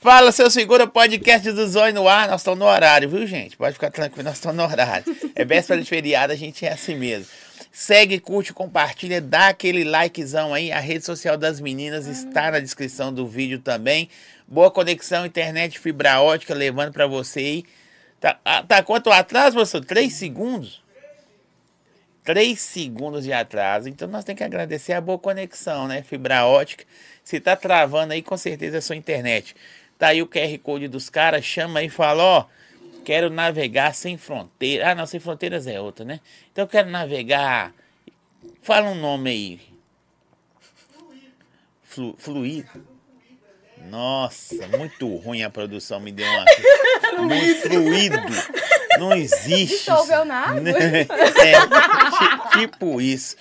Fala, seu segura podcast do Zóio no ar. Nós estamos no horário, viu, gente? Pode ficar tranquilo, nós estamos no horário. É véspera de feriado, a gente é assim mesmo. Segue, curte, compartilha, dá aquele likezão aí. A rede social das meninas está na descrição do vídeo também. Boa conexão, internet fibra ótica levando para você aí. Tá, ah, tá quanto atraso, professor? Três segundos? Três segundos de atraso. Então nós temos que agradecer a boa conexão, né? Fibra ótica. Se tá travando aí, com certeza é sua internet. Tá aí o QR Code dos caras, chama e fala, ó, quero navegar sem fronteiras. Ah, não, sem fronteiras é outra, né? Então eu quero navegar. Fala um nome aí. Flu, fluido. Nossa, muito ruim a produção, me deu uma. muito fluido. Não existe. Dissolveu na água? É, tipo isso.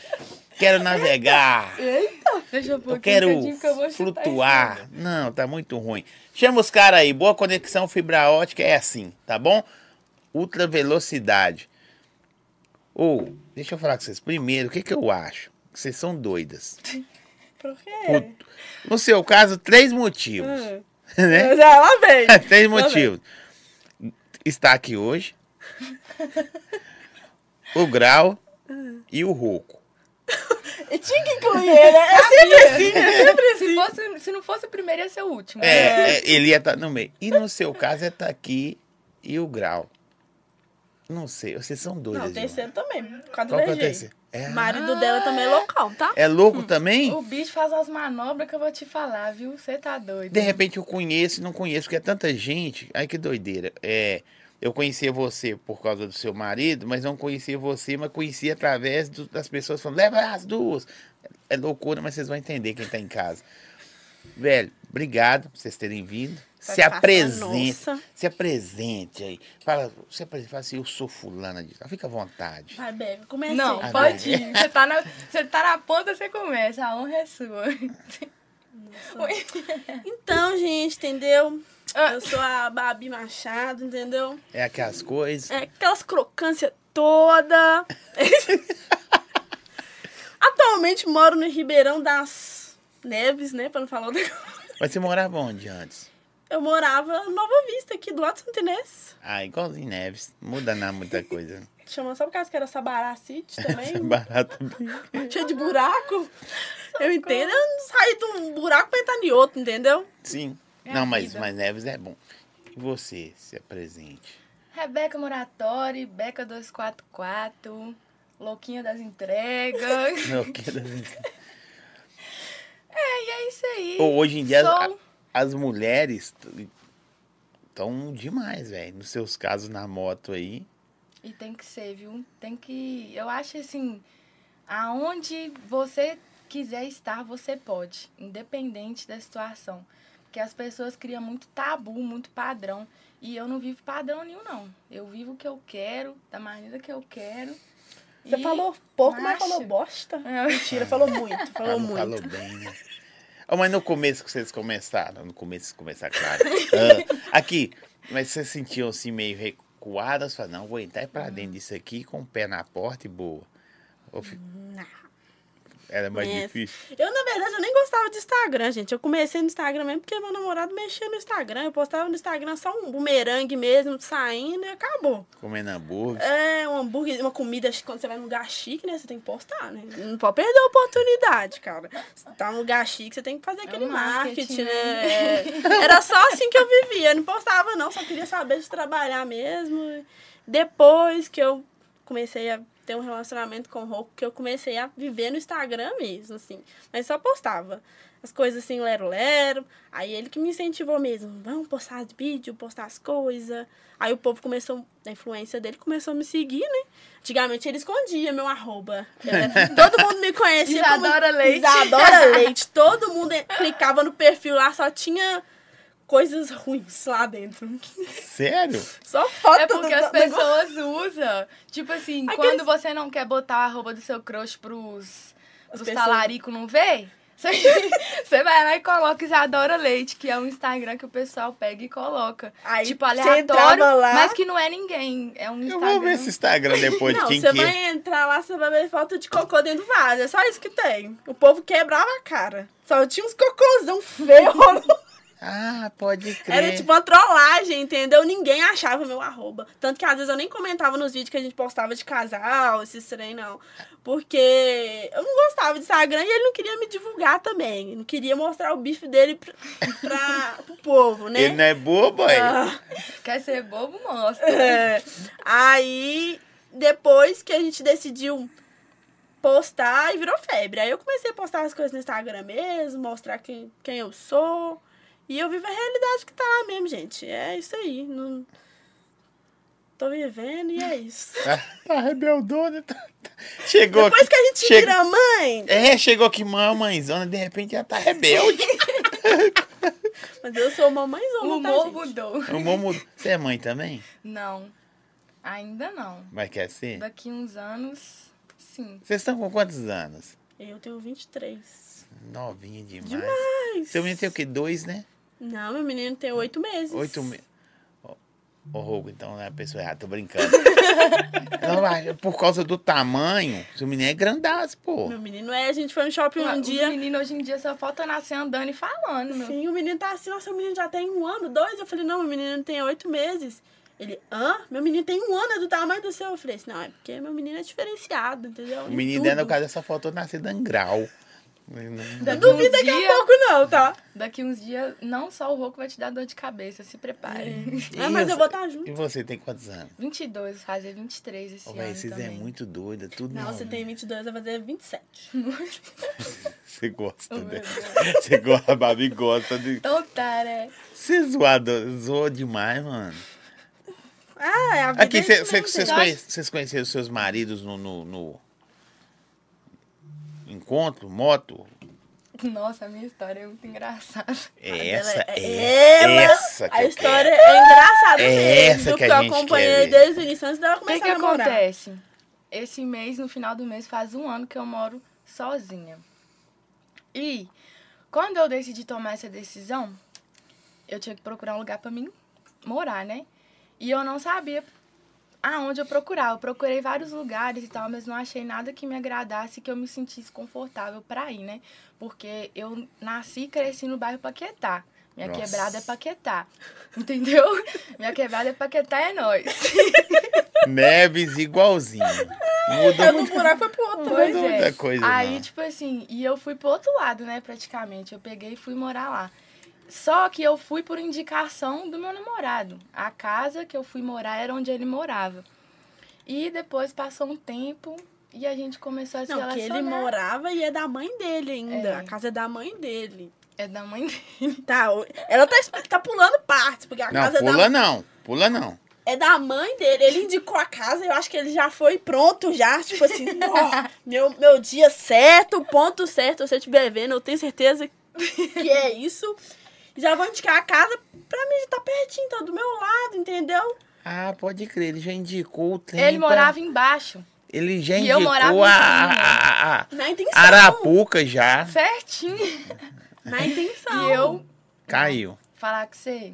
Quero navegar. Eita, deixa eu Eu quero que eu flutuar. isso Não, tá muito ruim. Chama os caras aí. Boa conexão fibra ótica é assim, tá bom? Ultra velocidade. Ou, deixa eu falar com vocês. Primeiro, o que, que eu acho? Que vocês são doidas. Por quê? Por- no seu caso, três motivos. Hum. Né? Já, lá vem. três Lá vem. motivos. Está aqui hoje. o grau e o rouco. E tinha que incluir ele. É sempre assim, é sempre assim. Se, fosse, se não fosse o primeiro, ia ser o último. É, é, ele ia estar no meio. E no seu caso é estar aqui e o grau. Não sei, vocês são doidas. Não, demais. terceiro também. Do Qual que é o terceiro? É, O marido dela também é local, tá? é louco também? O bicho faz umas manobras que eu vou te falar, viu? Você tá doido. De repente eu conheço e não conheço, porque é tanta gente. Ai, que doideira. É, eu conhecia você por causa do seu marido, mas não conhecia você, mas conhecia através do- das pessoas falando, leva as duas. É loucura, mas vocês vão entender quem tá em casa. Velho, obrigado por vocês terem vindo. Se apresente. Se apresente aí. Fala, se apresente, fala assim, eu sou fulana disso. Fica à vontade. Vai, Bebe, comecei. Não, Ah, pode bem. ir. Você tá, na, você tá na ponta, você começa. A honra é sua. Então, gente, entendeu? Ah. Eu sou a Babi Machado, entendeu? É aquelas coisas. É aquelas crocâncias toda. Atualmente moro no Ribeirão das Neves, né? Pra não falar outra coisa. Mas você morava onde antes? Eu morava em Nova Vista, aqui do lado de Santo Inês. Ah, igualzinho Neves. Muda não muita coisa. Chama, sabe o caso que era Sabará City também? Barato também. Cheio de buraco. Eu entendo. Eu não saí de um buraco pra entrar em outro, entendeu? Sim. É não, mas, vida. mas Neves é bom. E você, se apresente. Rebeca Moratori, Beca 244, Louquinha das Entregas. Não, quero... é, e é isso aí. Ou hoje em dia Sou- a- as mulheres estão demais, velho. Nos seus casos na moto aí. E tem que ser, viu? Tem que. Eu acho assim, aonde você quiser estar, você pode, independente da situação. Porque as pessoas criam muito tabu, muito padrão. E eu não vivo padrão nenhum, não. Eu vivo o que eu quero, da maneira que eu quero. Você E- falou pouco, mas Macho. falou bosta. É. Mentira, falou muito. Ah, Falou muito. falou bem, né? Oh, mas no começo que vocês começaram, no começo que começaram, claro. Ah, aqui, mas vocês sentiam assim meio recuadas? Falaram, não, vou entrar pra dentro disso aqui com o pé na porta e boa. Ou Não. Era mais É. difícil. Eu, na verdade, eu nem gostava de Instagram, gente. Eu comecei no Instagram mesmo porque meu namorado mexia no Instagram. Eu postava no Instagram só um bumerangue mesmo, saindo e acabou. Comendo hambúrguer. É, um hambúrguer, uma comida, quando você vai num lugar chique, né? Você tem que postar, né? Não pode perder a oportunidade, cara. Você tá num lugar chique, você tem que fazer aquele um marketing, marketing, né? É, Era só assim que eu vivia. Eu não postava, não. Só queria saber de trabalhar mesmo. Depois que eu comecei a ter um relacionamento com o Roku, que eu comecei a viver no Instagram mesmo, assim. Mas só postava as coisas assim, lero-lero. Aí ele que me incentivou mesmo. Vamos postar vídeo, postar as coisas. Aí o povo começou, a influência dele começou a me seguir, né? Antigamente ele escondia meu arroba. Todo mundo me conhecia como Isadora Leite. Isadora Leite. Todo mundo clicava no perfil lá, só tinha coisas ruins lá dentro. Sério? Só foto É porque do- as pessoas usam. Tipo assim, Aqueles- quando você não quer botar o arroba do seu crush pros, pros pessoas- talarico não ver, você, você vai lá e coloca Isadora Leite, que é um Instagram que o pessoal pega e coloca. Aí tipo, você aleatório, entrava lá- mas que não é ninguém. É um Eu Instagram. vou ver esse Instagram depois de Não, quem você que é. vai entrar lá, você vai ver foto de cocô dentro do vaso. É só isso que tem. O povo quebrava a cara. Só tinha uns cocôzão feio. Ah, pode crer. Era tipo uma trollagem, entendeu? Ninguém achava meu arroba. Tanto que às vezes eu nem comentava nos vídeos que a gente postava de casal, esses trem, não. Porque eu não gostava de Instagram e ele não queria me divulgar também. Não queria mostrar o bife dele pra, pra, pro povo, né? Ele não é bobo, aí. Ah. Quer ser bobo, mostra. É. Aí, depois que a gente decidiu postar, e virou febre. Aí eu comecei a postar as coisas no Instagram mesmo, mostrar quem, quem eu sou. E eu vivo a realidade que tá lá mesmo, gente. É isso aí. Não... Tô vivendo e é isso. Tá, tá rebeldona. Tá, tá. Chegou Depois aqui. que a gente chega- vira mãe, É, chegou aqui, mãe, mãezona, de repente já tá rebelde. mas eu sou mamãezona, O tá, humor gente? mudou. O Momo, você é mãe também? Não, ainda não. Vai quer ser? Daqui uns anos, sim. Vocês estão com quantos anos? Eu tenho 23. Novinha demais. Demais. Seu menino tem o quê? Dois, né? Não, meu menino tem oito meses. Oito meses. Ô, Rogo, então não é a pessoa errada, tô brincando. não, mas por causa do tamanho, seu menino é grandaço, pô. Meu menino é, a gente foi no shopping um Os dia. meninos hoje em dia só falta nascer andando e falando, meu. Sim, o menino tá assim, nossa, o menino já tem um ano, dois. Eu falei, não, meu menino tem oito meses. Ele, hã? Meu menino tem um ano, é do tamanho do seu. Eu falei assim, não, é porque meu menino é diferenciado, entendeu? O menino dentro da casa dessa foto nasceu dando Não Daqui duvido uns daqui a pouco, não, tá? Daqui uns dias, não só o Roco vai te dar dor de cabeça, se prepare. É, mas eu vou estar junto. E você tem quantos anos? 22, vou fazer 23 esse Ô, ano véi, vocês é também. muito doida, tudo Não, novo. você tem 22, vai fazer 27. Você gosta, Oh, né? Você gosta, a Babi gosta de. Então tá, né? Você zoado, zoou demais, mano. Ah, é a vida Aqui, é vocês você conhe- vocês conheceram seus maridos no, no, no encontro, moto? Nossa, a minha história é muito engraçada. É essa, é- é ela- essa que A história é engraçada É mesmo, essa que a eu gente acompanhei quer ver. desde o início, antes dela O que começar que a namorar. acontece? Esse mês, no final do mês, faz um ano que eu moro sozinha. E quando eu decidi tomar essa decisão, eu tinha que procurar um lugar pra mim morar, né? E eu não sabia aonde eu procurar. Eu procurei vários lugares e tal, mas não achei nada que me agradasse, que eu me sentisse confortável pra ir, né? Porque eu nasci e cresci no bairro Paquetá. Minha Nossa. quebrada é Paquetá. Entendeu? Minha quebrada é Paquetá, é nós. Neves igualzinho. Mudou Eu do muito. buraco foi pro outro. Pois Não é. muita coisa, Aí, não. tipo assim, e eu fui pro outro lado, né, praticamente. Eu peguei e fui morar lá. Só que eu fui por indicação do meu namorado. A casa que eu fui morar era onde ele morava. E depois passou um tempo e a gente começou a se Não, que relacionar. ele morava e é da mãe dele ainda. É. A casa é da mãe dele. É da mãe dele. Tá, ela tá, tá pulando partes, porque a Não, casa é pula da, não. Pula não. é da mãe dele. Ele indicou a casa, eu acho que ele já foi pronto, já. Tipo assim, ó, meu, meu dia certo, ponto certo. Você estiver vendo, eu tenho certeza que é isso. Já vou indicar a casa pra mim, tá pertinho, tá do meu lado, entendeu? Ah, pode crer, ele já indicou o tempo. Ele morava embaixo, Ele já E eu indicou morava em a, a, Arapuca já. certinho. Na intenção. E eu Caiu. falar que você,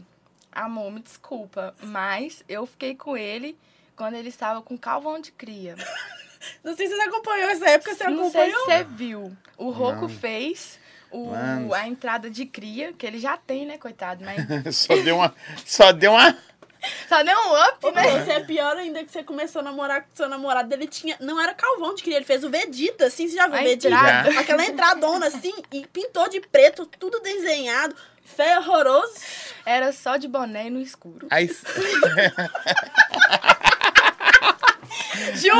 amor, me desculpa, mas eu fiquei com ele quando ele estava com calvão de cria. Não sei se você acompanhou essa época, você Não sei se acompanhou? você viu. O Roco Não. fez o, Mano. a entrada de cria, que ele já tem, né, coitado? Mas só deu uma. Só deu uma. só deu um up, né? mas Você é pior ainda que você começou a namorar com seu namorado. Ele tinha. Não era calvão de cria, ele fez o Vegeta, assim, você já viu o Vegeta? entrada. Aquela entradona assim, e pintou de preto, tudo desenhado, feio, horroroso. Era só de boné e no escuro. Aí, Juro!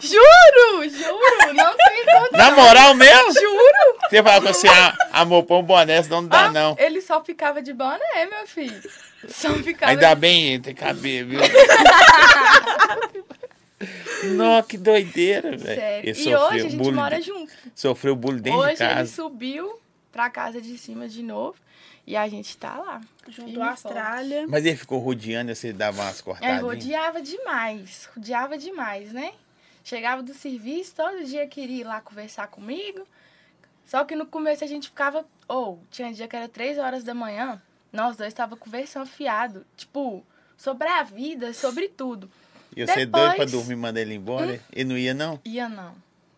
Juro! Juro! Não tem condição. na moral mesmo? Juro! Você fala com assim, ah, amor, põe um boné, senão não dá, Ah, não. Ele só ficava de boné, meu filho. Só ficava Ainda bem, tem cabelo, viu? Nó, que doideira, velho. Sério. Ele E sofreu hoje a gente bullying- mora junto. Sofreu bullying dentro Hoje de ele casa. subiu pra casa de cima de novo e a gente tá lá. Junto à Austrália. Mas ele ficou rodeando, você dava umas É, cortadinhas. rodeava demais, rodeava demais, né? Chegava do serviço, todo dia queria ir lá conversar comigo. Só que no começo a gente ficava, ou tinha dia que era três horas da manhã, nós dois tava conversando fiado, tipo, sobre a vida, sobre tudo. E você doido pra Depois- dormir e mandar ele embora? Ele não ia, não? Ia não.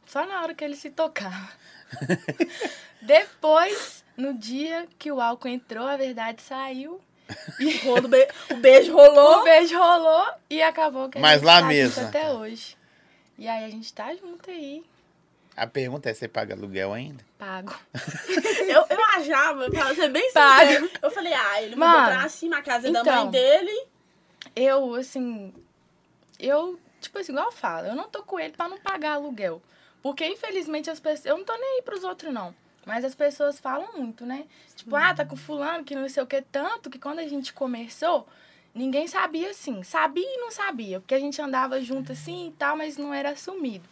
Só na hora que ele se tocava. Depois No dia que o álcool entrou, a verdade saiu. Rolo, be- o beijo rolou. O beijo rolou e acabou que a Mas gente lá tá mesmo. até hoje. E aí a gente tá junto aí. A pergunta é: você paga aluguel ainda? Pago. Eu, eu achava, pra ser bem Pago. sincero, eu falei, ah, ele mudou Mano, pra cima, a casa é da então. mãe dele. Eu, assim. Eu, tipo assim, igual eu falo, eu não tô com ele pra não pagar aluguel. Porque, infelizmente, as pessoas. Eu não tô nem aí pros outros, não. Mas as pessoas falam muito, né? Tipo, ah, tá com fulano, que não sei o que. Tanto que quando a gente começou, ninguém sabia assim. Sabia e não sabia. Porque a gente andava junto assim e tal, mas não era assumido.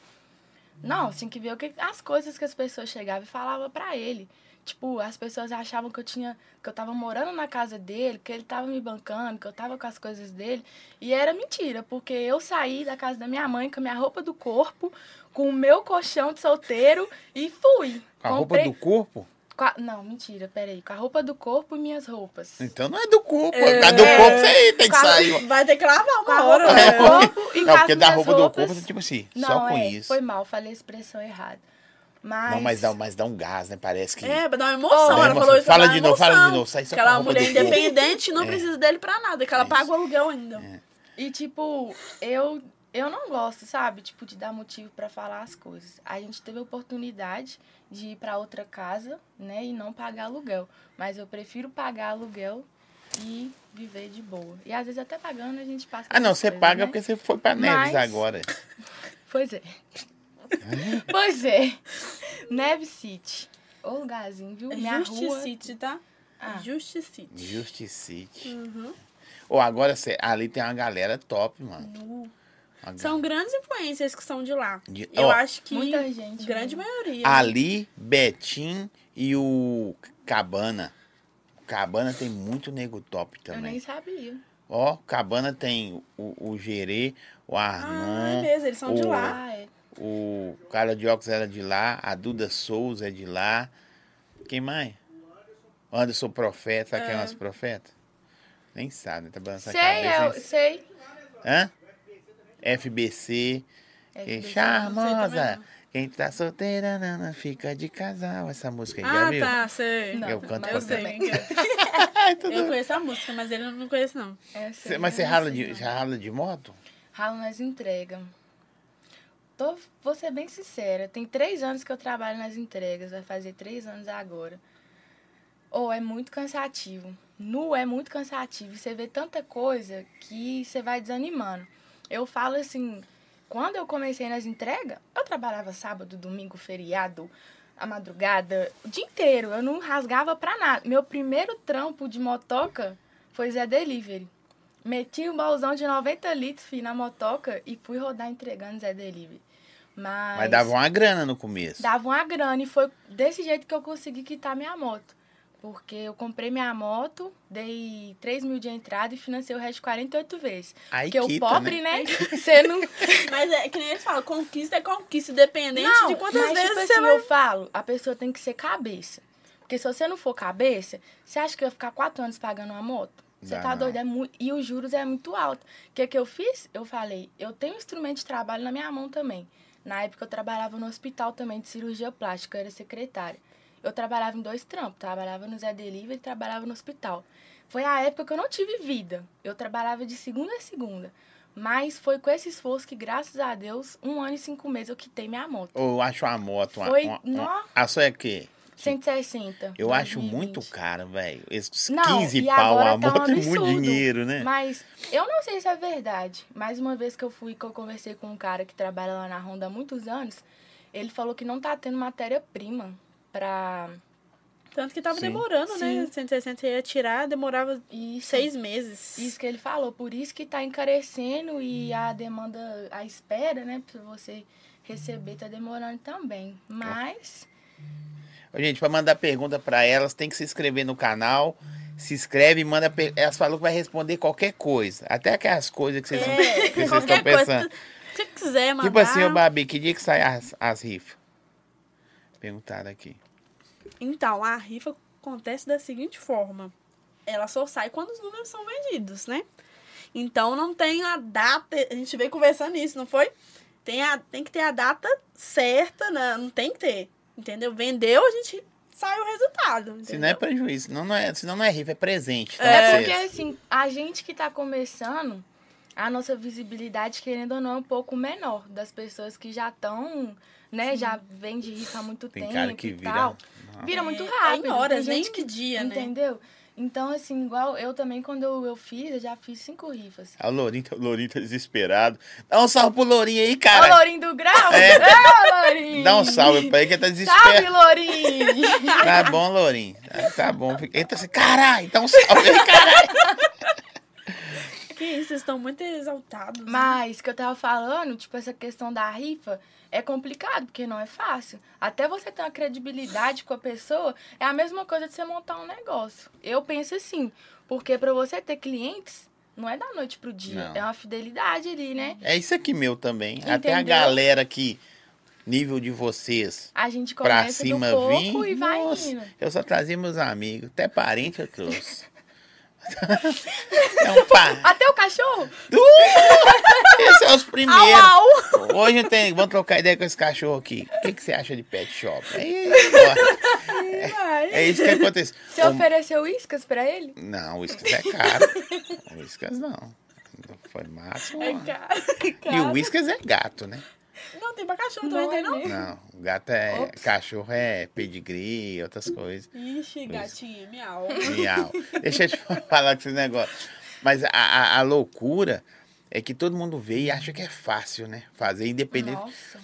Não, tinha que ver o que, as coisas que as pessoas chegavam e falavam pra ele. Tipo, as pessoas achavam que eu tinha. que eu tava morando na casa dele, que ele tava me bancando, que eu tava com as coisas dele. E era mentira, porque eu saí da casa da minha mãe com a minha roupa do corpo, com o meu colchão de solteiro e fui. A roupa Comprei- do corpo? Com a- Não, mentira, peraí. Com a roupa do corpo e minhas roupas. Então não é do corpo. É. A do corpo você tem que Com a- sair. Vai ter que lavar Com uma roupa hora. É. do corpo e Não, com porque da roupa do roupas. corpo, tipo assim, Não, só com é, isso. Foi mal, falei a expressão errada. Mas. Não, mas dá, mas dá um gás, né? Parece que. É, pra dar uma emoção. Oh, ela emoção. falou isso Fala de novo, fala de novo, sai só Que ela com é a uma roupa mulher do corpo. independente não É. precisa dele pra nada. Que ela É paga o aluguel ainda. E, tipo, eu, eu não gosto, sabe? Tipo, de dar motivo pra falar as coisas. A gente teve a oportunidade de ir pra outra casa, né? E não pagar aluguel. Mas eu prefiro pagar aluguel e viver de boa. E às vezes até pagando a gente passa. Ah, não, você coisas, paga né? porque você foi pra Neves Mas- agora. Pois é. pois é. Neve City. Ô lugarzinho, viu? É Minha rua. Justicite, tá? Ah. Justicite. Justicite. Uhum. Ou agora você, ali tem uma galera top, mano. Nu. São grandes influências que são de lá. de- Eu ó, acho que Muita gente. grande viu? maioria. Ali, Betim e o Cabana. Cabana tem muito nego top Eu nem também. sabia. Ó, Cabana tem o, o Gerê, o Ah, é Arnon, mesmo, eles são de o- lá. Ah, é. o cara de óculos era de lá, a Duda Souza é de lá. Quem mais? O Anderson Profeta, sabe quem é o É. nosso profeta? Nem sabe, tá balançando Sei, a cabeça. eu sei. Hã? FBC. FBC, charmosa. Quem tá solteira não fica de casal. Essa música aí, já Ah, viu? tá, sei. Não, Eu canto Eu sei. também. quem que é. Ai, tudo- Eu conheço a música, mas ele eu não conheço, não. É, sei, mas você eu rala sei, de, não. já rala de moto? Ralo nas entregas. Tô, vou ser bem sincera, tem três anos que eu trabalho nas entregas, vai fazer três anos agora. Ou é muito cansativo. Nu é muito cansativo. Você vê tanta coisa que você vai desanimando. Eu falo assim, quando eu comecei nas entregas, eu trabalhava sábado, domingo, feriado, a madrugada, o dia inteiro. Eu não rasgava pra nada. Meu primeiro trampo de motoca foi Zé Delivery. Meti um baúzão de 90 litros, fui na motoca e fui rodar entregando Zé Delivery. Mas, Mas dava uma grana no começo. dava uma grana e foi desse jeito que eu consegui quitar minha moto. Porque eu comprei minha moto, dei 3 mil de entrada e financei o resto 48 vezes. Aí Porque quita, o pobre, né? né? Você não. Mas é que nem eles falam, conquista é conquista, independente Não, de quantas mas, vezes tipo você assim, vai... eu falo, a pessoa tem que ser cabeça. Porque se você não for cabeça, você acha que eu ia ficar quatro anos pagando uma moto? Você tá não. doido? É muito... E os juros é muito alto. O que, que eu fiz? Eu falei, eu tenho um instrumento de trabalho na minha mão também. Na época eu trabalhava no hospital também de cirurgia plástica, eu era secretária. Eu trabalhava em dois trampos, trabalhava no Zé Delivery e trabalhava no hospital. Foi a época que eu não tive vida. Eu trabalhava de segunda a segunda. Mas foi com esse esforço que, graças a Deus, um ano e cinco meses eu quitei minha moto. Eu acho uma moto. Uma, Foi- uma- uma- a sua é o quê? 160. Eu acho 2020. muito caro, velho. Esses Não, 15 e pau a tá um moto é muito dinheiro, né? Mas eu não sei se é verdade. Mais uma vez que eu fui, que eu conversei com um cara que trabalha lá na Honda há muitos anos, ele falou que não tá tendo matéria-prima pra Tanto que tava Sim. demorando, né? Sim. 160 você ia tirar, demorava isso. seis meses. Isso que ele falou. Por isso que tá encarecendo e a demanda, a espera, né, pra você receber tá demorando também. Mas Ô, Gente, pra mandar pergunta pra elas, tem que se inscrever no canal. Se inscreve e manda. per- Elas falou que vai responder qualquer coisa. Até aquelas coisas que vocês, É, que vocês estão coisa. pensando. Se quiser mandar. Tipo assim, ô Babi, que dia que sai as, as rifas? Perguntaram aqui. Então, a rifa acontece da seguinte forma. Ela só sai quando os números são vendidos, né? Então não tem a data. A gente veio conversando isso, não foi? Tem, a, tem que ter a data certa, né? não tem que ter. Entendeu? Vendeu, a gente sai o resultado. Se entendeu? não é prejuízo, senão não é, senão não é rifa, é presente. tá, É porque, assim, a gente que tá começando, a nossa visibilidade, querendo ou não, é um pouco menor das pessoas que já estão, né, já vem de rifa há muito Tem tempo cara que e vira. tal. Vira muito É, rápido. É em horas, Tem nem gente que dia, né? Entendeu? Então, assim, igual eu também, quando eu, eu fiz, eu já fiz cinco rifas. A Lourinho, tá- o Lourinho tá desesperado. Dá um salve pro Lourinho aí, Ô, cara. Lourinho do Grau! É. Ô, Lourinho! Dá um salve pra ele que ele tá Salve, desesperado. Lourinho! Tá bom, Lourinho. Ah, Tá bom. Ele tá assim, caralho, dá um salve aí, caralho. Que isso, vocês estão muito exaltados. né? Mas, que eu tava falando, tipo, essa questão da rifa é complicado, porque não é fácil. Até você ter uma credibilidade com a pessoa, é a mesma coisa de você montar um negócio. Eu penso assim, porque pra você ter clientes, não é da noite pro dia, Não. é uma fidelidade ali, né? É isso aqui meu também. Até a Entendeu? galera que, nível de vocês, A gente pra começa cima do pouco vir. e vai Nossa, indo. eu só trazia meus amigos. Até parente eu trouxe. é um pá. Até o cachorro? Esses são os primeiros. Au, au! Hoje eu tenho, vamos trocar ideia com esse cachorro aqui. O que, que você acha de pet shop? Aí, Vai. é isso que acontece. Você ofereceu iscas pra ele? Não, Whiskas é caro. Whiskas não. Foi máximo. É caro. E caro. o Whiskas é gato, né? Não, tem pra cachorro Não também, é tem não? mesmo. Não, o gato é. Ops. Cachorro é pedigree, outras coisas. Ixi, gatinho, miau. Miau. Deixa eu te falar com esse negócio. Mas a, a, a loucura é que todo mundo vê e acha que é fácil, né? Fazer independente. Nossa.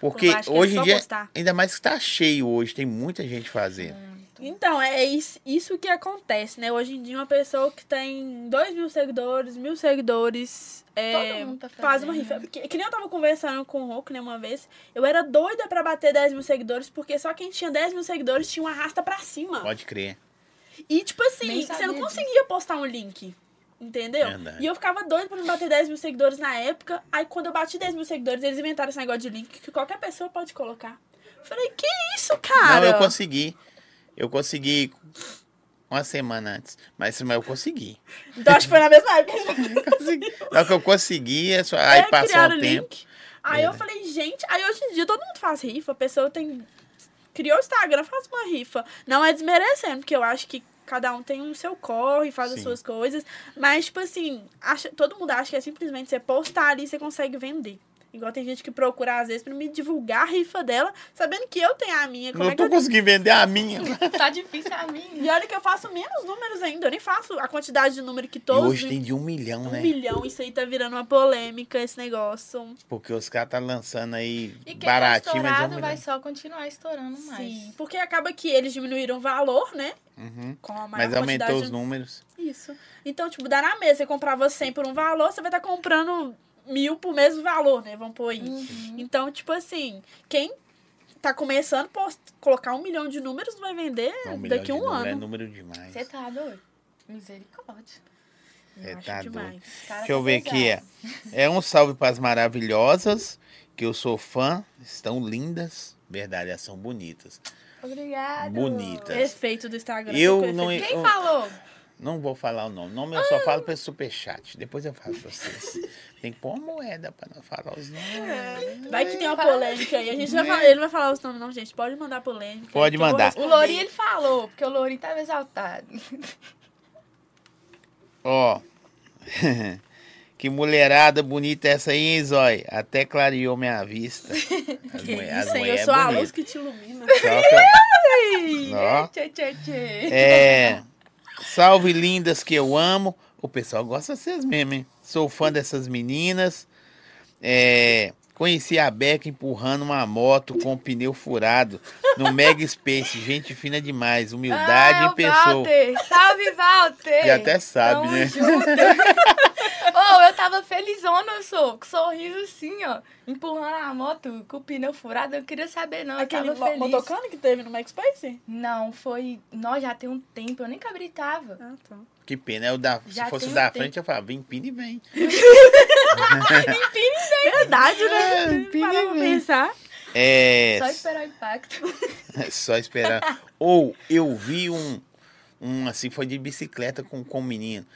Porque é hoje em dia, postar. ainda mais que tá cheio hoje, tem muita gente fazendo. Então, é isso, isso que acontece, né? Hoje em dia, uma pessoa que tem 2 mil seguidores, mil seguidores, é, Todo mundo tá faz uma rifa. Que, que nem eu tava conversando com o Roku, né, uma vez. Eu era doida pra bater 10 mil seguidores, porque só quem tinha 10 mil seguidores tinha uma arrasta pra cima. Pode crer. E, tipo assim, Nem você não conseguia postar um link. Entendeu? Verdade. E eu ficava doida pra não bater 10 mil seguidores na época. Aí quando eu bati 10 mil seguidores, eles inventaram esse negócio de link que qualquer pessoa pode colocar. Eu falei, que isso, cara? Não, eu consegui. Eu consegui uma semana antes. Mas, mas eu consegui. Então acho que foi na mesma época. Não, que eu consegui, é aí É, passou um o tempo. link. Aí eu Verdade. falei, gente, aí hoje em dia todo mundo faz rifa, a pessoa tem. Criou o Instagram, faz uma rifa. Não é desmerecendo, porque eu acho que cada um tem o seu corre, faz as Sim. suas coisas. Mas, tipo assim, acha, todo mundo acha que é simplesmente você postar ali e você consegue vender. Igual tem gente que procura, às vezes, pra me divulgar a rifa dela, sabendo que eu tenho a minha. Como Não é que tô eu... conseguindo vender a minha. Tá difícil a E minha. olha que eu faço menos números ainda. Eu nem faço a quantidade de número que E todos. hoje tem de um milhão, um né? milhão. Isso aí tá virando uma polêmica, esse negócio. Porque os caras tá lançando aí E quem tá baratinho, mas de um vai só continuar estourando mais. Sim, porque acaba que eles diminuíram o valor, né? Uhum. Com a maior Mas aumentou quantidade os números. de... Isso. Então, tipo, dá na mesa. Você comprava 100 por um valor, você vai estar comprando mil por mesmo valor, né? Vamos pôr aí. Uhum. Então, tipo assim, quem tá começando, post... colocar um milhão de números, vai vender Um milhão daqui de a um número É ano. número demais. Você tá doido? Misericórdia. Você acho tá demais. doido. Deixa eu tá ver aqui. É, é um salve para as maravilhosas, que eu sou fã. Estão lindas. Verdade, elas são bonitas. Obrigada. Bonitas. Efeito do Instagram. Eu não- Quem Eu- falou? Não vou falar o nome. O nome eu só falo para superchat. Depois eu falo para vocês. Tem que pôr uma moeda para não falar os nomes. Vai que tem uma polêmica aí. A gente vai falar, ele não vai falar os nomes, não, gente. Pode mandar polêmica. Pode mandar. O. Lourinho ele falou, porque o Lourinho tava exaltado. Ó. que mulherada bonita essa aí, hein, Zói? Até clareou minha vista. As Que mulher- isso, Eu é sou a bonita. luz que te ilumina. Ó. Tchê, tchê, tchê. É. Salve lindas que eu amo. O pessoal gosta de vocês mesmo, hein? Sou fã dessas meninas. É, conheci a Beca empurrando uma moto com o pneu furado no Mega Space. Gente fina demais. Humildade Ah, em o pessoa. Walter. Salve, Walter. E até sabe, Tamo né? oh, eu tava felizona, sou, com sorriso assim, ó, empurrando a moto com o pneu furado. Eu queria saber, não. Eu Aquele tava mo- feliz. motocano que teve no Max Space? Não, foi. Nós já tem um tempo, eu nem cabritava. Ah, tá. Que pena. Eu da, se fosse da tempo. frente, eu falava, empina e vem. Verdade, né? É, empina e vem. pensar. É. Só esperar o impacto. Só esperar. Ou eu vi um, um assim, foi de bicicleta com, com um menino.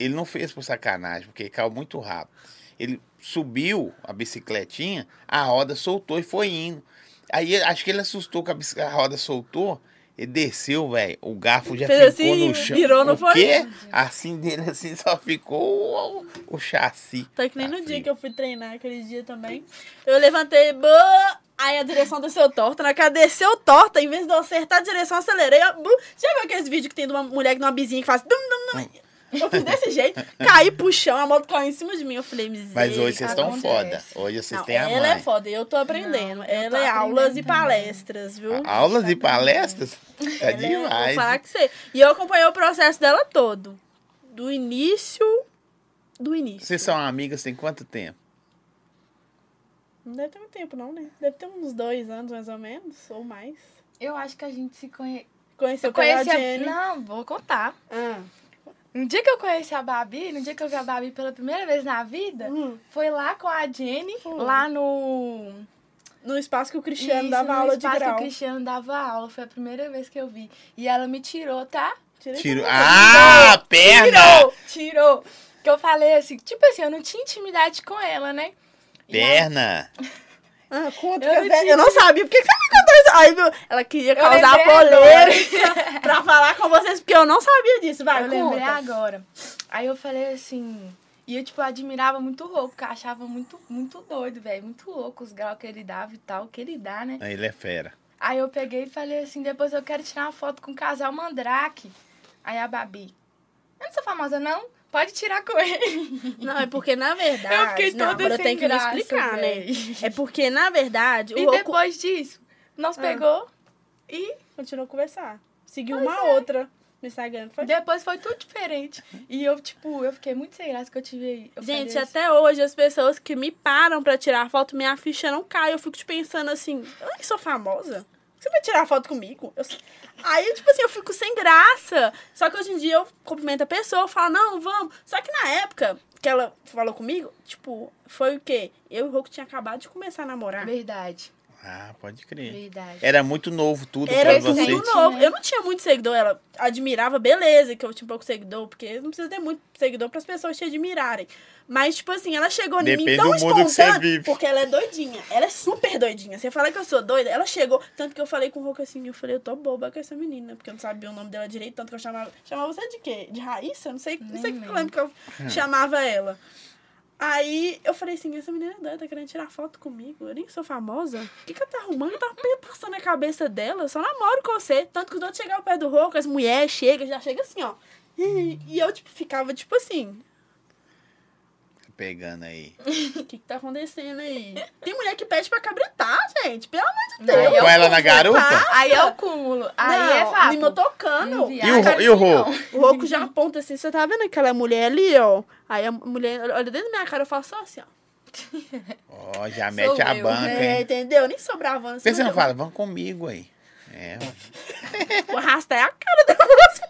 Ele não fez por sacanagem, porque caiu muito rápido. Ele subiu a bicicletinha, a roda soltou e foi indo. Aí acho que ele assustou que a, a roda soltou. Ele desceu, velho. O garfo já Fez ficou assim, no chão. virou, não o quê? Assim dele, assim, só ficou o, o chassi. Tá que nem Tá no dia que eu fui treinar, aquele dia também. Eu levantei, bã, aí a direção desceu torta. Na que ela desceu torta, em vez de eu acertar a direção, acelerei. bu. Já viu aqueles vídeos que tem de uma mulher numa bizinha que faz... Dum, dum, dum? Eu fiz desse jeito, caí pro chão, a moto caiu em cima de mim. Eu falei, miséria. Mas hoje vocês estão foda. Hoje vocês Não, têm a ela é mãe. foda, eu tô aprendendo. Não, ela tô é aulas e palestras, viu? Aulas e palestras? Tá é- demais. Vou falar que você. E eu acompanhei o processo dela todo. Do início. Do início. Vocês são amigas tem quanto tempo? Não deve ter muito tempo, não, né? Deve ter uns dois anos, mais ou menos, ou mais. Eu acho que a gente se conhe... Conheceu Eu conheci a... Jenny. Não, vou contar. Ah. No dia que eu conheci a Babi, no dia que eu vi a Babi pela primeira vez na vida, Hum. foi lá com a Jenny, Foi. lá no... No espaço que o Cristiano Isso, dava no aula de espaço que grau. o Cristiano dava aula. Foi a primeira vez que eu vi. E ela me tirou, tá? Tirei Tiro. tudo. Ah, perna! Tirou! Tirou! Que eu falei assim, tipo assim, eu não tinha intimidade com ela, né? E aí- Perna! Ah, conta Eu que não eu não sabia. Por que você? Aí, viu? Ela queria causar lembrei polêmica pra falar com vocês, porque eu não sabia disso. Vai, eu lembrei conta. agora. Aí eu falei assim. E eu, tipo, admirava muito o Rouco, porque eu achava muito, muito doido, velho. Muito louco os graus que ele dava e tal, que ele dá, né? Ele é fera. Aí eu peguei e falei assim, depois eu quero tirar uma foto com o casal Mandrake. Aí a Babi, eu não sou famosa não, pode tirar com ele. Não, é porque, na verdade... Eu fiquei não, toda agora eu sem tenho que me graça, explicar, né? véi. É porque, na verdade, o E Roku depois disso, nós Ah. pegou e continuou a conversar. Seguiu uma outra no Instagram. Foi... depois foi tudo diferente. E eu, tipo, eu fiquei muito sem graça que eu tive... Eu Gente, até hoje, as pessoas que me param pra tirar foto, minha ficha não cai. Eu fico te pensando assim, eu nem sou famosa. Você vai tirar foto comigo? Eu... Aí, tipo assim, eu fico sem graça. Só que hoje em dia eu cumprimento a pessoa, eu falo, não, vamos. Só que na época que ela falou comigo, tipo, foi o quê? Eu e o Roku tinha acabado de começar a namorar. Verdade, Ah, pode crer. verdade. Era muito novo tudo Era pra muito você. recente. novo. né? Eu não tinha muito seguidor. Ela admirava, beleza, que eu tinha pouco seguidor, porque não precisa ter muito seguidor para as pessoas te admirarem. Mas, tipo assim, ela chegou em mim Depende tão do mundo que você espontânea, vive. porque ela é doidinha. Ela é super doidinha. Você fala que eu sou doida, ela chegou. Tanto que eu falei com o Roco assim, eu falei, eu tô boba com essa menina, porque eu não sabia o nome dela direito, tanto que eu chamava. Chamava você de quê? De Raíssa? Não sei, não sei o que eu lembro que eu chamava ela. Aí eu falei assim, essa menina é doida, tá querendo tirar foto comigo. Eu nem sou famosa. O que, que ela tá arrumando? Tá passando na cabeça dela. Eu só namoro com você. Tanto que os outros chegavam perto do Roco, as mulheres chegam, já chega assim, ó. E, e eu, tipo, ficava, tipo assim, Pegando aí. o que, que tá acontecendo aí? Tem mulher que pede pra cabritar, gente. Pelo amor de Deus. Com ela na Passa. garupa? Aí é o cúmulo. Aí não, é fato. me tocando. E o, e o Rô? O Roco já aponta assim, você tá vendo aquela mulher ali, ó? Aí a mulher olha dentro da minha cara, eu faço só assim, ó. Ó, já mete a eu, banca, É, hein? entendeu? Nem sobrava. Você não fala? Vamos comigo aí. É, Vou arrastar a cara da moça.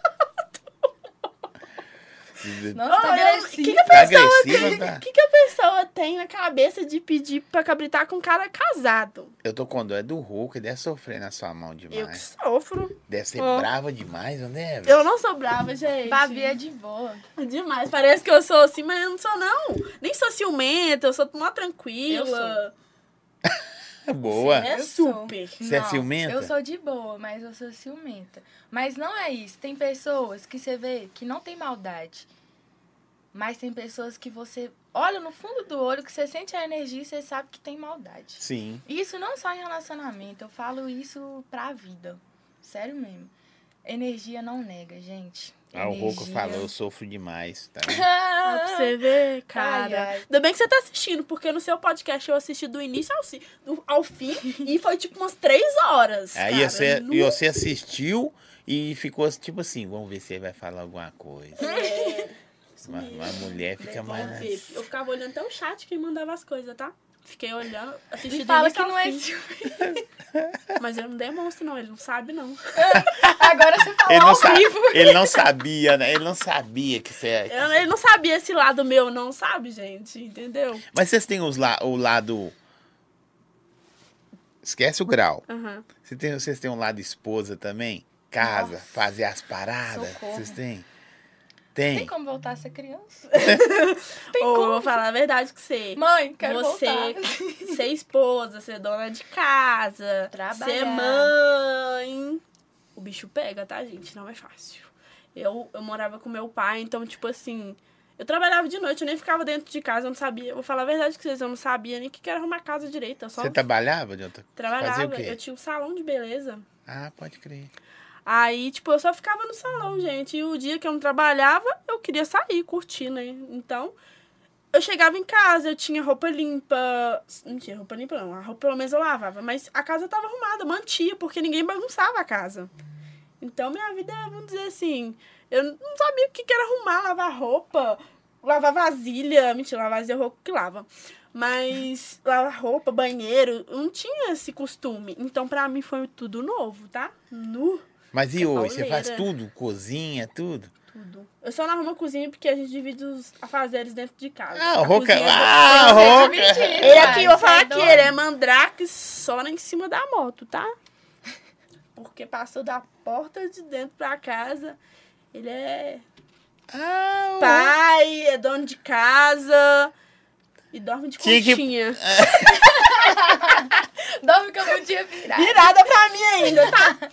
Nossa, tá Olha, agressivo. O que, que a Tá pessoa agressiva, tem? tá? Que, que a pessoa tem na cabeça de pedir pra cabritar com um cara casado? eu tô com dó é do Hulk, deve sofrer na sua mão Eu que demais. sofro. Deve ser Ó. brava demais, não deve? Eu não sou brava, gente. Babi é de boa. Demais. Parece que eu sou assim, mas eu não sou, não. Nem sou ciumenta, eu sou mó tranquila. Eu sou. Boa. É Eu sou. super. Você é Não, ciumenta? Eu sou de boa, mas eu sou ciumenta. Mas não é isso. Tem pessoas que você vê que não tem maldade. Mas tem pessoas que você olha no fundo do olho, que você sente a energia e você sabe que tem maldade. Sim. Isso não só em relacionamento, eu falo isso pra vida. Sério mesmo. Energia não nega, gente. Ah, o Roco falou, eu sofro demais, tá? Ó, pra você ver, cara. Ai, ai. Ainda bem que você tá assistindo, porque no seu podcast eu assisti do início ao, do- ao fim e foi tipo umas três horas. Aí cara. você, Nu- e você assistiu e ficou tipo assim, vamos ver se ele vai falar alguma coisa. É, Uma, mulher fica mais. Eu ficava olhando até o chat quem mandava as coisas, tá? Fiquei olhando, assisti Me fala que não é ciúme. Mas eu não demonstro, não. Ele não sabe, não. Agora você Ele não, ao sa- vivo. ele não sabia, né? Ele não sabia que você é. Eu- ele não sabia esse lado meu, não, sabe, gente? Entendeu? Mas vocês têm os la... o lado. Esquece o grau. Aham. Você tem... Vocês têm um lado esposa também? Casa, Nossa. fazer as paradas. Socorro. Vocês têm? Tem Tem. como voltar a ser criança? Ou eu como? vou falar a verdade que você. Mãe, quero você voltar. ser esposa, ser dona de casa, Trabalhar. ser mãe. o bicho pega, tá, gente? Não é fácil. Eu, eu morava com meu pai, então, tipo assim, eu trabalhava de noite, eu nem ficava dentro de casa, eu não sabia. Vou falar a verdade com vocês, eu não sabia nem o que que era arrumar casa direita. Só Você trabalhava? Fazia o trabalhava, quê? eu tinha um salão de beleza. Ah, pode crer. Aí, tipo, eu só ficava no salão, gente. E o dia que eu não trabalhava, eu queria sair, curtir, né? Então, eu chegava em casa, eu tinha roupa limpa. Não tinha roupa limpa, não. A roupa pelo menos eu lavava. Mas a casa tava arrumada, mantia, porque ninguém bagunçava a casa. Então, minha vida, vamos dizer assim, eu não sabia o que era arrumar, lavar roupa, lavar vasilha. Mentira, lavar vasilha é roupa que lava. Mas lavar roupa, banheiro, não tinha esse costume. Então, pra mim, foi tudo novo, tá? Nu. Mas e É hoje? Você faz pauleira. tudo? Cozinha, tudo? Tudo. Eu só não arrumo a cozinha porque a gente divide os afazeres dentro de casa. Ah, A Roca. cozinha- Ah, ser Roca. Ele aqui, eu vou falar sai que ele é mandrake só em cima da moto, tá? Porque passou da porta de dentro pra casa. Ele é Ah, pai, é dono de casa e dorme de Tinha que-. Dorme com a bundinha virada. Virada pra mim ainda, tá?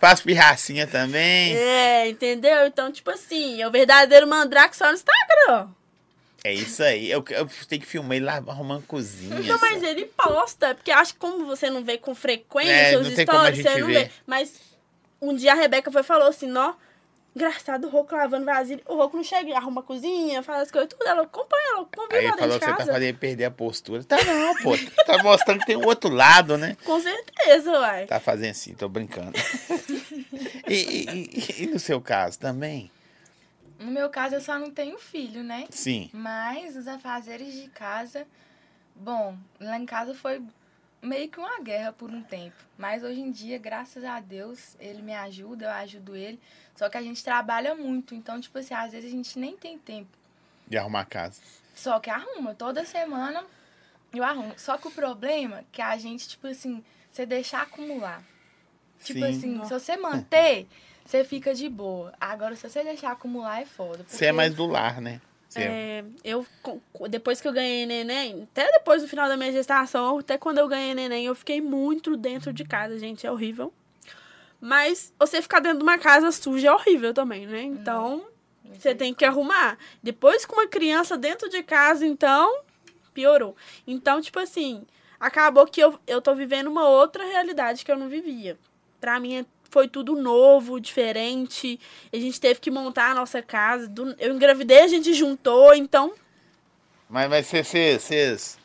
Faz pirracinha também. É, entendeu? Então, tipo assim, é o verdadeiro mandrake só no Instagram. É isso aí. Eu, eu tenho que filmar ele lá arrumando cozinha. Não, mas ele posta, porque acho que como você não vê com frequência É, os stories, você não vê. Mas um dia a Rebeca foi e falou assim, ó, engraçado o Roco lavando vasilha. O Roco não chega, arruma a cozinha, faz as coisas, tudo. Ela acompanha, ela lá ele falou dentro que de você tá casa. fazendo ele perder a postura. Tá não, pô. Tá mostrando que tem um outro lado, né? Com certeza, uai. Tá fazendo assim, tô brincando. E, e- e- e no seu caso também? No meu caso, eu só não tenho filho, né? Sim. Mas os afazeres de casa, bom, lá em casa foi meio que uma guerra por um tempo. Mas hoje em dia, graças a Deus, ele me ajuda, eu ajudo ele. Só que a gente trabalha muito, então, tipo assim, às vezes a gente nem tem tempo. De arrumar a casa. Só que arruma, toda semana eu arrumo. Só que o problema é que a gente, tipo assim, você deixar acumular. Tipo Sim. assim, se você manter, você fica de boa. Agora, se você deixar acumular, é foda. Você é porque- mais do lar, né? É- eu, depois que eu ganhei neném, até depois do final da minha gestação, até quando eu ganhei neném, eu fiquei muito dentro de casa, gente, é horrível. Mas você ficar dentro de uma casa suja é horrível também, né? Então, você tem que arrumar. Depois com uma criança dentro de casa, então, piorou. Então, tipo assim, acabou que eu, eu tô vivendo uma outra realidade que eu não vivia. Pra mim é- foi tudo novo, diferente. A gente teve que montar a nossa casa. do- Eu engravidei, a gente juntou, então. Mas, mas vocês,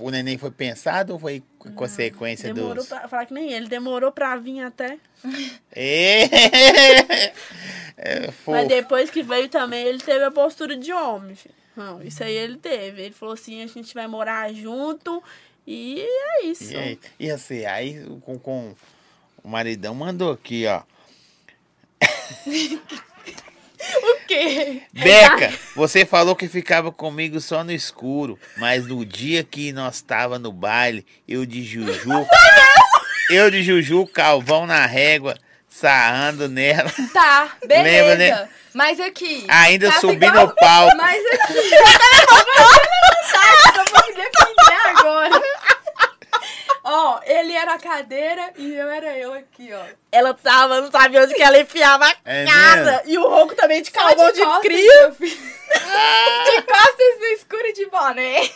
O neném foi pensado ou foi co- consequência Demorou dos. pra falar que nem ele, demorou pra vir até. É, é. Mas depois que veio também, ele teve a postura de homem, filho. Não, isso aí ele teve. Ele falou assim: a gente vai morar junto. E é isso. E, aí, e assim, aí com, com o maridão mandou aqui, ó. O quê? Beca, você falou que ficava comigo só no escuro, mas no dia que nós tava no baile, eu de Juju, eu de Juju, calvão na régua, sarrando nela, Tá, beleza. Lembra, né? Mas aqui. ainda tava subi igual- no palco. Mas aqui. Tá, eu vou me defender agora. Ó, ele era a cadeira e eu era eu aqui, ó. Ela tava, não sabia onde que ela enfiava a É cara. E o rouco também de Só calvão de, costas, cria. De costas no escuro e de boné.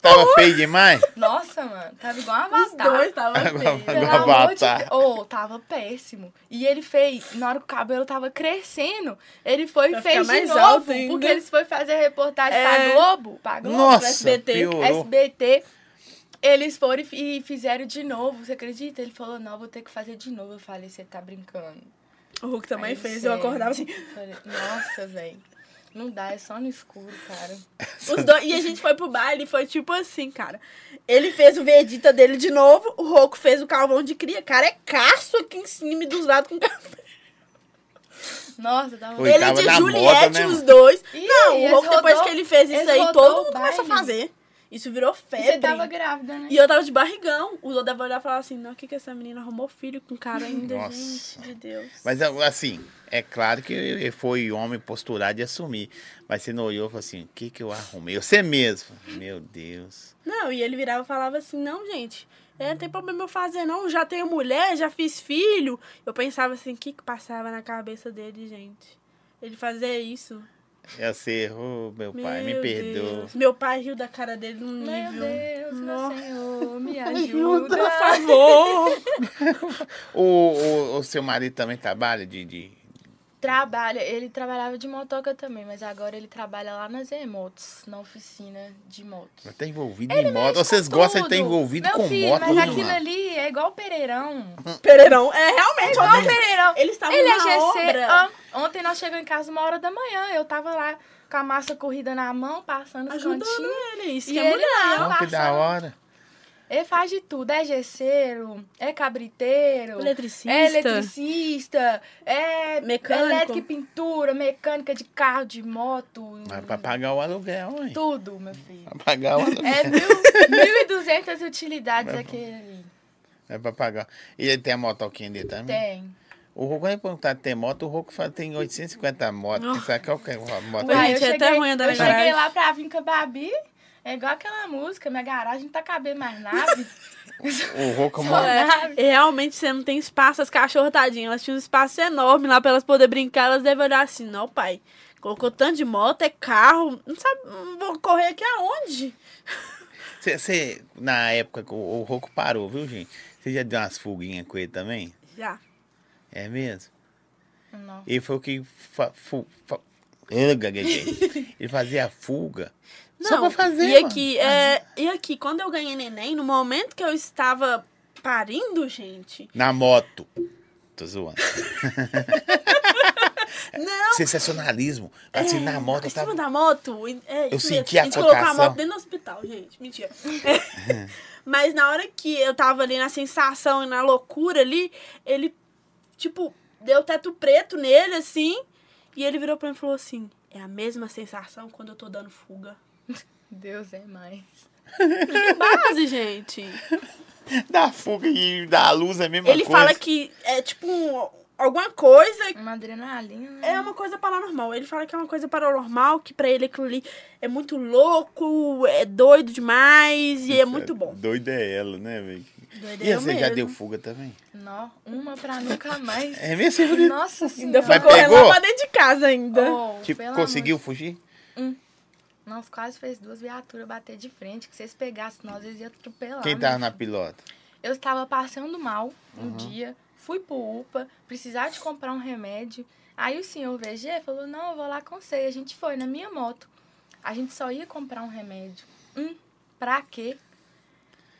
Tava feio demais? Nossa, mano, tava igual um Os avatar. dois Pelo Agora amor de avatar. Deus. Ô, tava péssimo. E ele fez, na hora que o cabelo tava crescendo, ele foi e fez de novo. Porque eles foi fazer reportagem É. pra Globo. Pra Globo, Nossa, SBT, piorou. SBT. Eles foram e fi- fizeram de novo, você acredita? Ele falou, não, vou ter que fazer de novo. Eu falei, você tá brincando. O Hulk também Aí, fez. sério. Eu acordava assim. Falei, nossa, velho. Não dá, é só no escuro, cara. Os dois, e a gente foi pro baile e foi tipo assim, cara. Ele fez o Vegeta dele de novo, o Roco fez o calvão de cria. Cara, é caço aqui em cima e dos lados com cabelo. Nossa, tava... Ele tava de Juliette, moda, né, os dois. Ih, não, o Roco, depois rodou- que ele fez isso aí, todo mundo começou a fazer. Isso virou E febre. você tava grávida, né? E eu tava de barrigão. O Lô deve olhar e falar assim, não, o que que essa menina arrumou filho com cara ainda, Nossa. gente de Deus. Mas assim, é claro que ele foi homem posturado de assumir. Mas você não olhou e falou assim, o que que eu arrumei? Você mesmo. Meu Deus. Não, e ele virava e falava assim, não, gente, é, não tem problema eu fazer, não. Já tenho mulher, já fiz filho. Eu pensava assim, o que que passava na cabeça dele, gente? Ele fazia isso. Eu sei, oh, meu pai, me Meu perdoa. Deus. Meu pai riu da cara dele num Meu nível. Deus, meu. Senhor, me Ajuda, ajuda. por favor. O, o, o seu marido também trabalha de. de... Trabalha, ele trabalhava de motoca também, mas agora ele trabalha lá nas Emotos, na oficina de motos. Tá envolvido Ele em moto. Vocês gostam de estar tudo. envolvido Meu com filho, moto, Mas aquilo mano? ali é igual o Pereirão. Pereirão, é realmente. Igual o Pereirão. Eles estavam Ele é na GC. obra. Ah, ontem nós chegamos em casa uma hora da manhã. Eu tava lá com a massa corrida na mão, passando os Ajudando cantinhos. ele. Isso E que é ele mulher. lá, que da hora. Ele faz de tudo. É gesseiro, é cabriteiro. Eletricista. É eletricista, é Mecânico. elétrica e pintura, mecânica de carro, de moto. Mas pra pagar o aluguel, hein? Tudo, meu filho. Pra pagar o aluguel. É mil, 1.200 utilidades Mas, aquele ali. É pra pagar. E ele tem a motoquinha dele também? Tem. O quando ele perguntar se tem moto, o Roco fala que tem 850 motos. Oh. Sabe qual que é a moto? Ué, gente, é até ruim andar eu cheguei lá pra vir com a Babi, é igual aquela música, minha garagem não tá cabendo mais nave. O mora. É, realmente você não tem espaço, as cachorras, tadinhas, elas tinham um espaço enorme lá pra elas poderem brincar, elas devem olhar assim, não, pai, colocou tanto de moto, é carro, não sabe, não vou correr aqui aonde? Você, na época que o, o Roco parou, viu, gente? Você já deu umas fuguinhas com ele também? Já. É mesmo? Não. Ele foi o que. Fa, fu, fa, ele fazia a fuga. Só pra fazer. e mano. aqui, é, e aqui, quando eu ganhei neném, no momento que eu estava parindo, gente, Na moto. Tô zoando. não, Sensacionalismo. Assim, na moto em tava. cima da moto, é, Eu isso senti mesmo. a gente colocou a cotação. moto dentro do hospital, gente. Mentira. É. Mas na hora que eu tava ali na sensação e na loucura ali, ele, tipo, deu teto preto nele, assim. E ele virou pra mim e falou assim: É a mesma sensação quando eu tô dando fuga. Deus é mais. Que base, gente. Da fuga e da luz é a mesma Ele coisa. fala que é tipo um- alguma coisa Uma adrenalina. né? É uma coisa paranormal. Ele fala que é uma coisa paranormal, que pra ele aquilo ali é muito louco, é doido demais e é muito bom. Doida é ela, né, velho? Doido E é você já mesmo. deu fuga também? Nó, uma pra nunca mais. É mesmo? Nossa Ainda senhora. foi Mas correndo pra dentro de casa ainda. Oh, Tipo, conseguiu amor fugir? de- Nós quase fez duas viaturas bater de frente, que se eles pegassem nós, eles iam atropelar. Quem né? tava na pilota? Eu estava passando mal um dia, fui pro UPA, precisar de comprar um remédio. Aí o senhor VG falou, não, eu vou lá com você. E a gente foi na minha moto. A gente só ia comprar um remédio. Hum, pra quê?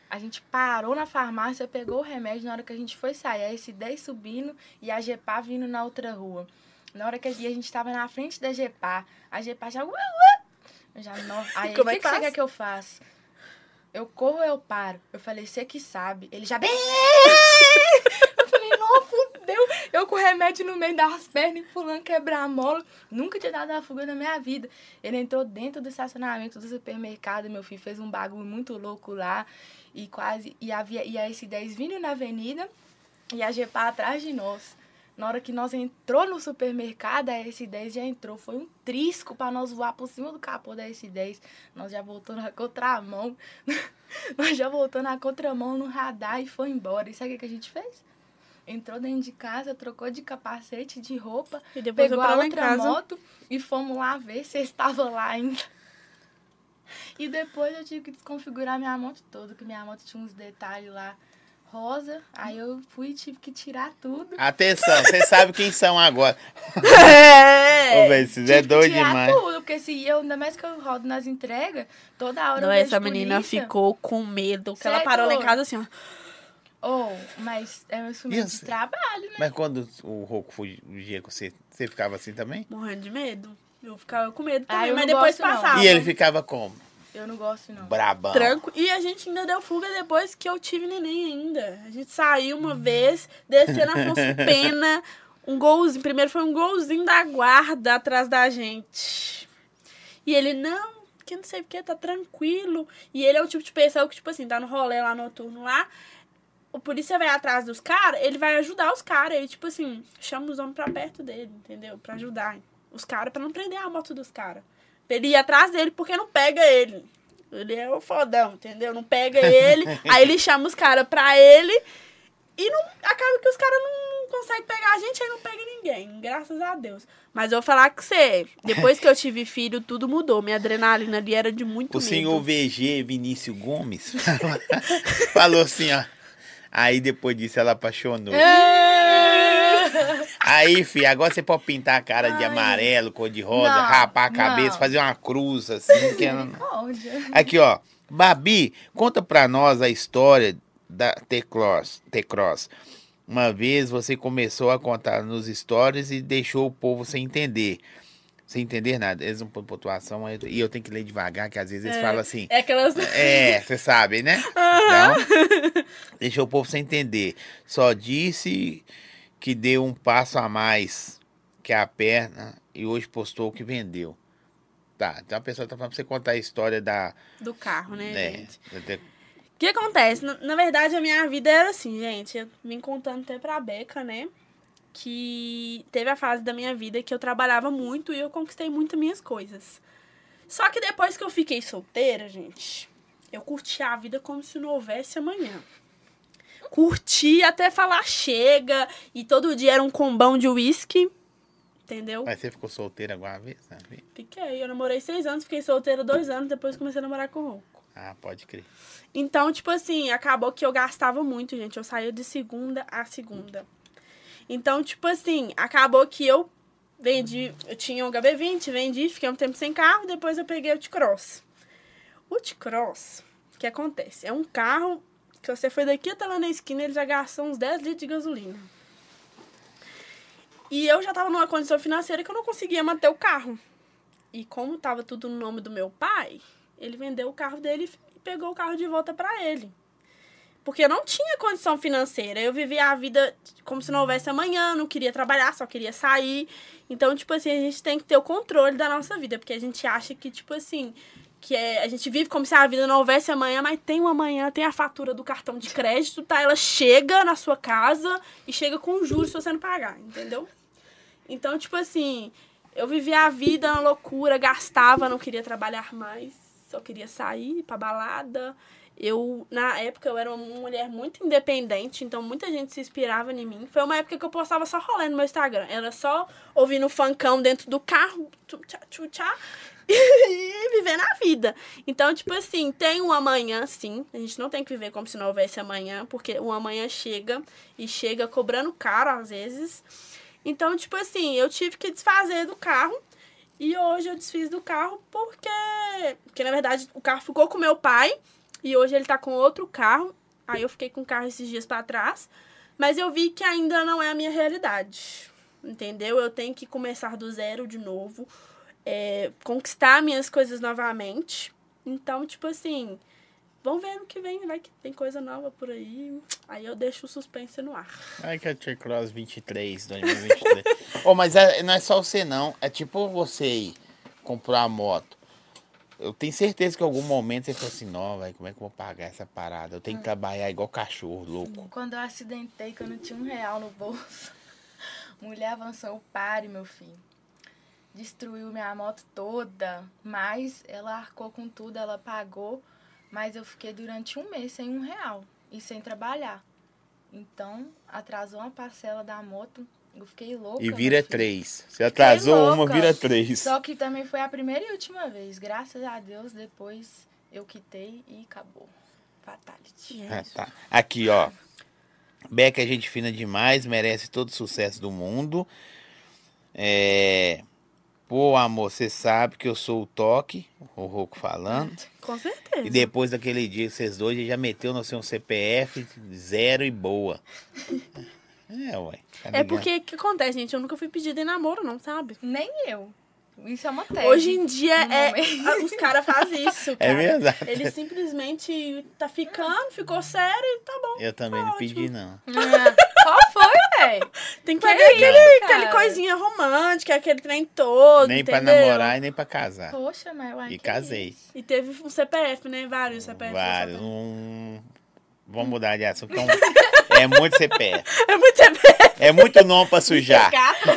A gente parou na farmácia, pegou o remédio. Na hora que a gente foi sair, a S10 subindo e a GEPA vindo na outra rua. Na hora que a gente estava na frente da GEPA, a GEPA já... "Ué, ué". Já não. Aí, Como o é que, que que você quer que eu faça? Eu corro ou eu paro? Eu falei, você que sabe. Ele já. Eu falei, não, fudeu. Eu com remédio no meio das pernas, pulando, quebrar a mola. Nunca tinha dado uma fuga na minha vida. Ele entrou dentro do estacionamento do supermercado, meu filho fez um bagulho muito louco lá. E quase. E, havia, e a S10 vindo na avenida e a GPA atrás de nós. Na hora que nós entrou no supermercado, a S10 já entrou. Foi um trisco para nós voar por cima do capô da S10. Nós já voltou na contramão. nós já voltou na contramão no radar e foi embora. E sabe o que a gente fez? Entrou dentro de casa, trocou de capacete, de roupa, E depois pegou a outra moto e fomos lá ver se estava lá ainda. E depois eu tive que desconfigurar minha moto toda, que minha moto tinha uns detalhes lá rosa. Aí eu fui e tive que tirar tudo. Atenção, vocês sabem quem são agora. É. Ô, velho, vocês é doido tirar demais. tudo, porque se eu, ainda mais que eu rodo nas entregas, toda hora Não, essa menina polícia. ficou com medo, que ela é parou lá em casa assim, ó. Oh, mas é um instrumento Isso. de trabalho, né? Mas quando o Roco fugia com você, você ficava assim também? Morrendo de medo. Eu ficava com medo Ah, também, eu mas depois gosto, não. passava. E ele ficava como? Eu não gosto, não. Brabão. Tranco. E a gente ainda deu fuga depois que eu tive neném ainda. A gente saiu uma vez, desceu na Afonso Pena, um golzinho. Primeiro foi um golzinho da guarda atrás da gente. E ele, não, que não sei o que, tá tranquilo. E ele é o tipo de pessoa que, tipo assim, tá no rolê lá noturno lá. O polícia vai atrás dos caras, ele vai ajudar os caras. Ele, tipo assim, chama os homens pra perto dele, entendeu? Pra ajudar os caras, pra não prender a moto dos caras. Pra ele ir atrás dele, porque não pega ele. Ele é o fodão, entendeu? Não pega ele. aí ele chama os caras pra ele. E não, acaba que os caras não conseguem pegar a gente, aí não pega ninguém. Graças a Deus. Mas eu vou falar que você, depois que eu tive filho, tudo mudou. Minha adrenalina ali era de muito O medo. senhor VG Vinícius Gomes falou assim, ó. Aí depois disso ela apaixonou. Aí, filho, agora você pode pintar a cara de Ai. amarelo, cor de rosa, Não, rapar a cabeça, não. fazer uma cruz assim. que ela-. Aqui, ó. Babi, conta pra nós a história da T-Cross. T-Cross. Uma vez você começou a contar nos stories e deixou o povo sem entender. Sem entender nada. Eles não põem pontuação e eu tenho que ler devagar, que às vezes eles É. falam assim. É aquelas. É, você sabe, né? Então, deixou o povo sem entender. Só disse que deu um passo a mais que a perna e hoje postou que vendeu. Tá, então a pessoa tá falando pra você contar a história da. Do carro, né, né, gente? O que acontece? Na, na verdade, a minha vida era assim, gente. Eu vim contando até pra Beca, né? Que teve a fase da minha vida que eu trabalhava muito e eu conquistei muito minhas coisas. Só que depois que eu fiquei solteira, gente, eu curti a vida como se não houvesse amanhã. Curti até falar chega e todo dia era um combão de uísque, entendeu? Mas você ficou solteira alguma vez? sabe? Fiquei, eu namorei seis anos, fiquei solteira dois anos, depois comecei a namorar com o Ronco. Ah, pode crer. Então, tipo assim, acabou que eu gastava muito, gente. Eu saía de segunda a segunda. Então, tipo assim, acabou que eu vendi. Eu tinha um HB20, vendi, fiquei um tempo sem carro, depois eu peguei o T-Cross. O T-Cross, o que acontece? É um carro que você foi daqui até lá na esquina, ele já gastou uns 10 litros de gasolina. E eu já tava numa condição financeira que eu não conseguia manter o carro. E como tava tudo no nome do meu pai, ele vendeu o carro dele e pegou o carro de volta pra ele. Porque eu não tinha condição financeira. Eu vivia a vida como se não houvesse amanhã, não queria trabalhar, só queria sair. Então, tipo assim, a gente tem que ter o controle da nossa vida, porque a gente acha que, tipo assim, que é, a gente vive como se a vida não houvesse amanhã, mas tem um amanhã, tem a fatura do cartão de crédito, tá? Ela chega na sua casa e chega com juros se você não pagar, entendeu? Então, tipo assim, eu vivia a vida na loucura, gastava, não queria trabalhar mais, só queria sair ir pra balada. Eu, na época, eu era uma mulher muito independente, então muita gente se inspirava em mim. Foi uma época que eu postava só rolê no meu Instagram. Era só ouvindo funkão dentro do carro, tchá, tchá, e vivendo a vida. Então, tipo assim, tem um amanhã, sim. A gente não tem que viver como se não houvesse amanhã, porque o amanhã chega e chega cobrando caro às vezes. Então, tipo assim, eu tive que desfazer do carro. E hoje eu desfiz do carro porque. Porque na verdade o carro ficou com meu pai. E hoje ele tá com outro carro. Aí eu fiquei com o carro esses dias pra trás. Mas eu vi que ainda não é a minha realidade. Entendeu? Eu tenho que começar do zero de novo. É, conquistar minhas coisas novamente. Então, tipo assim. Vamos ver no que vem, vai que tem coisa nova por aí. Aí eu deixo o suspense no ar. Ai, que é T-Cross 23, 2023. oh, mas é- não é só você, não. É tipo você ir comprar a moto. Eu tenho certeza que em algum momento você falou assim, não, velho, como é que eu vou pagar essa parada? Eu tenho que trabalhar igual cachorro, louco. Quando eu acidentei, que eu não tinha um real no bolso, mulher avançou o pare, meu filho. Destruiu minha moto toda, mas ela arcou com tudo, ela pagou, mas eu fiquei durante um mês sem um real e sem trabalhar. Então, atrasou uma parcela da moto, eu fiquei louca. E vira três. Você atrasou uma, vira três. Só que também foi a primeira e última vez. Graças a Deus, depois eu quitei e acabou. Fatality. É Ah, tá. Aqui, ó. Beca é gente fina demais, merece todo o sucesso do mundo. É... Pô, amor, você sabe que eu sou o toque, o Roco falando. Com certeza. E depois daquele dia que vocês dois já meteu no seu CPF zero e boa. É, ué. tá É porque o que acontece, gente? Eu nunca fui pedida em namoro, não, sabe? Nem eu. Isso é uma tese. Hoje em dia é. Os caras fazem isso. É Cara. verdade. Ele simplesmente tá ficando, ficou sério e tá bom. Eu também tá não ótimo. pedi, não. Ah, Qual foi, ué. Tem que fazer aquele, isso, aquele coisinha romântica, aquele trem todo, Nem entendeu? pra namorar e nem pra casar. Poxa, mas uai, E que casei. isso? E teve um CPF, né? Vários CPF. Vários. Um... Vamos mudar de assunto. que É, muito CPF. É muito CPF. É muito nome pra sujar.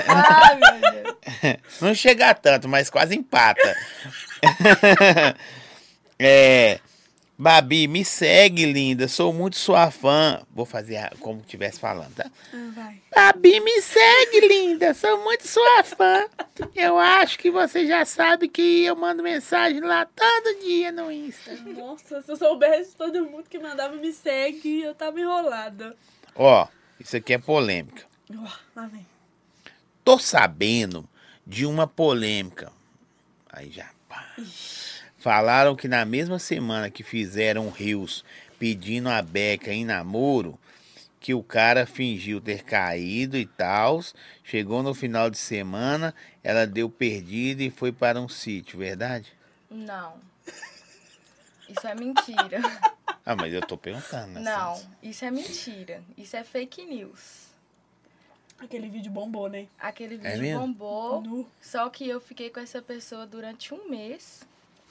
Ai, meu Deus. Não chega a tanto, mas quase empata. é. Babi, me segue, linda. Sou muito sua fã. Vou fazer a- como estivesse falando, tá? Ah, vai. Babi, me segue, linda. Sou muito sua fã. Eu acho que você já sabe que eu mando mensagem lá todo dia no Insta. Nossa, se eu soubesse todo mundo que mandava me segue, eu tava enrolada. Ó, isso aqui é polêmica. Ó, lá vem. Tô sabendo de uma polêmica. Aí já. pá. Falaram que na mesma semana que fizeram rios pedindo a Beca em namoro, que o cara fingiu ter caído e tal. Chegou no final de semana, ela deu perdida e foi para um sítio, verdade? Não. Isso é mentira. Ah, mas eu tô perguntando. né, Não, isso é mentira. Isso é fake news. Aquele vídeo bombou, né? Aquele É vídeo mesmo? bombou. Só que eu fiquei com essa pessoa durante um mês.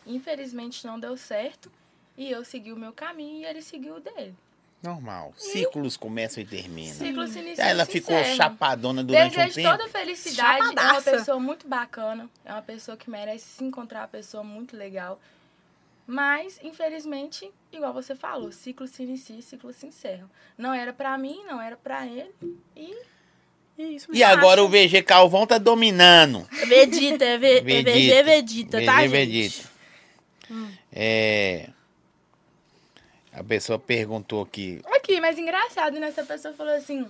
Infelizmente não deu certo. E eu segui o meu caminho e ele seguiu o dele. Normal. Ciclos começam e terminam. Ciclo se inicia Aí ela se ficou chapadona durante Desejo um tempo. toda felicidade. É uma Chapadaça. pessoa muito bacana. É uma pessoa que merece se encontrar uma pessoa muito legal. Mas, infelizmente, igual você falou, ciclo se inicia e ciclo se encerra. Não era pra mim, não era pra ele. E É isso, E agora o acho. VG Calvão tá dominando. Vegeta, é, v, é Vegeta. VG Vegeta, tá, VG gente? Vegeta. É. A pessoa perguntou aqui. Aqui, mas engraçado, né? Essa pessoa falou assim: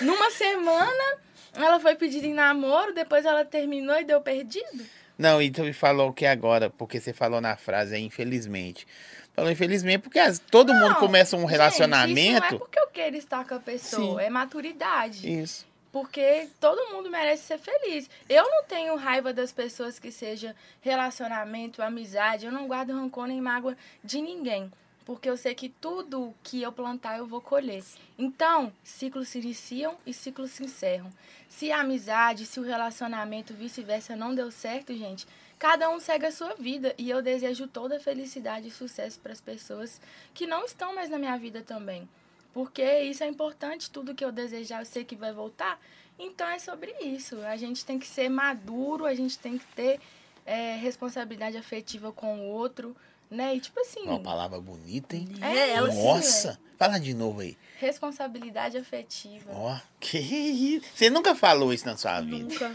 numa semana ela foi pedida em namoro, depois ela terminou e deu perdido. Não, e tu me falou que agora, porque você falou na frase, é infelizmente. Falou infelizmente porque as- todo mundo Não, começa um Gente, relacionamento. isso não é porque eu quero estar com a pessoa, Sim. é maturidade. Isso. Porque todo mundo merece ser feliz. Eu não tenho raiva das pessoas que seja relacionamento, amizade. Eu não guardo rancor nem mágoa de ninguém. Porque eu sei que tudo que eu plantar eu vou colher. Então, ciclos se iniciam e ciclos se encerram. Se a amizade, se o relacionamento, vice-versa, não deu certo, gente, cada um segue a sua vida. E eu desejo toda felicidade e sucesso para as pessoas que não estão mais na minha vida também. Porque isso é importante, tudo que eu desejar eu sei que vai voltar. Então é sobre isso. A gente tem que ser maduro, a gente tem que ter é, responsabilidade afetiva com o outro, né? E tipo assim, Uma palavra bonita, hein? É, ela sim, Nossa! Fala de novo aí. responsabilidade afetiva. Ó, que isso? Você nunca falou isso na sua vida. Nunca.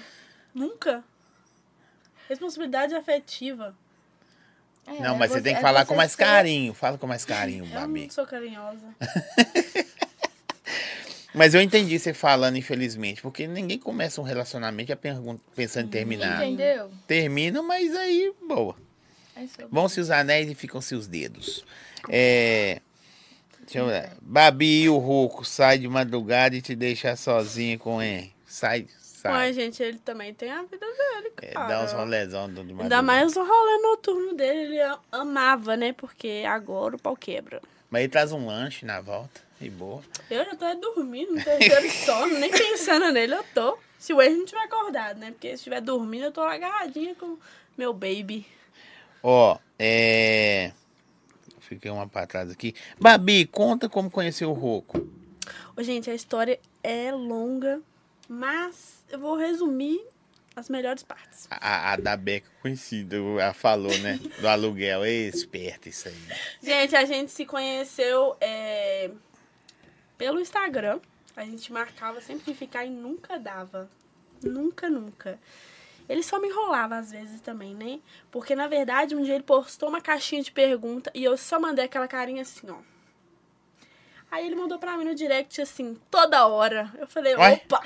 Nunca. Responsabilidade afetiva. É, Não, mas você você- tem que é falar com mais ser- carinho. Fala com mais carinho, Eu Babi. não sou carinhosa. Mas eu entendi você falando, infelizmente, porque ninguém começa um relacionamento já pensando em terminar. Entendeu? Termina, mas aí, boa. É Vão-se os anéis e ficam-se os dedos. É. Deixa eu ver. Babi e o Ruco sai de madrugada e te deixa sozinha com ele. Sai, sai. Mas, gente, ele também tem a vida dele, É, cara. dá uns rolezão de madrugada. Ainda mais o rolê noturno dele, ele amava, né? Porque agora o pau quebra. Mas ele traz um lanche na volta. E boa. Eu já tô é dormindo, não tô tendo sono, nem pensando nele eu tô. Se o ex não tiver acordado, né? Porque se estiver dormindo, eu tô agarradinha com meu baby. Ó, é. Fiquei uma pra trás aqui. Babi, conta como conheceu o Roco. Ô, gente, a história é longa, mas eu vou resumir as melhores partes. A, a da Beca conhecida, ela falou, né? Do aluguel. É esperta isso aí. Gente, a gente se conheceu é, pelo Instagram. A gente marcava sempre de ficar e nunca dava. Nunca, nunca. Ele só me enrolava às vezes também, né? Porque, na verdade, um dia ele postou uma caixinha de pergunta e eu só mandei aquela carinha assim, ó. Aí ele mandou pra mim no direct assim, toda hora. Eu falei, Ué? opa!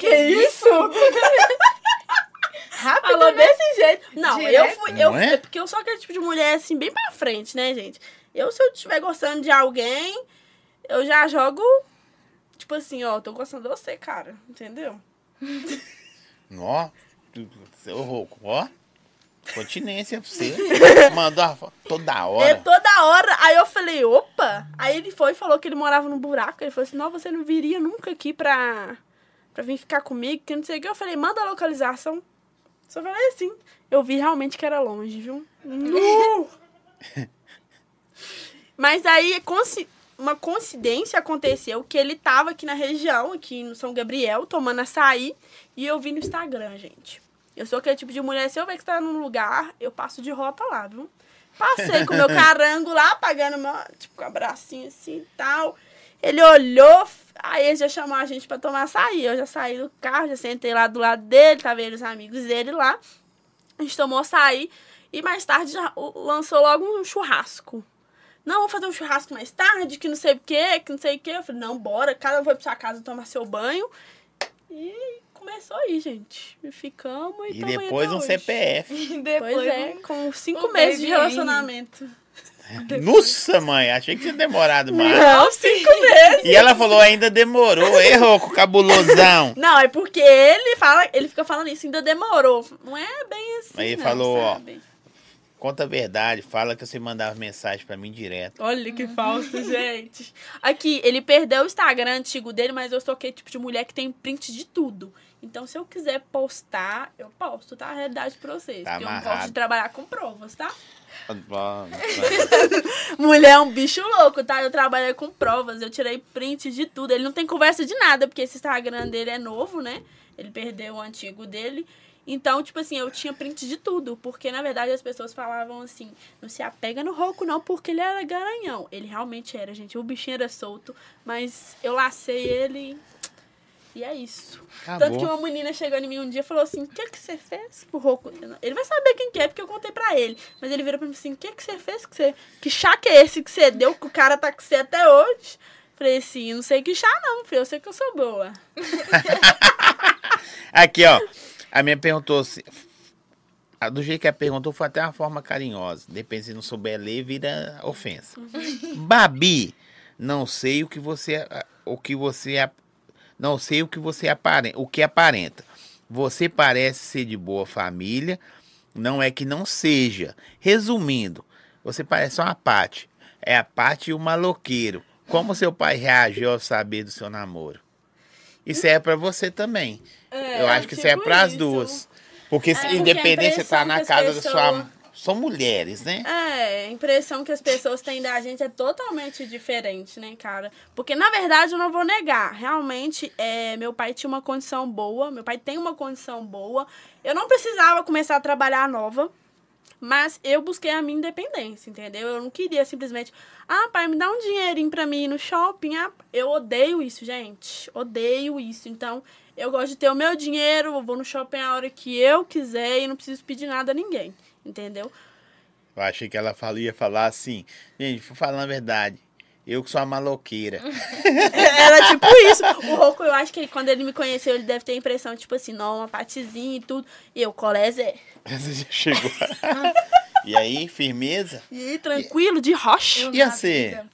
Que isso? Rápido, Falou né? desse jeito. Não, eu Direto. fui. Eu, Não é? é porque eu sou aquele tipo de mulher assim, bem pra frente, né, gente? Eu, se eu estiver gostando de alguém, eu já jogo. Tipo assim, ó, tô gostando de você, cara. Entendeu? Ó, seu Roco, ó. Continência pra você. Mandou a foto toda hora. É toda hora. Aí eu falei, opa. Aí ele foi e falou que ele morava num buraco. Ele falou assim, não, você não viria nunca aqui pra, pra vir ficar comigo, que não sei o que. Eu falei, manda a localização. Só falei assim. Eu vi realmente que era longe, viu? Mas aí, uma coincidência aconteceu que ele tava aqui na região, aqui no São Gabriel, tomando açaí. E eu vi no Instagram, gente. Eu sou aquele tipo de mulher, se eu ver que você tá num lugar, eu passo de rota lá, viu? Passei com meu carango lá, pagando meu, tipo, com a bracinha assim e tal. Ele olhou, aí ele já chamou a gente pra tomar açaí. Eu já saí do carro, já sentei lá do lado dele, tava ele os amigos dele lá. A gente tomou açaí e mais tarde já lançou logo um churrasco. Não, vamos fazer um churrasco mais tarde, que não sei o que, que não sei o que. Eu falei, não, bora, cada um foi pra sua casa tomar seu banho. E começou aí, gente. E ficamos e, E depois um hoje. CPF. Depois Pois é, um- com cinco um meses de relacionamento. Nossa, mãe, achei que tinha demorado mais. Não, cinco meses. E ela falou, ainda demorou. Errou com o cabulosão. Não, é porque ele fala, ele fica falando isso, ainda demorou. Não é bem assim. Aí não, falou, ó, sabe? Conta a verdade, fala que você mandava mensagem pra mim direto. Olha que falso, gente. Aqui, ele perdeu o Instagram antigo dele, mas eu sou aquele tipo de mulher que tem print de tudo. Então, se eu quiser postar, eu posto, tá? A realidade pra vocês. Tá porque eu não amarrado. gosto de trabalhar com provas, tá? Mulher é um bicho louco, tá? Eu trabalhei com provas, eu tirei print de tudo. Ele não tem conversa de nada, porque esse Instagram dele é novo, né? Ele perdeu o antigo dele. Então, tipo assim, eu tinha print de tudo. Porque, na verdade, as pessoas falavam assim: não se apega no Roku, não, porque ele era garanhão. Ele realmente era, gente. O bichinho era solto. Mas eu lacei ele. E é isso. Tanto que Acabou. uma menina chegou em mim um dia e falou assim: O que, que você fez pro Roku? Ele vai saber quem que é, porque eu contei pra ele. Mas ele virou pra mim assim: O que, que você fez? Que, você... que chá que é esse que você deu? Que o cara tá com você até hoje? Falei assim: Não sei que chá, não, filho. Eu sei que eu sou boa. Aqui, ó. A minha perguntou se. a- Do jeito que ela perguntou, foi até uma forma carinhosa. Depende se não souber ler, vira ofensa. Babi, não sei o que você. O que você. Não sei o que você aparenta. O que aparenta. Você parece ser de boa família. Não é que não seja. Resumindo, você parece uma Pati. É a Pati e o maloqueiro. Como seu pai reagiu ao saber do seu namoro? Isso é pra você também. É, Eu acho que isso é tipo para as isso. duas. Porque porque a independente se tá na as casa da pessoas- sua. São mulheres, né? É, a impressão que as pessoas têm da gente é totalmente diferente, né, cara? Porque, na verdade, eu não vou negar. Realmente, é, meu pai tinha uma condição boa, meu pai tem uma condição boa. Eu não precisava começar a trabalhar nova, mas eu busquei a minha independência, entendeu? Eu não queria simplesmente, ah, pai, me dá um dinheirinho pra mim ir no shopping. Ah, eu odeio isso, gente. Odeio isso. Então, eu gosto de ter o meu dinheiro, eu vou no shopping a hora que eu quiser e não preciso pedir nada a ninguém, entendeu? Eu achei que ela ia falar assim. Gente, vou falar a verdade. Eu que sou a maloqueira. Era tipo isso. O Rocco, eu acho que quando ele me conheceu, ele deve ter a impressão, tipo assim, não, uma patizinha e tudo. E eu, colésio Você já chegou. e aí, firmeza? E tranquilo, de rocha. E você? vida.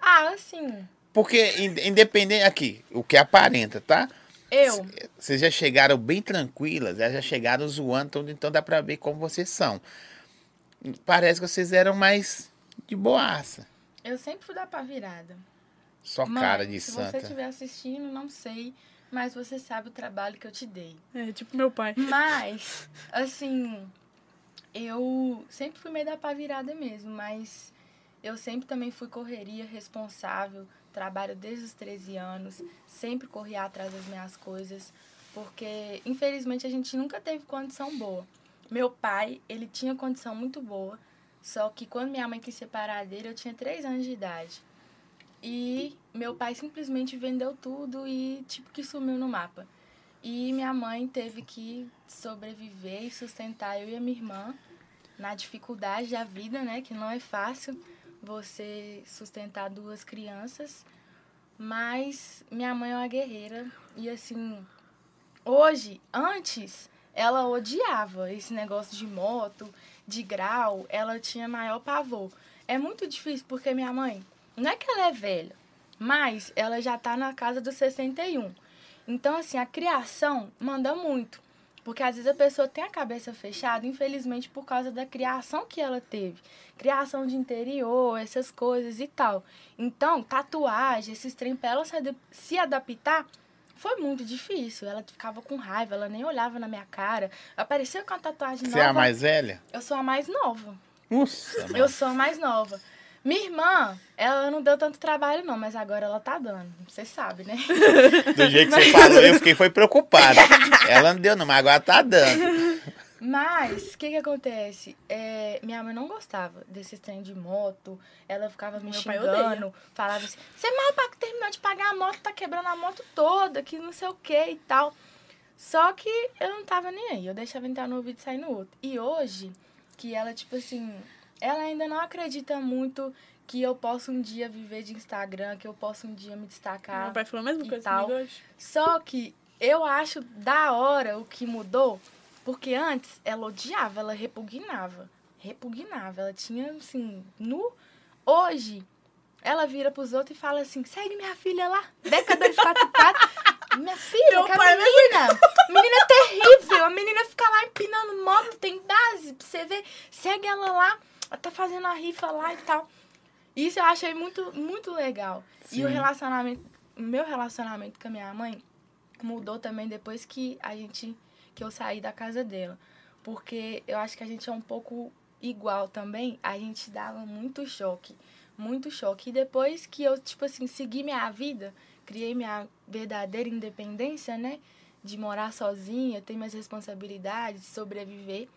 Ah, assim, Porque, in- independente. Aqui, o que aparenta, tá? Eu. Vocês já chegaram bem tranquilas, elas já chegaram zoando, tudo, então dá pra ver como vocês são. Parece que vocês eram mais de boaça. Eu sempre fui dar pra virada. Só Mãe, cara de se santa. você estiver assistindo, não sei, mas você sabe o trabalho que eu te dei. É, tipo meu pai. Mas, assim, eu sempre fui meio da pá virada mesmo, mas eu sempre também fui correria, responsável, trabalho desde os 13 anos, sempre corri atrás das minhas coisas, porque infelizmente a gente nunca teve condição boa. Meu pai, ele tinha condição muito boa, só que quando minha mãe quis separar dele, eu tinha 3 anos de idade. E meu pai simplesmente vendeu tudo e tipo que sumiu no mapa. E minha mãe teve que sobreviver e sustentar eu e a minha irmã na dificuldade da vida, né? Que não é fácil você sustentar duas crianças. Mas minha mãe é uma guerreira. E assim, hoje, antes, ela odiava esse negócio de moto, de grau. Ela tinha maior pavor. É muito difícil porque minha mãe, não é que ela é velha, mas ela já tá na casa dos 61. Então, assim, a criação manda muito. Porque às vezes a pessoa tem a cabeça fechada, infelizmente, por causa da criação que ela teve. Criação de interior, essas coisas e tal. Então, tatuagem, esses trem pra ela se, ad se adaptar foi muito difícil. Ela ficava com raiva, ela nem olhava na minha cara. Apareceu com a tatuagem Você nova. é a mais velha? Eu sou a mais nova. Nossa. Eu sou a mais nova. Minha irmã, ela não deu tanto trabalho, não, mas agora ela tá dando. Você sabe, né? Do jeito que você falou, eu fiquei foi preocupada. Ela não deu, não, mas agora tá dando. Mas, o que que acontece? É, minha mãe não gostava desse trem de moto. Ela ficava me Meu pai xingando. Falava assim, você mal pra terminar de pagar a moto, tá quebrando a moto toda, que não sei o que e tal. Só que eu não tava nem aí. Eu deixava entrar no ouvido e sair no outro. E hoje, que ela, tipo assim... Ela ainda não acredita muito que eu posso um dia viver de Instagram, que eu posso um dia me destacar. Meu pai falou a mesma coisa tal. hoje. Só que eu acho da hora o que mudou, porque antes ela odiava, ela repugnava. Repugnava. Ela tinha, assim, no. Hoje, ela vira pros outros e fala assim: segue minha filha lá, Deca 244. Minha filha, Meu que a pai é menina. Menina terrível. A menina fica lá empinando moto, tem base pra você ver. Segue ela lá, tá fazendo a rifa lá e tal. Isso eu achei muito, muito legal. E o Sim. relacionamento, meu relacionamento com a minha mãe mudou também depois que a gente que eu saí da casa dela. Porque eu acho que a gente é um pouco igual também. A gente dava muito choque, muito choque. E depois que eu, tipo assim, segui minha vida, criei minha verdadeira independência, né? De morar sozinha, ter minhas responsabilidades, sobreviver,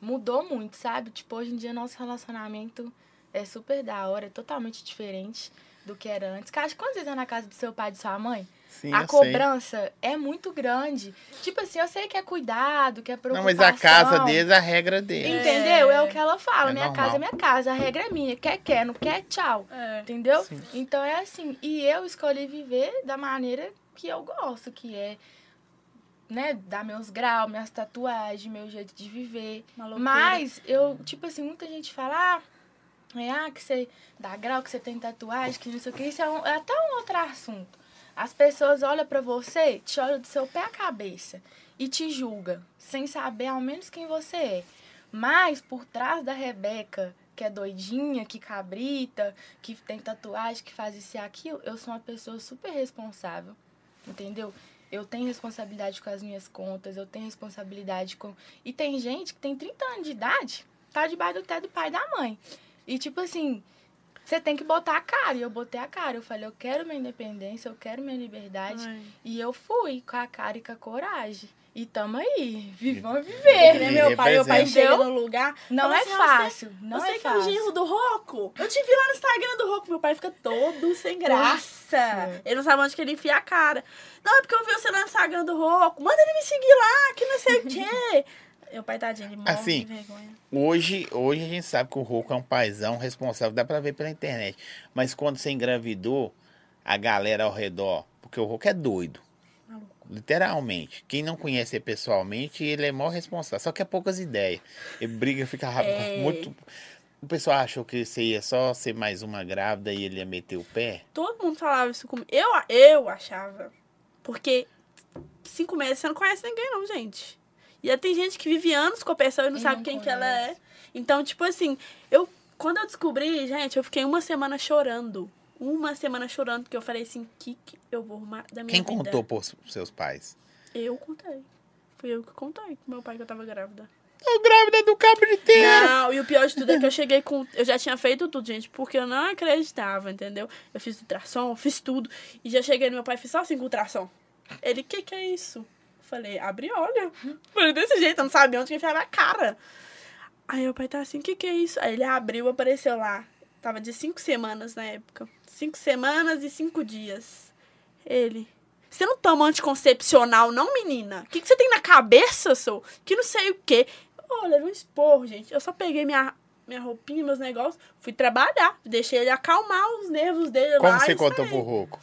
mudou muito, sabe? Tipo, hoje em dia nosso relacionamento é super da hora, é totalmente diferente do que era antes. Cara, quantas vezes é na casa do seu pai e de sua mãe? Sim, a eu sei. cobrança é muito grande. Tipo assim, eu sei que é cuidado, que é Não, preocupação. mas a casa deles, a regra deles. Entendeu? É, É. o que ela fala. É minha normal. casa é minha casa, a regra é minha. Quer, quer, não quer, tchau. É. Entendeu? Sim. Então é assim. E eu escolhi viver da maneira que eu gosto, que é, né, dar meus graus, minhas tatuagens, meu jeito de viver. Mas eu, tipo assim, muita gente fala, ah, é, ah, que você dá grau, que você tem tatuagem, que não sei o que. Isso é, um- é até um outro assunto. As pessoas olham pra você, te olham do seu pé à cabeça e te julga, sem saber ao menos quem você é. Mas por trás da Rebeca, que é doidinha, que cabrita, que tem tatuagem, que faz isso e aquilo, eu sou uma pessoa super responsável. Entendeu? Eu tenho responsabilidade com as minhas contas, eu tenho responsabilidade com. E tem gente que tem 30 anos de idade, tá debaixo do teto do pai e da mãe. E tipo assim, você tem que botar a cara. E eu botei a cara. Eu falei, eu quero minha independência, eu quero minha liberdade. Ai. E eu fui com a cara e com a coragem. E tamo aí, Que viver. nem meu pai, meu pai chega no lugar. Não é assim, "Você- fácil, não você é que é o fácil. genro do Roco? Eu te vi lá no Instagram do Roco. Meu pai fica todo sem graça. Nossa. Ele não sabe onde que ele enfia a cara. Não, é porque eu vi você lá no Instagram do Roco. Manda ele me seguir lá, que não sei o quê. Meu pai, tadinho, ele morre Assim, de vergonha. Hoje, hoje a gente sabe que o Roco é um paizão responsável, dá pra ver pela internet. Mas quando você engravidou, a galera ao redor, porque o Roco é doido. Literalmente. Quem não conhece ele pessoalmente, ele é mó responsável. Só que é poucas ideias. Ele briga, fica rápido, É. muito. O pessoal achou que você ia só ser mais uma grávida e ele ia meter o pé. Todo mundo falava isso comigo. Eu, eu achava. Porque cinco meses você não conhece ninguém, não, gente. E aí tem gente que vive anos com a pessoa e não E sabe não quem que ela é. Então, tipo assim, eu. Quando eu descobri, gente, eu fiquei uma semana chorando. Uma semana chorando, porque eu falei assim, o que, que eu vou arrumar da minha Quem vida? contou pros seus pais? Eu contei. Fui eu que contei com meu pai que eu tava grávida. Tô grávida do cabriteiro. Não, e o pior de tudo é que eu cheguei com. Eu já tinha feito tudo, gente, porque eu não acreditava, entendeu? Eu fiz ultrassom, fiz tudo. E já cheguei no meu pai e fiz só assim com ultrassom. Ele, que que é isso? Falei, abre olha. Falei, desse jeito, eu não sabia onde que enfiava a cara. Aí meu pai tá assim, que que é isso? Aí ele abriu, apareceu lá. Tava de cinco semanas na época. Cinco semanas e cinco dias. Ele. Você não toma anticoncepcional, não, menina? O que, que você tem na cabeça, sou? Que não sei o quê. Olha, era um esporro, gente. Eu só peguei minha, minha roupinha, meus negócios, fui trabalhar. Deixei ele acalmar os nervos dele Como lá você contou pro Roco?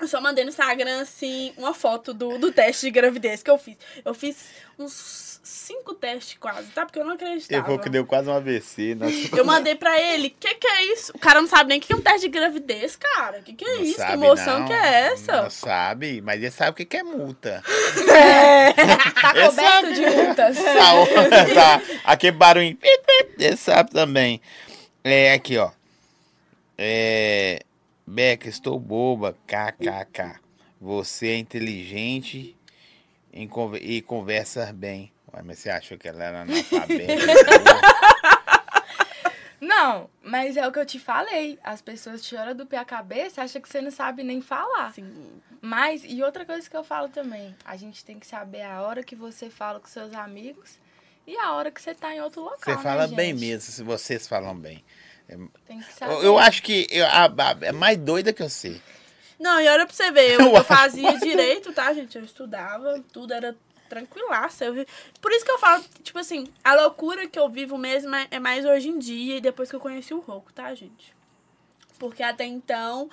Eu só mandei no Instagram, assim, uma foto do, do teste de gravidez que eu fiz. Eu fiz uns cinco testes quase, tá? Porque eu não acreditava. Eu vou que deu quase um AVC. Nossa. Eu mandei pra ele, que que é isso? O cara não sabe nem o que é um teste de gravidez, cara. Que que é Não isso? Que sabe, emoção não. que é essa? Não sabe, mas ele sabe o que que é multa. Tá Essa- coberto de multas. tá, tá. Aquele barulho. Ele sabe também. É, aqui, ó. É. Beca, estou boba. KKK. Você é inteligente em conver- e conversa bem. Ué, mas você achou que ela era analfabeta? Não, mas é o que eu te falei. As pessoas te olham do pé à cabeça e acham que você não sabe nem falar. Assim, Mas, e outra coisa que eu falo também, a gente tem que saber a hora que você fala com seus amigos e a hora que você tá em outro local. Você né, fala bem gente? mesmo, se vocês falam bem. Tem que saber. Eu, eu acho que eu- a, a- é mais doida que eu sei. Não, e olha pra você ver, eu, Eu acho fazia direito, tá, gente? Eu estudava, tudo era tranquilaça. Eu vi- Por isso que eu falo, tipo assim, a loucura que eu vivo mesmo é, é mais hoje em dia e depois que eu conheci o Roco, tá, gente? Porque até então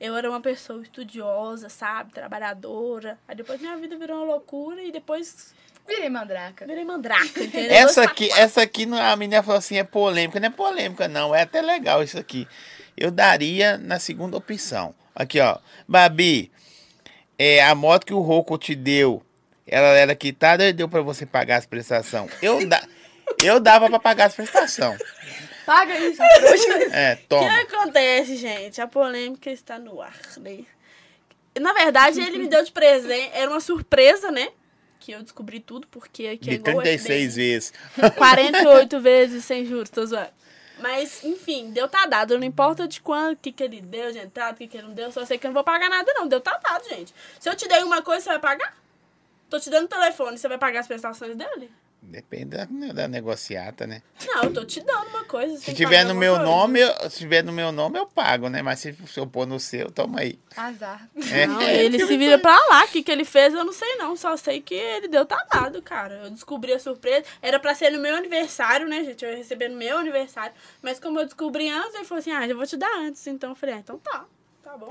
eu era uma pessoa estudiosa, sabe? Trabalhadora. Aí depois minha vida virou uma loucura e depois Virei mandraca. virei mandraca, entendeu? Essa aqui, essa aqui, não- a menina falou assim, é polêmica. Não é polêmica, não. É até legal isso aqui. Eu daria na segunda opção. Aqui, ó. Babi, é, a moto que o Roco te deu, ela era quitada ou deu pra você pagar as prestações? Eu, da, eu dava pra pagar as prestações. Paga isso. É, O que toma. acontece, gente? A polêmica está no ar, né? Na verdade, ele me deu de presente. Era uma surpresa, né? Que eu descobri tudo, porque aqui é De igual o 36 vezes. FDI. 48 vezes sem juros, tô zoando. Mas, enfim, deu tá dado. Não importa de quanto, o que, que ele deu de entrada, o que, que ele não deu. Só sei que eu não vou pagar nada, não. Deu tá dado, gente. Se eu te dei uma coisa, você vai pagar? Tô te dando o telefone, você vai pagar as prestações dele? Depende da, da negociata, né? Não, eu tô te dando uma coisa. Se tiver no meu coisa. nome, eu, se tiver no meu nome, eu pago, né? Mas se, se eu pôr no seu, toma aí. Azar. É. Não, ele se vira pra lá. O que, que ele fez, eu não sei não. Só sei que ele deu tatado, cara. Eu descobri a surpresa. Era pra ser no meu aniversário, né, gente? Eu ia receber no meu aniversário. Mas como eu descobri antes, ele falou assim, ah, já vou te dar antes. Então eu falei, ah, então tá. Tá bom.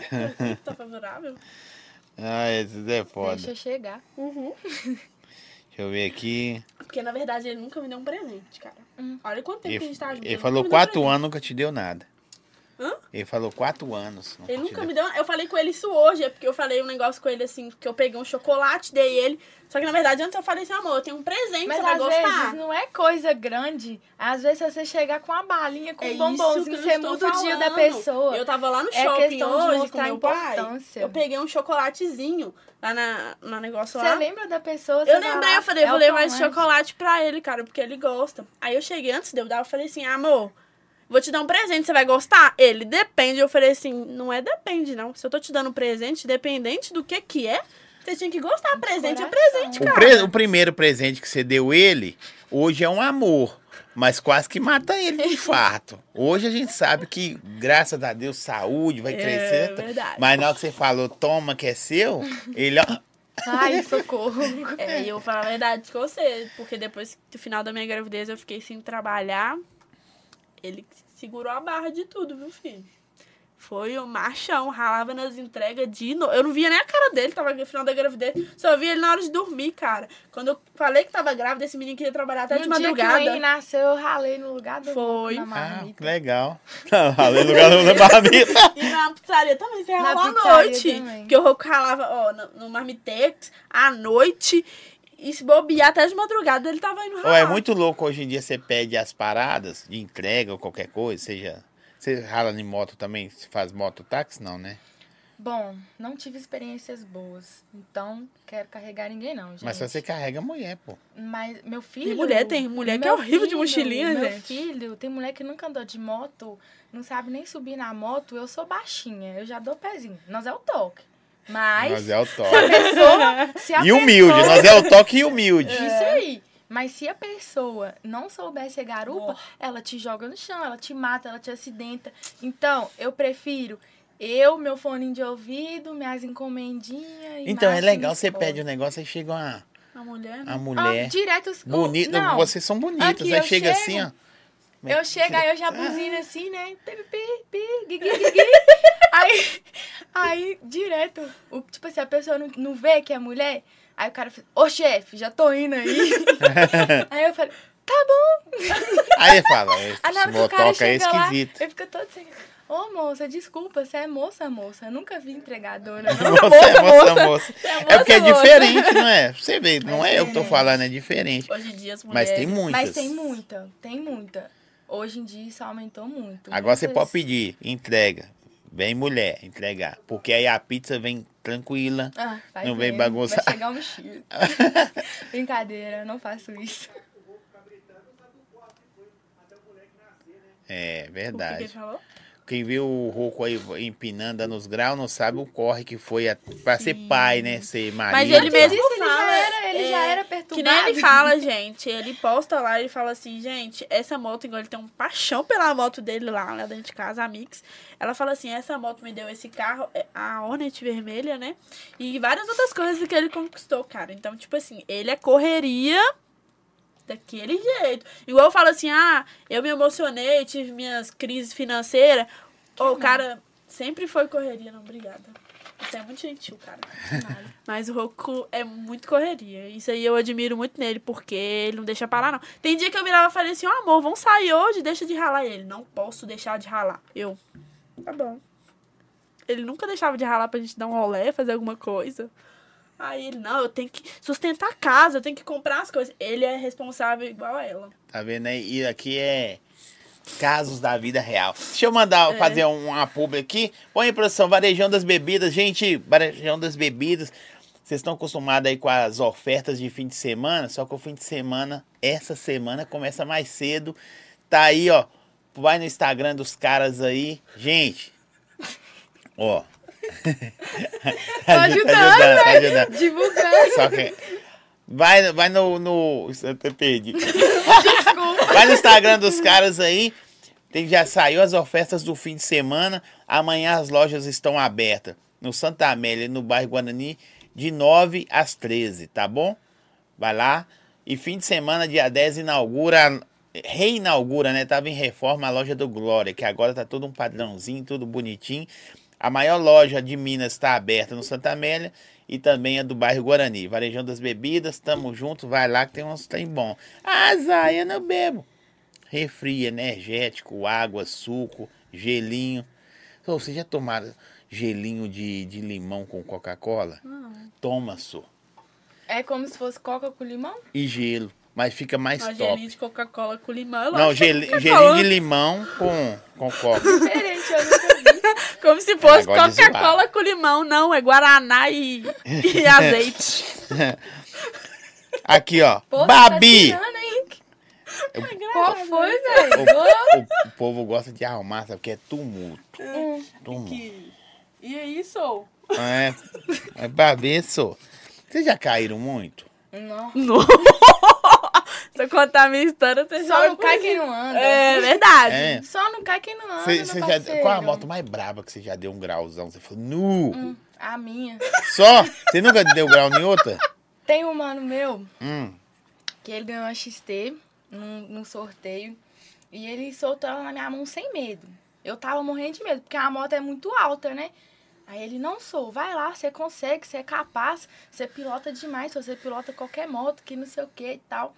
tá favorável. Ah, isso é foda. Deixa eu chegar. Uhum. Deixa eu ver aqui. Porque, na verdade, ele nunca me deu um presente, cara. Hum. Olha quanto tempo que a Ele, gente tá junto. ele falou quatro anos, nunca te deu nada. Hã? Ele falou quatro anos. Ele nunca deu. me deu. Eu falei com ele isso hoje, é porque eu falei um negócio com ele assim, que eu peguei um chocolate, dei ele. Só que na verdade antes eu falei assim, amor, eu tenho um presente, Mas você vai às gostar. vezes não é coisa grande. Às vezes você chegar com uma balinha, com É um bombonzinho, você muda o dia da pessoa. Eu tava lá no É shopping questão de hoje com meu pai. Eu peguei um chocolatezinho lá na, na negócio Você lá. lembra da pessoa? você Eu lembrei, eu falei, eu é vou levar esse chocolate pra ele, cara, porque ele gosta. Aí eu cheguei antes de eu dar, eu falei assim, amor, vou te dar um presente, você vai gostar? Ele, depende. Eu falei assim, não é depende, não. Se eu tô te dando um presente, dependente do que que é, você tinha que gostar. Presente é coração. presente, O, cara. pre- o primeiro presente que você deu ele, hoje é um amor. Mas quase que mata ele de infarto. Hoje a gente sabe que, graças a Deus, saúde vai É crescer. verdade. Mas na hora que você falou, toma que é seu, ele, ó. Ai, socorro. É, e eu vou falar a verdade com você, porque depois do final da minha gravidez eu fiquei sem trabalhar. Ele segurou a barra de tudo, viu, filho? Foi o machão, ralava nas entregas de novo. Eu não via nem a cara dele, tava no final da gravidez. Só via ele na hora de dormir, cara. Quando eu falei que tava grávida, esse menino queria trabalhar até no de dia que madrugada. Nasceu, eu ralei no lugar do Foi. na Ah, marmita. que legal. Além do lugar da marmita. E na pizzaria também, você Na ralou à noite. também. Porque o Roco ralava, ó, no, no Marmitex, à noite. E se bobear até de madrugada, ele tava indo ralar. Ó, é muito louco hoje em dia você pede as paradas de entrega ou qualquer coisa, seja. Você rala em moto também? Você faz mototáxi? Não, né? Bom, não tive experiências boas. Então, quero carregar ninguém, não, gente. Mas só você carrega a mulher, pô. Mas meu filho. mulher, tem mulher que é meu horrível de mochilinha, Meu gente. filho, tem mulher que nunca andou de moto, não sabe nem subir na moto. Eu sou baixinha, eu já dou pezinho. Nós é o toque. Mas. Nós é o se a toque. pessoa. Se a E humilde, pessoa- nós é o toque e humilde. Isso aí. Mas se a pessoa não souber ser garupa, ela te joga no chão, ela te mata, ela te acidenta. Então, eu prefiro eu, meu fone de ouvido, minhas encomendinhas. e Então é legal, você escola. pede um negócio, aí chega uma, A mulher, né? Ah, mulher direto. os- bonita. não, Vocês são bonitas. Aqui, aí eu chega chego, assim, ó. Eu chego, aí eu já buzino assim, né? Pi, pi, pi, gui, gui, gui. Aí, aí, direto, o, tipo assim, a pessoa não, não vê que é mulher. Aí o cara fala, ô chefe, já tô indo aí. aí eu falei, tá bom. Aí fala, Aí esse cara motoca é chega lá, esquisito. eu fico todo sem... Ô, moça, desculpa, você é moça, moça. Eu nunca vi entregadora, não. Moça, moça, moça. Você é É porque é moça, moça. diferente, não é? Você vê, não é eu que tô falando, é diferente. Hoje em dia as Mas mulheres... tem muitas. Mas tem muita, tem muita. Hoje em dia isso aumentou muito. Agora você Muitas- pode pedir, entrega. Vem mulher, entregar. Porque aí a pizza vem tranquila. Ah, Não vem bagunçar. Vai chegar um mexido. Brincadeira, eu não faço isso. É O que ele verdade. falou? Quem viu o Roco aí empinando, dando os graus, não sabe o corre que foi a- pra ser pai, né? Ser marido. Mas ele mesmo ele já fala, era, ele já é, era Que perturbado. nem ele fala, gente. Ele posta lá, ele fala assim, gente, essa moto, igual ele tem um paixão pela moto dele lá, lá dentro de casa, a Mix. Ela fala assim, essa moto me deu esse carro, é, a Hornet vermelha, né? E várias outras coisas que ele conquistou, cara. Então, tipo assim, ele é correria daquele jeito. Igual eu falo assim, ah, eu me emocionei, tive minhas crises financeiras. Ô, o cara sempre foi correria, não, obrigada. Você é muito gentil, cara. Mas o Roku é muito correria. Isso aí eu admiro muito nele, porque ele não deixa parar, não. Tem dia que eu virava e falei assim, ó, amor, vamos sair hoje, deixa de ralar ele. Não posso deixar de ralar. Eu, tá bom. Ele nunca deixava de ralar pra gente dar um rolê, fazer alguma coisa. Aí ele, não, eu tenho que sustentar a casa, eu tenho que comprar as coisas. Ele é responsável igual a ela. Tá vendo aí? E aqui é casos da vida real. Deixa eu mandar É. fazer um- uma publi aqui. Põe em produção, Varejão das Bebidas. Gente, Varejão das Bebidas. Vocês estão acostumados aí com as ofertas de fim de semana, só que o fim de semana, essa semana, começa mais cedo. Tá aí, ó. Vai no Instagram dos caras aí. Gente, ó. Tá ajudando, tá né? ajudando. Divulgando. Só que. Vai, vai no. no eu até perdi. Vai no Instagram dos caras aí. Tem, já saiu as ofertas do fim de semana. Amanhã as lojas estão abertas. No Santa Amélia, no bairro Guarani, de 9 às 13, tá bom? Vai lá. E fim de semana, dia 10, inaugura. Reinaugura, né? Tava em reforma a loja do Glória, que agora tá todo um padrãozinho, tudo bonitinho. A maior loja de Minas está aberta no Santa Amélia e também a do bairro Guarani. Varejão das Bebidas, tamo junto, vai lá que tem uns trem bom. Ah, Zay, eu não bebo. Refri, energético, água, suco, gelinho. Ô, Vocês já tomaram gelinho de, de limão com Coca-Cola? Toma, só. É como se fosse coca com limão? E gelo. Mas fica mais Uma top. gelinho de Coca-Cola com limão. Não, gel, gelinho de limão com, com coca. Diferente, eu nunca vi. Como se fosse de Coca-Cola com limão. Não, é Guaraná e, e azeite. Aqui, ó. Babi! Tá tirando, hein? Eu- Qual foi, velho? o- o povo gosta de arrumar, sabe? Porque é tumulto. Tumulto. E aí, sou? É, é Babi, só. Vocês já caíram muito? Não. Não. Se eu contar a minha história, você Só não cai quem não anda. É verdade. É. Só não cai quem não anda, Cê, cê já, qual a moto mais braba que você já deu um grauzão? Você falou, nu! Hum, a minha. Só? Você nunca deu grau em outra? Tem um mano meu Hum. que ele ganhou a XT num, num sorteio. E ele soltou ela na minha mão sem medo. Eu tava morrendo de medo, porque a moto é muito alta, né? Aí ele, não sou, vai lá, você consegue, você é capaz, você pilota demais, você pilota qualquer moto, que não sei o que e tal.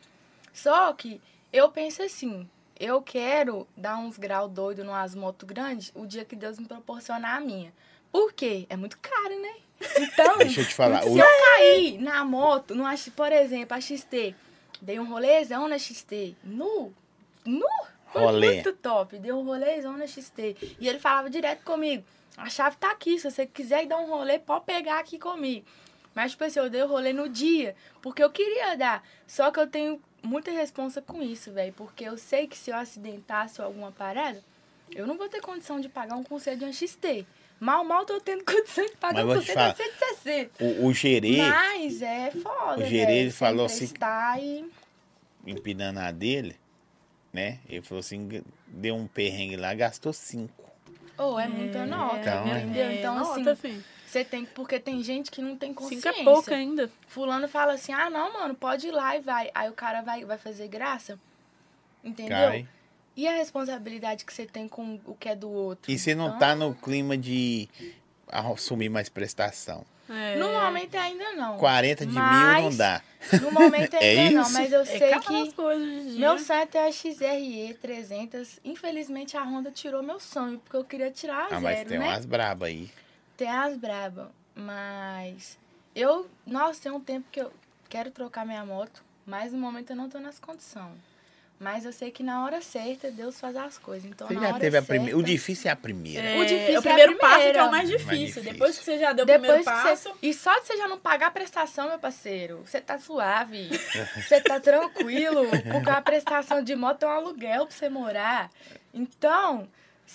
Só que eu penso assim, eu quero dar uns graus doidos numas motos grandes o dia que Deus me proporcionar a minha. Por quê? É muito caro, né? Então, Deixa eu te falar. se O, eu cair na moto, X- por exemplo, a XT, dei um rolezão na XT, nu, nu, foi Rolê. muito top, dei um rolezão na XT. E ele falava direto comigo, a chave tá aqui, se você quiser dar um rolê, pode pegar aqui comigo. Mas, tipo assim, eu dei o rolê no dia, porque eu queria dar. Só que eu tenho muita responsa com isso, velho, porque eu sei que se eu acidentasse ou alguma parada, eu não vou ter condição de pagar um conselho de uma XT. Mal, mal tô tendo condição de pagar Mas um conselho de falar. 160. o, o gerê, Mas é foda, O Gerê, velho, ele falou assim- E... empinando a dele, né? Ele falou assim, deu um perrengue lá, gastou cinco. Oh, é muita nota, Então, é. entendeu? Então, assim, nota, filho. Você tem... Porque tem gente que não tem Cinco consciência. é pouco ainda. Fulano fala assim, ah, não, mano, pode ir lá e vai. Aí o cara vai, vai fazer graça, entendeu? Cai. e a responsabilidade que você tem com o que é do outro? E você não Então, tá no clima de assumir mais prestação. É. No momento ainda não. 40 de mil Mas- não dá. No momento É ainda não, isso? mas eu É sei que meu sonho é a XRE 300. Infelizmente a Honda tirou meu sonho, porque eu queria tirar a Ah, mas zero, tem né? umas braba aí. Tem as braba, mas eu, nossa, tem um tempo que eu quero trocar minha moto, mas no momento eu não tô nas condições. Mas eu sei que na hora certa Deus faz as coisas. Então Você na já hora teve a certa, primeira. O difícil é a primeira. É, O difícil é o a primeiro passo que é o mais Mais difícil. difícil. Depois que você já deu o primeiro Depois passo, você, e só de você já não pagar a prestação, meu parceiro, você tá suave. você tá tranquilo, porque a prestação de moto é um aluguel pra você morar. Então,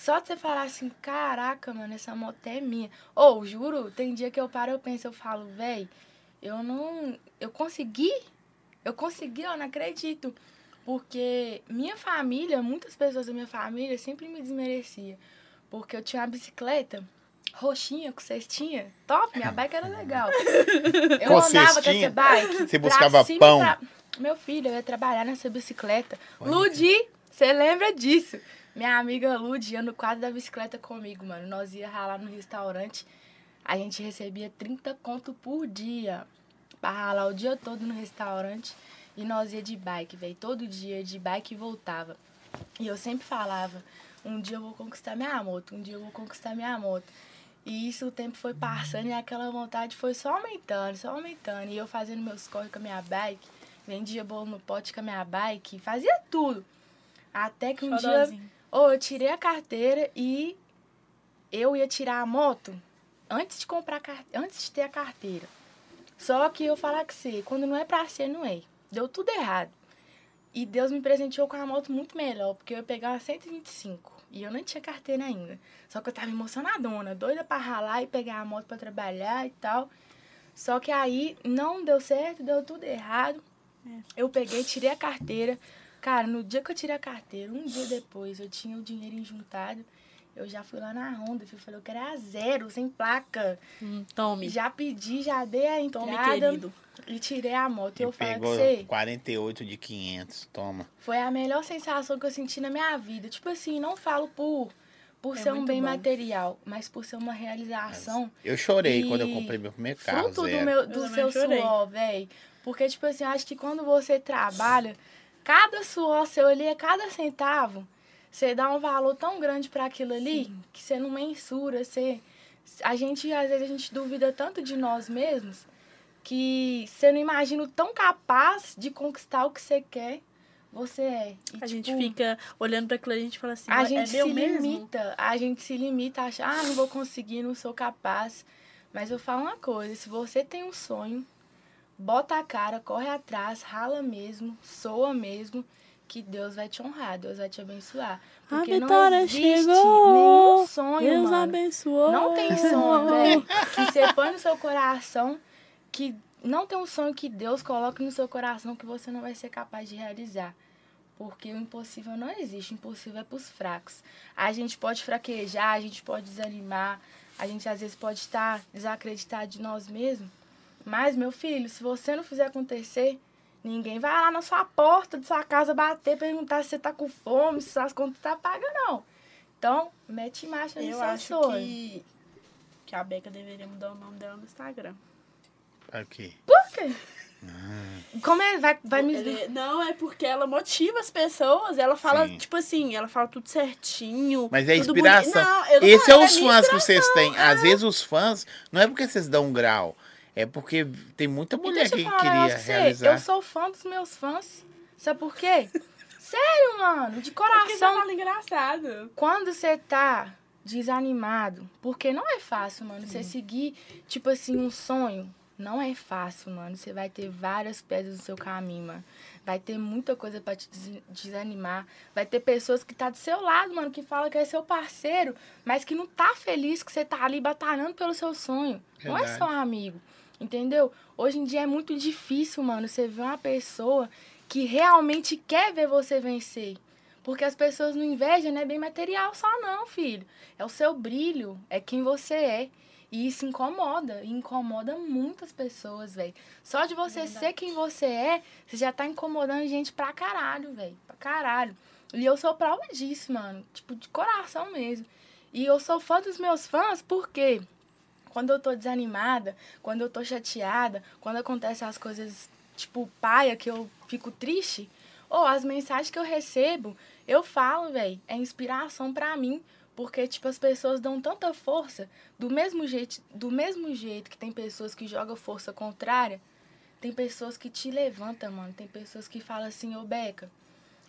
só de você falar assim, caraca, mano, essa moto é minha. Ou, juro, tem dia que eu paro, eu penso, eu falo, véi, eu não. Eu consegui? Eu consegui, eu não acredito. Porque minha família, muitas pessoas da minha família sempre me desmerecia. Porque eu tinha uma bicicleta roxinha com cestinha. Top, minha bike era legal. Eu Com andava com cestinha? essa bike. Você buscava cima pão? pra- Meu filho, eu ia trabalhar nessa bicicleta. Olha. Ludi, você lembra disso? Minha amiga Ludi ia no quadro da bicicleta comigo, mano. Nós ia ralar no restaurante. A gente recebia 30 conto por dia. Pra ralar o dia todo no restaurante. E nós ia de bike, velho. Todo dia de bike e voltava. E eu sempre falava, um dia eu vou conquistar minha moto, um dia eu vou conquistar minha moto. E isso o tempo foi passando e aquela vontade foi só aumentando, só aumentando. E eu fazendo meus corres com a minha bike, vendia bolo no pote com a minha bike, fazia tudo. Até que um dia. Ou eu tirei a carteira e eu ia tirar a moto antes de comprar antes de ter a carteira. Só que eu falar que você, quando não é pra ser, não é. Deu tudo errado. E Deus me presenteou com uma moto muito melhor, porque eu ia pegar uma 125 e eu não tinha carteira ainda. Só que eu tava emocionadona, doida pra ralar e pegar a moto pra trabalhar e tal. Só que aí não deu certo, deu tudo errado. Eu peguei, tirei a carteira. Cara, no dia que eu tirei a carteira, um dia depois, eu tinha o dinheiro juntado. Eu já fui lá na Honda, eu falei, eu quero a zero, sem placa. Hum, tome. Já pedi, já dei a Tome, entrada querido. e tirei a moto. E eu pegou que você, 48 de 500. Toma. foi a melhor sensação que eu senti na minha vida. Tipo assim, não falo por, por É ser um bem bom. material, mas por ser uma realização Eu chorei E quando eu comprei meu primeiro carro, fruto do, zero. meu, Eu do seu chorei. suor, velho. Porque, tipo assim, eu acho que quando você trabalha, cada suor seu ali, é cada centavo, você dá um valor tão grande para aquilo ali que você não mensura. Você, a gente, às vezes, a gente duvida tanto de nós mesmos que você não imagina o tão capaz de conquistar o que você quer, você é. E, A gente tipo, fica olhando para aquilo e a gente fala assim, a "Ah, gente é se mesmo? limita, a gente se limita a achar, ah, não vou conseguir, não sou capaz. Mas eu falo uma coisa, se você tem um sonho, bota a cara, corre atrás, rala mesmo, soa mesmo, que Deus vai te honrar, Deus vai te abençoar. A Porque não vitória existe chegou. nenhum sonho, Deus mano. abençoou. Não tem sonho, velho, que você põe no seu coração, que não tem um sonho que Deus coloque no seu coração que você não vai ser capaz de realizar. Porque o impossível não existe, o impossível é pros fracos. A gente pode fraquejar, a gente pode desanimar, a gente às vezes pode estar desacreditado de nós mesmos. Mas, meu filho, se você não fizer acontecer, ninguém vai lá na sua porta de sua casa bater, perguntar se você tá com fome, se suas contas tá pagas, não. Então, mete marcha no Eu seu acho sonho. que, que a Beca deveria mudar o nome dela no Instagram. Aqui. Por quê? Como é? Vai, vai me... Ele- não, é porque ela motiva as pessoas. Ela fala, Sim. tipo assim, ela fala tudo certinho. Mas é inspiração. Não, não Esse é falo, os fãs que vocês têm. Às vezes os fãs, não é porque vocês dão um grau, é porque tem muita mulher deixa que eu falar queria você. realizar. Eu sou fã dos meus fãs. Sabe por quê? Sério, mano. De Porque coração. fala engraçado. Quando você tá desanimado, porque não é fácil, mano, você seguir, tipo assim, um sonho. Não é fácil, mano. Você vai ter várias pedras no seu caminho, mano. Vai ter muita coisa pra te des- desanimar. Vai ter pessoas que tá do seu lado, mano, que fala que é seu parceiro, mas que não tá feliz que você tá ali batalhando pelo seu sonho. Não é Verdade. só um amigo. Entendeu? Hoje em dia é muito difícil, mano, você ver uma pessoa que realmente quer ver você vencer. Porque as pessoas não invejam, não é bem material só não, filho. É o seu brilho, é quem você é. E isso incomoda, e incomoda muitas pessoas, velho. Só de você Verdade. ser quem você é, você já tá incomodando gente pra caralho, velho. Pra caralho. E eu sou prova disso, mano. Tipo, de coração mesmo. E eu sou fã dos meus fãs porque quando eu tô desanimada, quando eu tô chateada, quando acontecem as coisas, tipo, paia, que eu fico triste, ou as mensagens que eu recebo, eu falo, velho, é inspiração para mim. Porque, tipo, as pessoas dão tanta força, do mesmo jeito, do mesmo jeito que tem pessoas que jogam força contrária, tem pessoas que te levantam, mano. Tem pessoas que falam assim, ô Beca,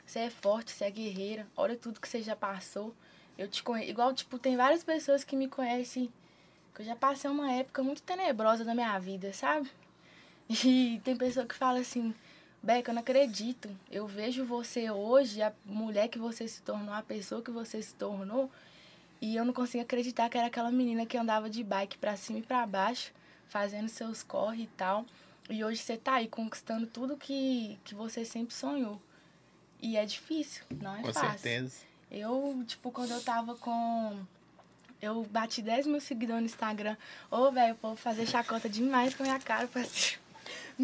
você é forte, você é guerreira, olha tudo que você já passou. Eu te conheço. Igual, tipo, tem várias pessoas que me conhecem, que eu já passei uma época muito tenebrosa da minha vida, sabe? E tem pessoa que fala assim, Beca, eu não acredito. Eu vejo você hoje, a mulher que você se tornou, a pessoa que você se tornou, e eu não consigo acreditar que era aquela menina que andava de bike pra cima e pra baixo, fazendo seus corre e tal. E hoje você tá aí conquistando tudo que, que você sempre sonhou. E é difícil, não é Com fácil. certeza. Eu, tipo, quando eu tava com. Eu bati 10 mil seguidores no Instagram. Ô, velho, o povo fazer chacota demais com a minha cara, parceiro.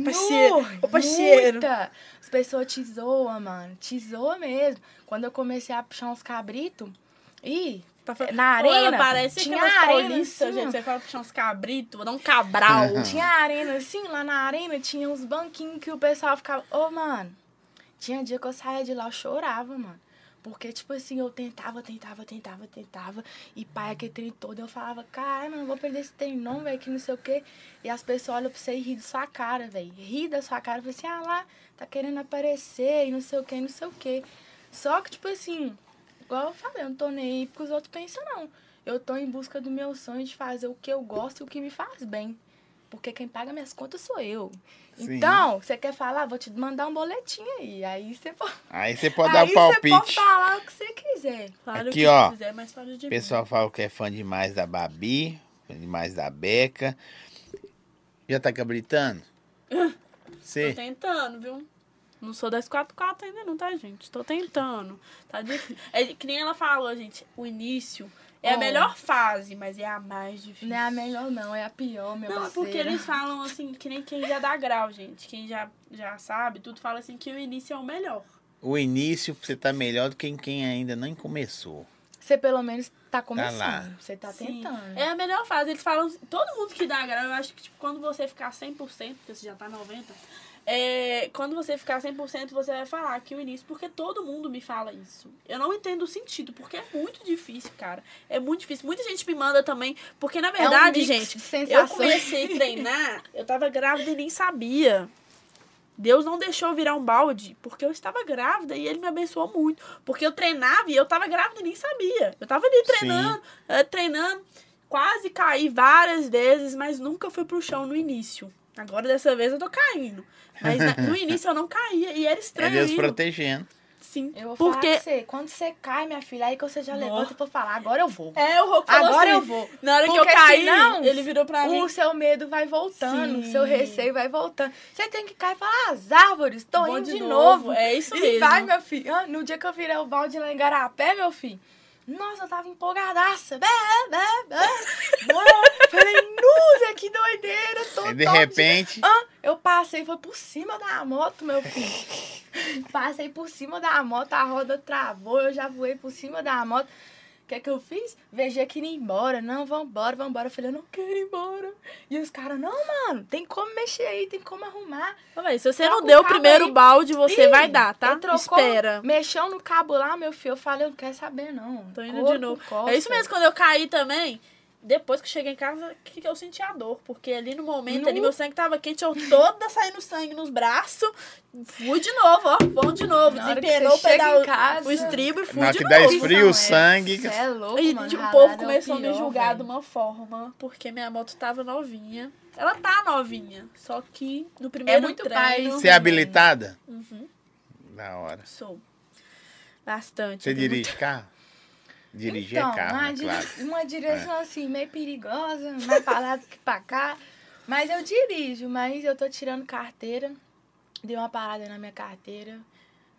Parceiro, ô, parceiro. Muita. As pessoas te zoam, mano. Te zoam mesmo. Quando eu comecei a puxar uns cabritos. Ih, Tá Na Pô, ela arena, parece tinha arena, paulistas, assim, gente. ó. Você fala puxar uns cabritos, vou dar um cabral. Tinha arena, assim, lá na arena tinha uns banquinhos que o pessoal ficava. Ô, mano, tinha dia que eu saía de lá, eu chorava, mano. Porque, tipo assim, eu tentava, tentava, tentava, tentava. E pai, aquele trem todo, eu falava, mano, não vou perder esse trem não, velho, que não sei o quê. E as pessoas olham pra você e ri da sua cara, velho. Ri da sua cara, assim, ah lá, tá querendo aparecer e não sei o quê, não sei o quê. Só que, tipo assim, igual eu falei, eu não tô nem aí porque os outros pensam, não. Eu tô em busca do meu sonho de fazer o que eu gosto e o que me faz bem. Porque quem paga minhas contas sou eu. Sim. Então, você quer falar? Vou te mandar um boletim aí. Aí você pode, Aí você pode dar aí o você pode palpite. falar o que você quiser. Claro Aqui, que ó. quiser, mas fala de mim. pessoal fala que é fã demais da Babi, fã demais da Beca. Já tá cabritando? Tô Você? tentando, viu? Não sou das 44 ainda não, tá, gente? Tô tentando. Tá difícil. É que nem ela falou, gente, o início é a melhor fase, mas é a mais difícil. Não é a melhor, não. É a pior, meu Não, é parceiro. porque eles falam assim, que nem quem já dá grau, gente. Quem já, já sabe, tudo fala assim que o início é o melhor. O início você tá melhor do que quem ainda nem começou. Você pelo menos tá lá. começando. Você tá Sim. tentando. É a melhor fase. Eles falam, todo mundo que dá grau, eu acho que tipo, quando você ficar 100%, porque você já tá 90%, é, quando você ficar 100%, você vai falar que o início, porque todo mundo me fala isso. Eu não entendo o sentido, porque é muito difícil, cara. É muito difícil. Muita gente me manda também, porque na É um verdade, gente, de eu comecei a treinar, eu tava grávida e nem sabia. Deus não deixou eu virar um balde, porque eu estava grávida e ele me abençoou muito. Porque eu treinava e eu tava grávida e nem sabia. Eu tava ali treinando, eh, treinando, quase caí várias vezes, mas nunca fui pro chão no início. Agora dessa vez eu tô caindo. Mas na- no início eu não caía e era É estranho. Deus ainda. protegendo. Sim. Eu vou falar porque pra você, quando você cai, minha filha, aí que você já Nossa. levanta e for falar, agora eu vou. é, o Rocco falou Agora assim, eu vou. Na hora que Porque eu caí, senão, ele virou pra mim. O seu medo vai voltando, o seu receio vai voltando. Você tem que cair e falar, as árvores, tô Vou indo de de, novo. novo. É isso e mesmo. vai, meu filho. Ah, No dia que eu virei o balde lá em Garapé, meu filho, nossa, eu tava empolgadaça. Bé, bé, bé. Falei, nossa, que doideira. Tô Aí de repente, ah, eu passei, foi por cima da moto, meu filho. Passei por cima da moto, a roda travou, eu já voei por cima da moto. O que é que eu fiz? Vejei que ir embora. Não, vambora, vambora. Eu falei, eu não quero ir embora. E os caras, não, mano, tem como mexer aí, tem como arrumar. Véi, se você Troca não deu o primeiro aí. balde, você Ih, vai dar, tá? trocou, Espera. Mexeu no cabo lá, meu filho. Eu falei, eu não quero saber, não. Tô indo Corpo, de novo. costa. É isso mesmo, quando eu caí também, depois que eu cheguei em casa, que que eu senti a dor. Porque ali no momento, Nu. ali meu sangue tava quente, eu toda saindo sangue nos braços. Fui de novo, ó. Vamos de novo. Na que Desempenou o pedal, casa- o estribo e fui Na de que dá novo. esfrio, o Não, é- sangue. Cê é louco, E mano. tipo, o povo é o começou a me julgar velho. de uma forma, porque minha moto tava novinha. Ela tá novinha, só que no primeiro muito treino... Você é habilitada? Uhum, Da hora. sou. Bastante. Você dirige carro? Dirigir então, é carro, uma, né? dire- Claro. uma direção assim, meio perigosa, mais pra lá do que pra cá. Mas eu dirijo, mas eu tô tirando carteira. Dei uma parada na minha carteira,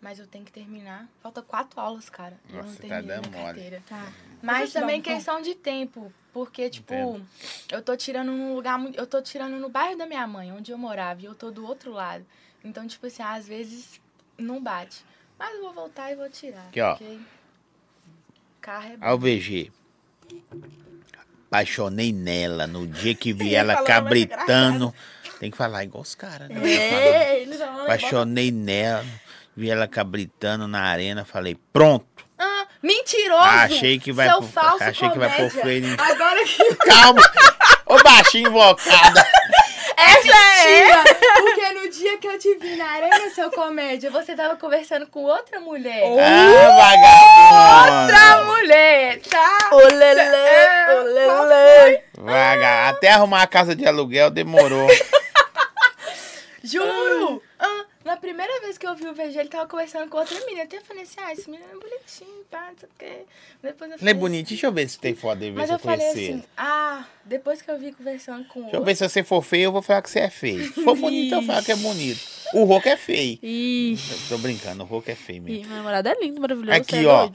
mas eu tenho que terminar. Falta quatro aulas, cara. eu não Nossa, tá terminei dando minha mole. carteira. Tá. Mas também um questão de tempo. Porque, tipo, Entendo. eu tô tirando num lugar muito. Eu tô tirando no bairro da minha mãe, onde eu morava, e eu tô do outro lado. Então, tipo assim, às vezes não bate. Mas eu vou voltar e vou tirar. Aqui, ó. porque Carro é. Ao VG. Apaixonei nela no dia que vi ela falar, cabritando. Tem que falar igual os caras, né? É, ele. Apaixonei nela, vi ela cabritando na arena, falei, pronto. Ah, mentiroso! Achei que vai Seu pro- falso achei que vai comédia. freio Agora que Calma! Ô baixinho invocada. É! Porque no dia que eu te vi na arena, seu comédia, você tava conversando com outra mulher. Ah, vagabundo. Outra mulher, tá? Olele, É, olele. Vaga. Até arrumar a casa de aluguel demorou. Juro! Na primeira vez que eu vi o VG, ele tava conversando com outra menina. Até eu falei assim, ah, esse menino é bonitinho, pá, não sei o quê. Depois eu Ele é falei bonito. Deixa eu ver se tem foto dele, ver se eu eu falei assim, ah, depois que eu vi conversando com Deixa eu outro. ver se você for feio, eu vou falar que você é feio. Se for bonito, eu falo que é bonito. O Roco é feio. Ixi, Tô brincando, o Roco é feio mesmo. Ih, meu namorado é lindo, maravilhoso. Aqui, é ó.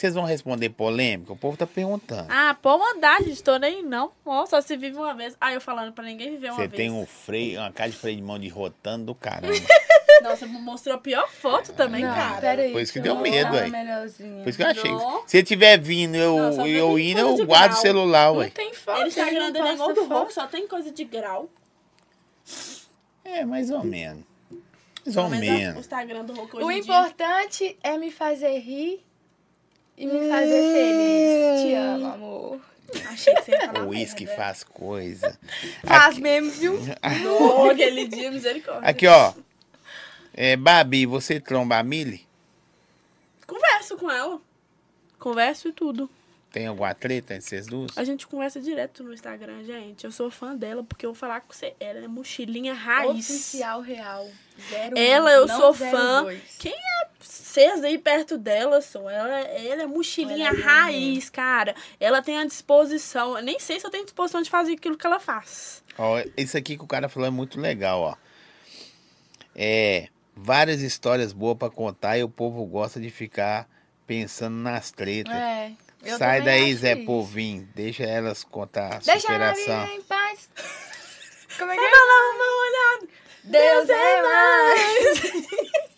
Vocês vão responder polêmica? O povo tá perguntando. Ah, pode mandar, gente. Tô nem não. Ó, só se vive uma vez. Ah, eu falando pra ninguém viver uma Você vez. tem um freio, uma cara de freio de mão de rotando do caramba. Não, você mostrou a pior foto também, Não, cara. peraí. Por isso que deu eu medo, aí. Por isso que eu achei. Não. Se ele tiver vindo eu, Não, eu indo, eu guardo o celular, Não ué. tem foto. Ele está ele não grande, ele é igual do foto. só tem coisa de grau. É, mais ou menos. Mais ou menos O. Instagram do Hulk hoje O importante é me fazer rir e me fazer feliz. Te amo, amor. Achei que você ia falar O uísque faz coisa. Faz mesmo, viu? Não, aquele dia, misericórdia. Aqui, ó. É, Babi, você tromba a Mili? Converso com ela. Converso e tudo. Tem alguma treta entre vocês duas? A gente conversa direto no Instagram, gente. Eu sou fã dela porque eu vou falar com você. Ela é mochilinha raiz. Oficial real. Zero Ela, um, eu não sou zero fã. dois. Quem é vocês aí perto dela, só? Ela, ela é mochilinha Ela é raiz, cara. Ela tem a disposição. Eu nem sei se eu tenho disposição de fazer aquilo que ela faz. Ó, isso aqui que o cara falou é muito legal, ó. É, várias histórias boas pra contar e o povo gosta de ficar pensando nas tretas. É. eu Sai daí, Zé isso. Povinho. Deixa elas contar a Deixa a superação. vida em paz. Como é que é? dar uma olhada. Deus é mais.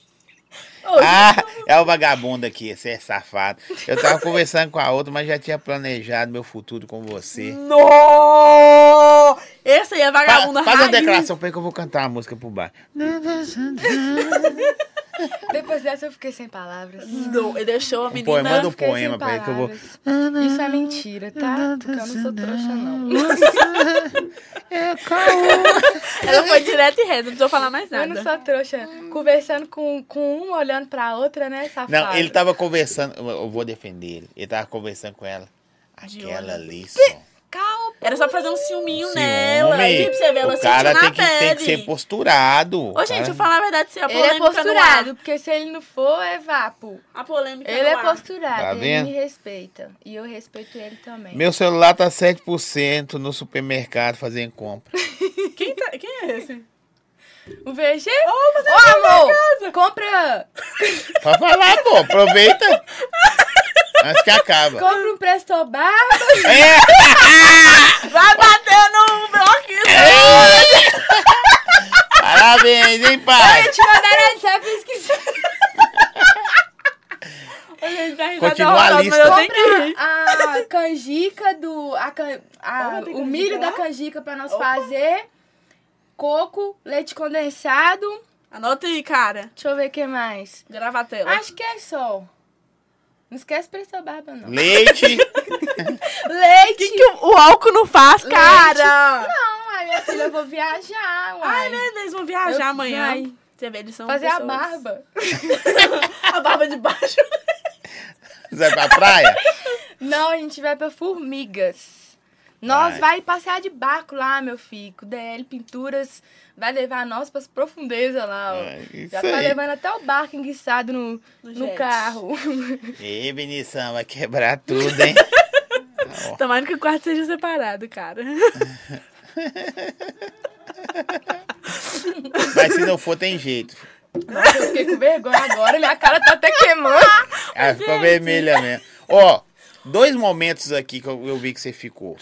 Ah, é o vagabundo aqui, você é safado. Eu tava conversando com a outra, mas já tinha planejado meu futuro com você. No! Esse aí é Fa- vagabunda faz uma declaração pra ele que eu vou cantar uma música pro bar. Depois dessa eu fiquei sem palavras. No, ele deixou a menina... poema, manda um poema pra ele que eu vou. palavras. Isso é mentira, tá? Porque eu não sou trouxa, não. É caô. Ela foi direto e reto, não precisou falar mais Eu não nada. sou trouxa. Conversando com, com um, olhando pra outra, né, safado? Não, ele tava conversando. Eu vou defender ele. Ele tava conversando com ela. Aquela ali, só. Era só fazer um ciúminho Ciúme. nela. Aí pra você ver, ela o cara tem na que, tem que pele. ser posturado. Ô, gente, cara- eu falar a verdade, se a Ele é polêmica no ar. posturado, porque se ele não for, é vapo. A polêmica Ele é posturado, Tá ele vendo? me respeita. E eu respeito ele também. Meu celular tá 7% no supermercado fazendo compra. Quem, tá- quem é esse? O VG? Ô, amor, compra, Pode falar, pô. Aproveita. Antes que acaba. compra um Presto Barba. É, Vai bater no bloquinho. parabéns, hein, pai? Eu te mandaram e. Ô, gente, tá Continua a lista. Compra a canjica do... A, can- a- tem o milho da canjica pra nós Opa. fazer. Coco, leite condensado. Anota aí, cara. Deixa eu ver o que mais. Gravatela. Acho que é só. Não esquece Presto Barba, não. Leite. Leite. que o, o álcool não faz, Leite. cara? Não, ai, minha filha, eu vou viajar, uai. Ai, né? Eles vão viajar Eu- amanhã. vai. Você vê, eles são Fazer a pessoas- barba. a barba de baixo. Você vai pra praia? Não, a gente vai pra Formigas. Nós Vai. vai passear de barco lá, meu filho. com DL Pinturas vai levar nós pras profundezas lá, ó. É, isso Já tá aí. levando até o barco enguiçado no, No no carro. Ê, Vinição, vai quebrar tudo, hein? Tomara que o quarto seja separado, cara. Mas se não for, tem jeito. Nossa, eu fiquei com vergonha agora, minha cara tá até queimando. Ela ficou vermelha mesmo. Ó, dois momentos aqui que eu, eu vi que você ficou.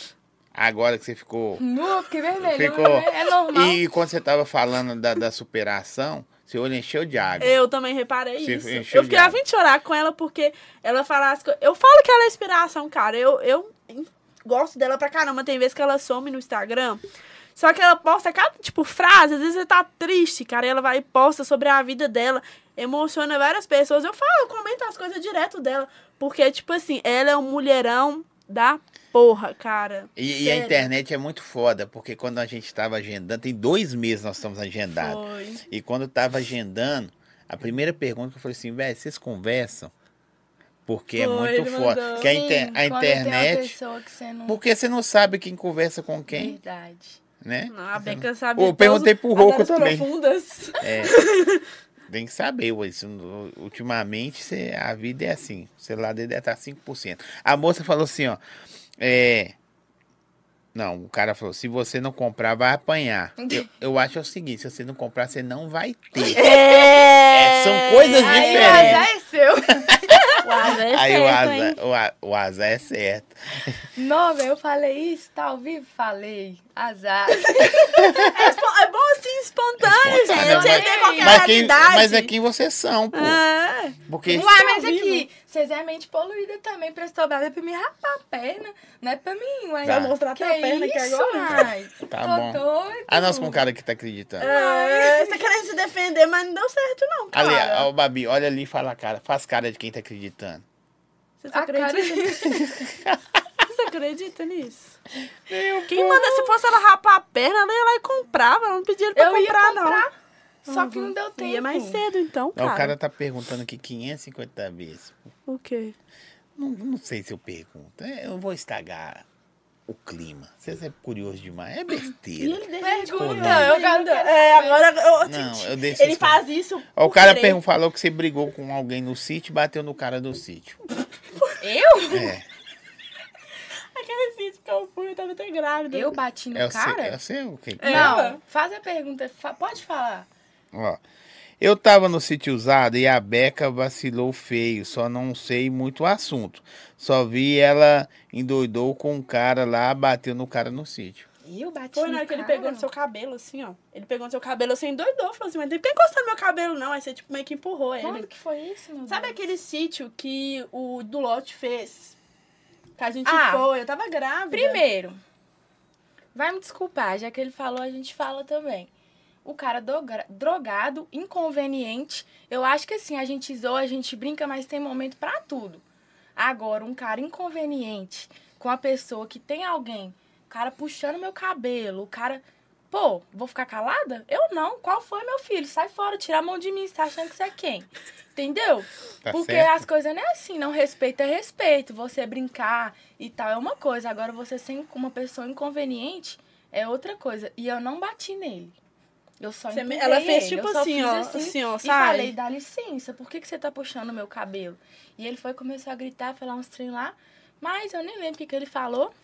Agora que você ficou. Nu, eu fiquei vermelha. Ficou. É normal. E quando você tava falando da, da superação, Seu olho encheu de água. Eu também reparei Você isso. Eu fiquei a vim chorar com ela porque ela fala as coisas. Eu falo que ela é inspiração, cara. Eu, eu gosto dela pra caramba. Tem vezes que ela some no Instagram. Só que ela posta cada, tipo, frase. Às vezes você tá triste, cara. E ela vai e posta sobre a vida dela. Emociona várias pessoas. Eu falo, eu comento as coisas direto dela. Porque, tipo assim, ela é um mulherão da porra, cara. E, e a internet é muito foda, porque quando a gente estava agendando, tem dois meses nós estamos agendados. Foi. E quando eu tava agendando, a primeira pergunta que eu falei assim, velho, vocês conversam? Porque é Foi, muito ele foda. mandou. Que a, Sim, inter- a internet. você não. Porque você não sabe quem conversa com quem, Verdade. né? Não, a Beca sabe. Até perguntei pro áreas também. profundas. É. Tem que saber, ué, isso, ultimamente você- a vida é assim. O celular dele deve estar 5%. A moça falou assim, ó. É. Não, o cara falou: se você não comprar, vai apanhar. Eu, eu acho é o seguinte: se você não comprar, você não vai ter. É, são coisas Aí o diferentes. azar é seu. O asa é Aí o certo, o, a- o asa é certo. Não, eu falei isso, tá ao vivo? Falei. Azar. É espo- É bom assim, espontâneo, gente. Espontâneo, Não sei mas- qualquer quem, realidade. mas é quem vocês são, pô. É. Porque Uai, mas aqui, vocês é mente poluída também, prestou brava é pra me rapar a perna. Não é pra mim, uai. Tá. Vai mostrar Que tua perna aqui isso, agora? uai? Tá Tô bom. doido. Ah, nós com o cara que tá acreditando. É, você tá querendo se defender, mas não deu certo, não, Ali, cara. ó, Babi, olha ali e fala a cara. Faz cara de quem tá acreditando. Você A cara- acredita? Você acredita nisso? Quem manda, se fosse ela rapar a perna, ela ia lá e comprava. Ela não pedia pra Eu ia comprar, comprar, não. Só que não deu Uhum. tempo. Ia mais cedo, então, cara. O cara tá perguntando aqui 550 vezes. O quê? Não, não sei se eu pergunto. É, Eu vou estragar o clima. Vocês é curioso demais. É E besteira. ele deixa Pergunta, eu quero- É, agora... eu- Não, eu deixo Ele faz isso o cara querer. pergun- falou que você brigou com alguém no sítio e bateu no cara do sítio. Eu? É, Aquele sítio que eu fui, eu tava até grávida. Eu bati no é cara? é o seu o quê? É. Não, faz a pergunta. fa- Pode falar. Ó, eu tava no sítio usado e a Beca vacilou feio, só não sei muito o assunto. Só vi ela endoidou com um cara lá, bateu no cara no sítio. Eu bati Foi no na hora que ele pegou no seu cabelo, assim, ó. Ele pegou no seu cabelo, assim, doidou. Falou assim, mas não tem que encostar no meu cabelo, não. Aí você, tipo, meio que empurrou ele. Quando que foi isso, meu Sabe Deus? aquele sítio que o do Lote fez? Que a gente Ah, foi, eu tava grávida. Primeiro, vai me desculpar, já que ele falou, a gente fala também. O cara drogado, inconveniente. Eu acho que assim, a gente zoa, a gente brinca, mas tem momento pra tudo. Agora, um cara inconveniente com a pessoa que tem alguém, o cara puxando meu cabelo, o cara. Pô, vou ficar calada? Eu não. Qual foi, meu filho? Sai fora, tira a mão de mim, você tá achando que você é quem? Entendeu? Tá Porque certo? as coisas não é assim, não respeito é respeito. Você brincar e tal é uma coisa. Agora, você ser uma pessoa inconveniente é outra coisa. E eu não bati nele. Eu só me- ela fez tipo Eu só assim, ó, assim, ó, E sai. falei, dá licença, por que, que você tá puxando meu cabelo? E ele foi, começou a gritar, falar uns trem lá. Mas eu nem lembro o que, que ele falou.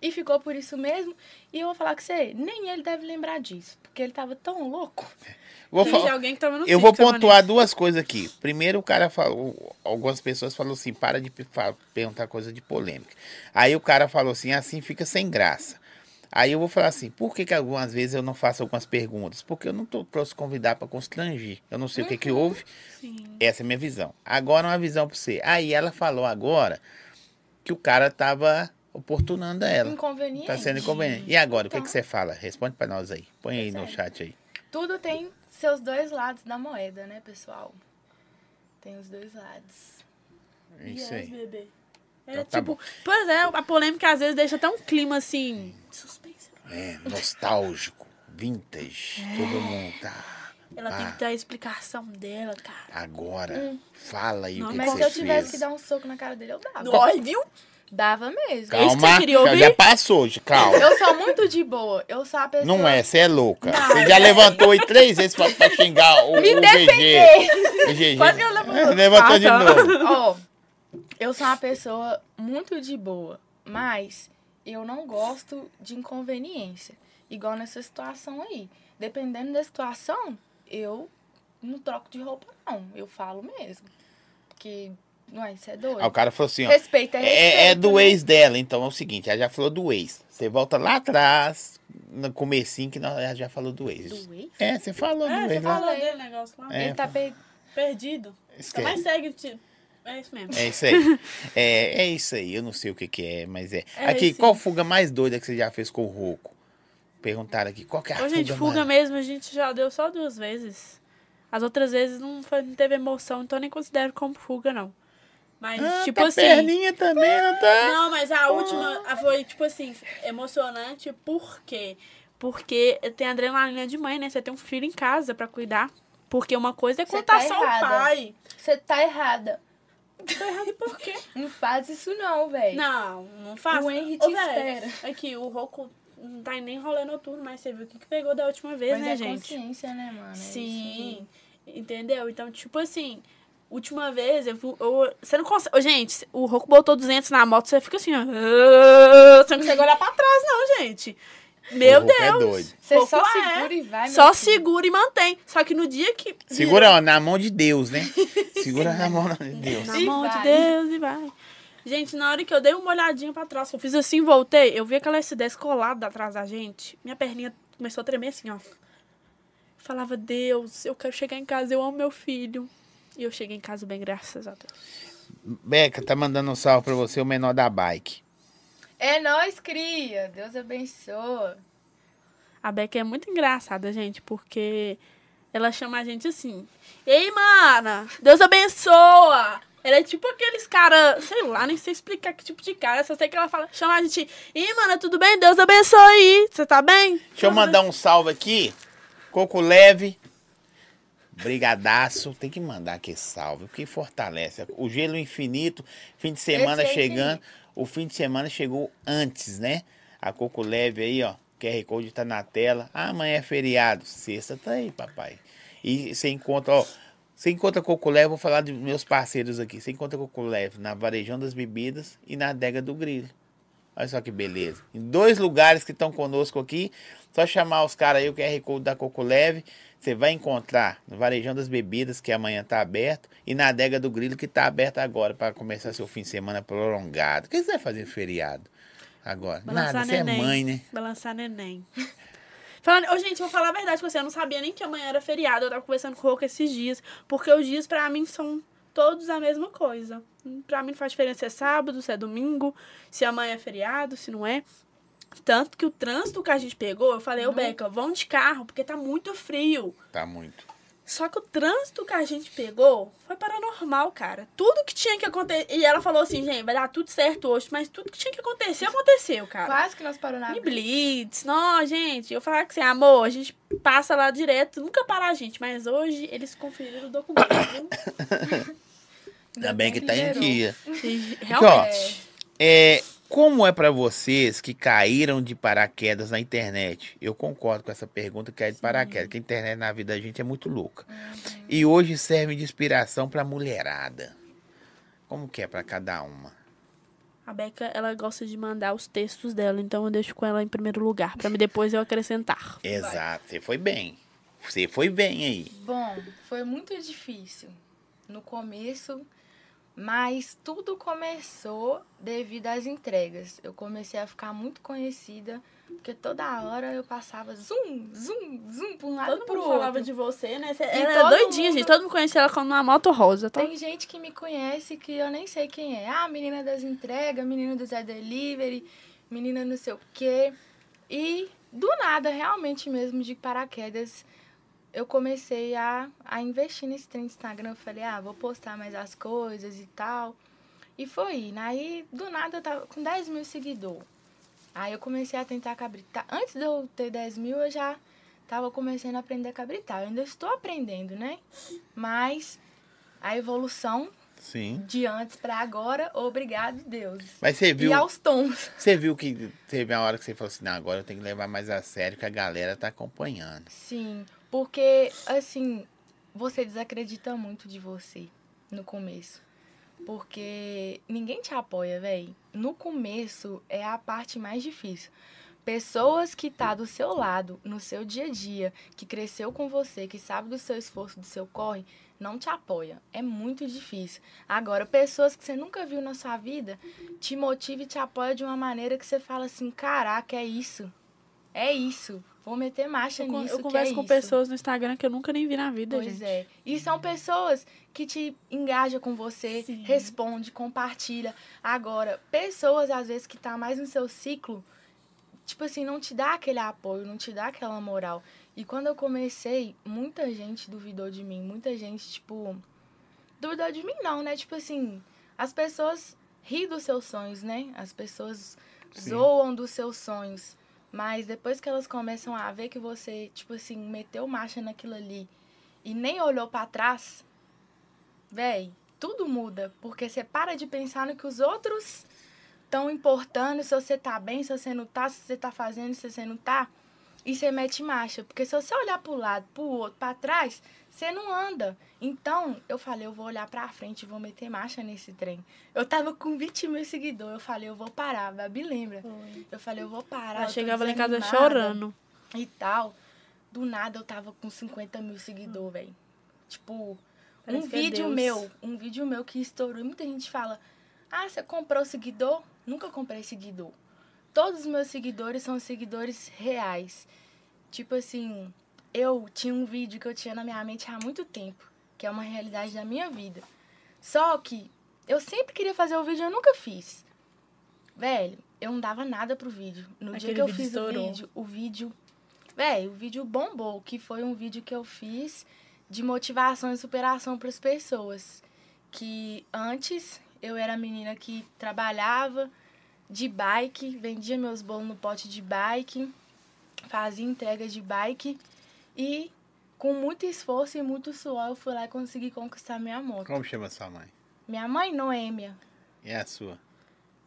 E ficou por isso mesmo. E eu vou falar que você, nem ele deve lembrar disso. Porque ele tava tão louco. Vou Tinha fa- alguém que tava no Eu vou que pontuar duas coisas aqui. Primeiro, o cara falou, algumas pessoas falaram assim, para de perguntar coisa de polêmica. Aí o cara falou assim, assim fica sem graça. Aí eu vou falar assim, por que, que algumas vezes eu não faço algumas perguntas? Porque eu não tô, trouxe convidar para constranger. Eu não sei o que que houve. Sim. Essa é a minha visão. Agora uma visão para você. Aí ela falou agora que o cara tava oportunando ela. Inconveniente. Tá sendo inconveniente. E agora, o que, Então. que você fala? Responde para nós aí. Põe aí no é. chat aí. Tudo tem seus dois lados da moeda, né, pessoal? Tem os dois lados. É Isso Yes, aí. bebê. É Então tá tipo, pois é, a polêmica às vezes deixa até um clima assim. Suspense. É, nostálgico, vintage, todo mundo tá. Ela tem Ah. que dar a explicação dela, cara. Agora, fala aí Não, o que, Mas que se eu tivesse fez. que dar um soco na cara dele, eu dava. Dói, viu? Dava mesmo. É isso que você Calma, queria já- ouvir? já passou hoje, calma. Eu sou muito de boa. Eu sou a pessoa. Não é, você é louca. Não. Você já levantou aí três vezes pra, pra xingar o, Me o defender. GG. Quase que levantou. Levantou Ah, de tá. novo. Ó, eu sou uma pessoa muito de boa, mas eu não gosto de inconveniência. Igual nessa situação aí. Dependendo da situação, eu não troco de roupa, não. Eu falo mesmo. Porque Ué, isso é doido. Aí o cara falou assim, ó. Respeito é respeito. É, é do né? ex dela, então é o seguinte, ela já falou do ex. Você volta lá atrás, no comecinho, que nós ela já falou do ex. Do ex? É, você falou É, do você ex lá. falou dele negócio lá. É. Ele tá pe... Perdido. Esquece. Mas segue, tipo. É isso mesmo. É isso aí. É, é isso aí. Eu não sei o que, que é, mas é. É aqui, qual fuga mais doida que você já fez com o Roco? Perguntaram aqui. Qual que é a Ô, gente, fuga, fuga mais... mesmo a gente já deu só duas vezes. As outras vezes não, foi, não teve emoção, então eu nem considero como fuga, não. Mas, Ah, tipo tá assim. perninha também, não tá? Não, mas a última a- foi, tipo assim, emocionante. Por quê? Porque tem adrenalina de mãe, né? Você tem um filho em casa pra cuidar. Porque uma coisa é contar tá só o errada. pai. Você tá errada. Tô errado por quê? Não faz isso não, velho. Não, não faço. O Henry Ô, te véi, espera. Aqui, o Roku não tá nem rolê noturno, mas você viu o que, que pegou da última vez, Mas né, é gente? consciência, né, mano? É isso Sim, aí. entendeu? Então, tipo assim, última vez, eu, eu- você não consegue. Gente, o Roku botou 200 na moto, você fica assim, ó. "Ah", Você não consegue olhar pra trás, não, gente. Meu O Roco Deus. é doido. Você Roku só é. segura e vai, Só filho. segura e mantém. Só que no dia que. Segura ó, na mão de Deus, né? Segura na mão de Deus. Na E mão de. Deus e vai. Gente, na hora que eu dei uma olhadinha pra trás, eu fiz assim, voltei, eu vi aquela S10 colada atrás da gente. Minha perninha começou a tremer assim, ó. Eu falava, Deus, eu quero chegar em casa, eu amo meu filho. E eu cheguei em casa bem, graças a Deus. Beca, tá mandando um salve pra você, o menor da bike. É nóis, cria. Deus abençoe. A Beca é muito engraçada, gente, porque ela chama a gente assim. Ei, mana, Deus abençoa! Ela é tipo aqueles cara, sei lá, nem sei explicar que tipo de cara. Só sei que ela fala, chama a gente. Ih, mana, tudo bem? Deus abençoe! Você tá bem? Deixa eu mandar um salve aqui. Coco Leve. Brigadaço. Tem que mandar aqui salve, porque fortalece. O gelo infinito, fim de semana Esse é chegando. O fim de semana chegou antes, né? A Coco Leve aí, ó. QR Code tá na tela. Ah, amanhã é feriado. Sexta tá aí, papai. E você encontra, ó. Você encontra Coco Leve, vou falar dos meus parceiros aqui. Você encontra Coco Leve na Varejão das Bebidas e na Adega do Grilo. Olha só que beleza. Em dois lugares que estão conosco aqui. Só chamar os caras aí, o QR Code da Coco Leve. Você vai encontrar no Varejão das Bebidas, que amanhã tá aberto, e na Adega do Grilo, que tá aberto agora, para começar seu fim de semana prolongado. O que você vai fazer no feriado agora? Nada, você é mãe, né? Balançar neném. Falando, ô, gente, vou falar a verdade com você. Eu não sabia nem que amanhã era feriado. Eu tava conversando com o Roco esses dias. Porque os dias, pra mim, são todos a mesma coisa. Pra mim não faz diferença se é sábado, se é domingo, se amanhã é feriado, se não é. Tanto que o trânsito que a gente pegou, eu falei, ô, Beca, vão de carro, porque tá muito frio. Tá muito. Só que o trânsito que a gente pegou foi paranormal, cara. Tudo que tinha que acontecer. E ela falou assim, gente, vai dar tudo certo hoje, mas tudo que tinha que acontecer, aconteceu, cara. Quase que nós paramos na E blitz, não, gente, eu falar que assim, amor, a gente passa lá direto, nunca para a gente, mas hoje eles conferiram o documento, viu? Ainda bem que tá em dia. E ó, realmente. É, como é pra vocês que caíram de paraquedas na internet? Eu concordo com essa pergunta, cair de paraquedas, que a internet na vida da gente é muito louca. E hoje serve de inspiração pra mulherada. Como que é pra cada uma? A Beca, ela gosta de mandar os textos dela, então eu deixo com ela em primeiro lugar, pra me depois eu acrescentar. Exato, você foi bem. Você foi bem aí. Bom, foi muito difícil no começo, mas tudo começou devido às entregas. Eu comecei a ficar muito conhecida, porque toda hora eu passava zoom, zoom, zoom pra um lado Todo pro mundo outro. falava de você, né? Você, E ela todo doidinha, mundo- gente. Todo mundo conhecia ela como uma moto rosa, tá? Tem gente que me conhece que eu nem sei quem é. Ah, menina das entregas, menina do Zé Delivery, menina não sei o quê. E do nada, realmente mesmo, de paraquedas, eu comecei a, a investir nesse trem de Instagram. Eu falei, ah, vou postar mais as coisas e tal. E foi indo. Aí, do nada, eu tava com 10 mil seguidores. Aí eu comecei a tentar cabritar. Antes de eu ter 10 mil, eu já tava começando a aprender a cabritar. Eu ainda estou aprendendo, né? Mas a evolução Sim. de antes pra agora, obrigado, Deus. Mas você viu, E aos tons. você viu que teve uma hora que você falou assim, não, agora eu tenho que levar mais a sério que a galera tá acompanhando. Sim, porque, assim, você desacredita muito de você no começo. Porque ninguém te apoia, véi. No começo é a parte mais difícil. pessoas que tá do seu lado, no seu dia a dia, que cresceu com você, que sabe do seu esforço, do seu corre, não te apoia. É muito difícil. Agora, pessoas que você nunca viu na sua vida, te motiva e te apoia de uma maneira que você fala assim, caraca, é isso. É isso. Vou meter marcha Eu, nisso. eu que converso é com isso. pessoas no Instagram que eu nunca nem vi na vida, Pois gente. é. E são pessoas que te engajam com você, Sim. responde, compartilha. Agora, pessoas, às vezes, que tá mais no seu ciclo, tipo assim, não te dá aquele apoio, não te dá aquela moral. E quando eu comecei, muita gente duvidou de mim. Muita gente, tipo. Duvidou de mim, não, né? Tipo assim, as pessoas ri dos seus sonhos, né? As pessoas Sim. zoam dos seus sonhos. Mas depois que elas começam a ver que você, tipo assim, meteu marcha naquilo ali e nem olhou pra trás, véi, tudo muda. Porque você para de pensar no que os outros estão importando, se você tá bem, se você não tá, se você tá fazendo, se você não tá. E você mete marcha. Porque se você olhar pro lado, pro outro, pra trás, você não anda. Então, eu falei, eu vou olhar pra frente e vou meter marcha nesse trem. Eu tava com 20 mil seguidores. Eu falei, eu vou parar. Babi lembra? Eu falei, eu vou parar. Ela eu chegava lá em casa chorando. E tal. Do nada eu tava com 50 mil seguidores, velho. Tipo, Parece um é vídeo Deus. meu, um vídeo meu que estourou. E muita gente fala: Ah, você comprou seguidor? Nunca comprei seguidor. Todos os meus seguidores são seguidores reais. Tipo assim, eu tinha um vídeo que eu tinha na minha mente há muito tempo, que é uma realidade da minha vida. Só que eu sempre queria fazer o vídeo e eu nunca fiz. Velho, eu não dava nada pro vídeo. No dia Aquele que eu fiz estourou. o vídeo, o vídeo. Velho, o vídeo bombou, que foi um vídeo que eu fiz de motivação e superação para as pessoas. Que antes eu era menina que trabalhava de bike, vendia meus bolos no pote de bike, fazia entrega de bike e com muito esforço e muito suor eu fui lá e consegui conquistar minha moto. Como chama sua mãe? Minha mãe, Noêmia. E a sua?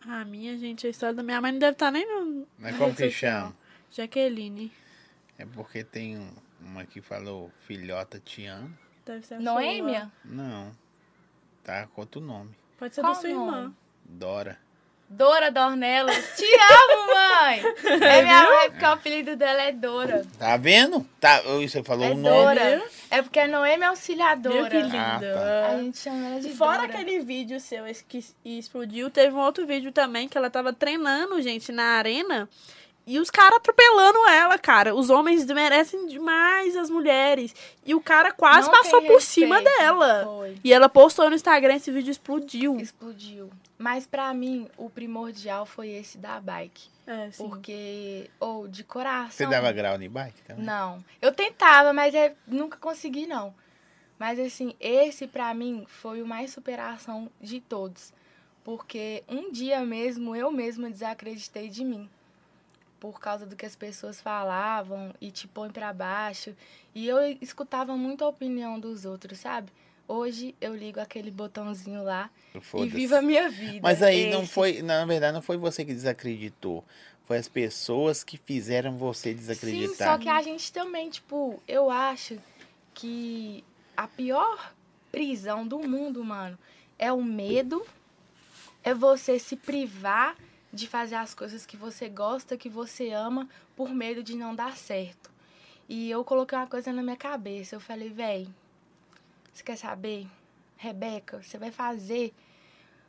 A minha, gente, a história da minha mãe não deve estar nem no. Mas como que chama? Jaqueline. É porque tem um- uma que falou filhota te amo. Deve ser a Noêmia? sua. Não. Tá com outro nome. Pode ser Qual da sua nome? irmã. Dora. Dora Dornelas. Te amo, mãe! É minha mãe, porque o apelido dela é Dora. Tá vendo? Tá, você falou É o nome. Dora. É porque a Noêmia é auxiliadora. Viu que lindo? Ah, tá. A gente chama ela de Fora Dora. aquele vídeo seu que explodiu, teve um outro vídeo também que ela tava treinando, gente, na arena. E os caras atropelando ela, cara. Os homens merecem demais as mulheres. E o cara quase Não passou por respeito. cima dela. Foi. E ela postou no Instagram, esse vídeo explodiu. Explodiu. Mas pra mim, o primordial foi esse da bike. É, sim. Porque, ou de coração. Você dava grau em bike também? Não. Eu tentava, mas é, nunca consegui, não. Mas assim, esse pra mim foi o mais superação de todos. Porque um dia mesmo, eu mesma desacreditei de mim. Por causa do que as pessoas falavam e te põe pra baixo. E eu escutava muito a opinião dos outros, sabe? Hoje eu ligo aquele botãozinho lá e vivo a minha vida. Mas aí não Esse. foi, na verdade, não foi você que desacreditou. Foi as pessoas que fizeram você Sim, desacreditar. só que a gente também, tipo, eu acho que a pior prisão do mundo, mano, é o medo, é você se privar de fazer as coisas que você gosta, que você ama, por medo de não dar certo. E eu coloquei uma coisa na minha cabeça. Eu falei, véi, você quer saber? Rebeca, você vai fazer.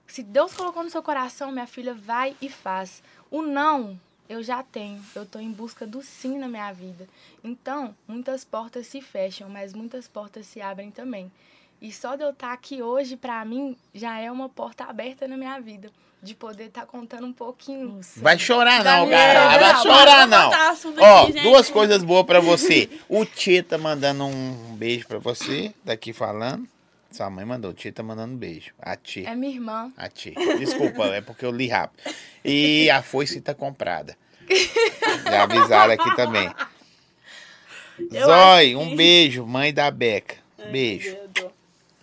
Se Deus colocou no seu coração, minha filha, vai e faz. O não, eu já tenho. Eu tô em busca do sim na minha vida. Então, muitas portas se fecham, mas muitas portas se abrem também. E só de eu estar aqui hoje, pra mim, já é uma porta aberta na minha vida. De poder estar contando um pouquinho. Vai chorar não, cara. Vai chorar não. Ó, aqui, duas coisas boas pra você. O Tia tá mandando um beijo pra você, daqui falando. Sua mãe mandou, o Tia tá mandando um beijo. A Tia. É minha irmã. A Tia. Desculpa, é porque eu li rápido. E a foice tá comprada. Já avisaram aqui também. Eu Zói, um beijo. Mãe da Beca. Beijo. Deus.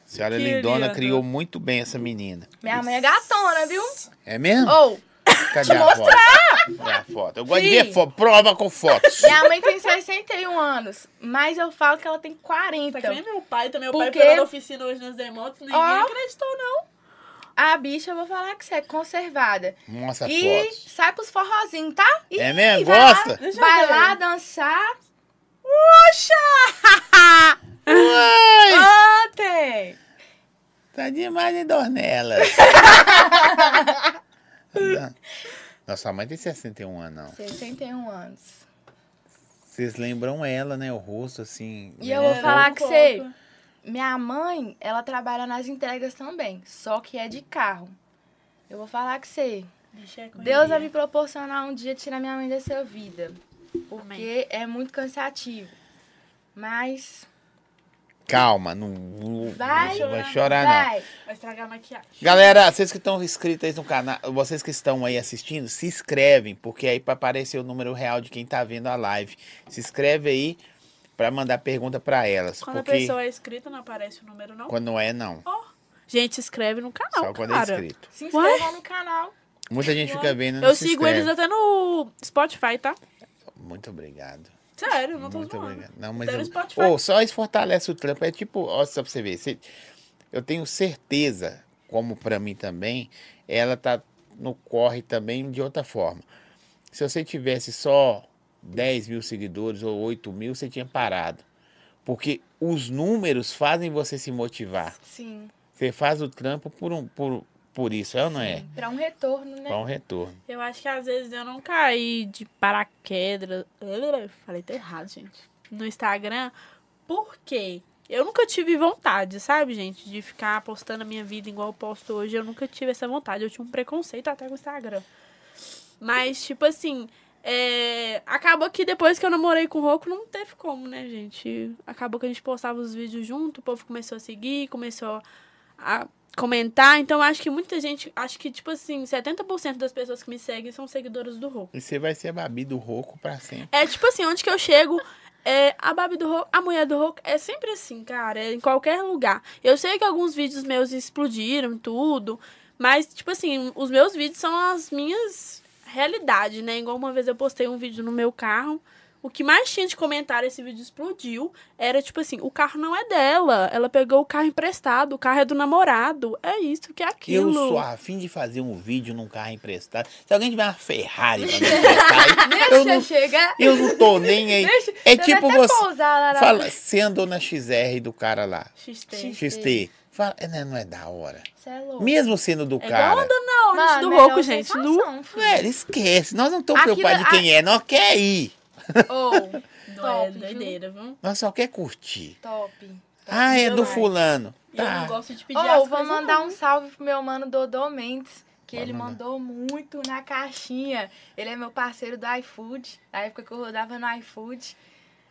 Senhora Querida. Lindona criou muito bem essa menina. Minha mãe é gatona, viu? É mesmo? Ou, Cadê a foto? Cadê a foto? Eu gosto de ver Sim. fo prova com fotos. minha mãe tem 61 anos, mas eu falo que ela tem 40. Tá que meu pai também. Meu Porque- pai foi lá na oficina hoje nas demotos, ninguém Ó. acreditou, não. A bicha, eu vou falar que você é conservada. Mostra e fotos. sai pros forrozinhos, tá? E É mesmo? vai lá- Gosta? Eu Vai ver. lá dançar. Ui, Ontem! tá demais de dornelas. Nossa mãe tem 61 anos, não. 61 anos. Vocês lembram ela, né? O rosto, assim. E eu lembra vou um falar pouco. que você. Minha mãe, ela trabalha nas entregas também, só que é de carro. Eu vou falar que você. Deus vai me proporcionar um dia tirar minha mãe dessa vida. Porque é muito cansativo. Mas. Calma, não, não Vai, não vai chorar, não. vai. Vai estragar a maquiagem. Galera, vocês que estão inscritos aí no canal, vocês que estão aí assistindo, se inscrevem, porque aí para aparecer o número real de quem tá vendo a live. Se inscreve aí para mandar pergunta para elas, Quando a porque pessoa é inscrita, não aparece o número, não? quando não é não, Gente, se inscreve no canal, só quando é cara. inscrito. Se inscreva no canal. Muita gente fica vendo, Eu se sigo inscreve. eles até no Spotify, tá? Muito obrigado. Sério, não tô Muito zoando. obrigado. Não, mas eu- Spotify. Ô, só isso fortalece o trampo. É tipo, ó, só pra você ver. você- eu tenho certeza, como pra mim também, ela tá no corre também de outra forma. Se você tivesse só 10 mil seguidores ou 8 mil, você tinha parado. Porque os números fazem você se motivar. Sim. Você faz o trampo por, um, por, por isso, é ou não é? Pra um retorno, né? Para um retorno. Eu acho que às vezes eu não caí de paraquedas. Falei até errado, gente. No Instagram. Por quê? Eu nunca tive vontade, sabe, gente? De ficar postando a minha vida igual eu posto hoje. Eu nunca tive essa vontade. Eu tinha um preconceito até com o Instagram. Mas, tipo assim. É... Acabou que depois que eu namorei com o Roco, não teve como, né, gente? Acabou que a gente postava os vídeos junto, o povo começou a seguir, começou a comentar. Então, acho que muita gente. Acho que, tipo assim, 70% das pessoas que me seguem são seguidoras do Roco. E você vai ser a Babi do Roco pra sempre. É tipo assim, onde que eu chego, é, a Babi do Roco, a mulher do Roco, é sempre assim, cara, é em qualquer lugar. Eu sei que alguns vídeos meus explodiram tudo, mas, tipo assim, os meus vídeos são as minhas realidades, né? Igual uma vez eu postei um vídeo no meu carro, o que mais tinha de comentário, esse vídeo explodiu, era tipo assim, o carro não é dela, ela pegou o carro emprestado, o carro é do namorado, é isso que é aquilo. Eu sou afim de fazer um vídeo num carro emprestado. Se alguém tiver uma Ferrari pra me emprestar, eu, Deixa não, chegar. eu não tô nem aí. Deixa- É tipo você. pousar Fala, você andou na XR do cara lá. XT. XT. Fala, é, né, não é da hora. Você é louco. Mesmo sendo do É igual cara. na onda Mano, do Roco, gente. sensação, No... filho. Velho, esquece. Nós não estamos preocupados de quem é, nós quer ir. Ô, É top, viu? doideira, viu? Nós só quer curtir. Top. Ah, é do fulano. E eu não Tá. gosto de pedir Ô, as vou mandar não. um salve pro meu mano Dodô Mendes, que Vai ele mandar. mandou muito na caixinha. Ele é meu parceiro do iFood, na época que eu rodava no iFood.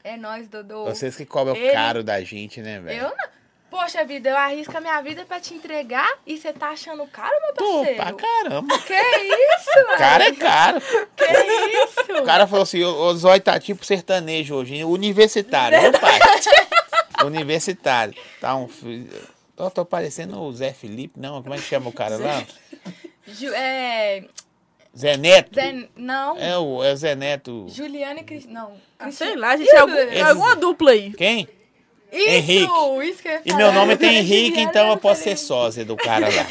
É nóis, Dodô. Vocês que cobram Ele- caro da gente, né, velho? Eu não. Poxa vida, eu arrisco a minha vida pra te entregar e você tá achando caro, meu Pô, parceiro? pra caramba. Que isso, mano? Cara é caro. Que isso? O cara falou assim, o, o Zói tá tipo sertanejo hoje, universitário, meu pai. universitário. Tá um... Tô, tô parecendo o Zé Felipe, não, como é que chama o cara lá? Ju- é, Zé Neto. Zé, não, É o, é o Zé Neto. Juliana e Cristina. Não, Ah, sei lá, gente, é, algum, Esse- alguma dupla aí. Quem? Isso, Henrique. isso E meu nome tem Henrique, então eu posso ser sósia do cara lá.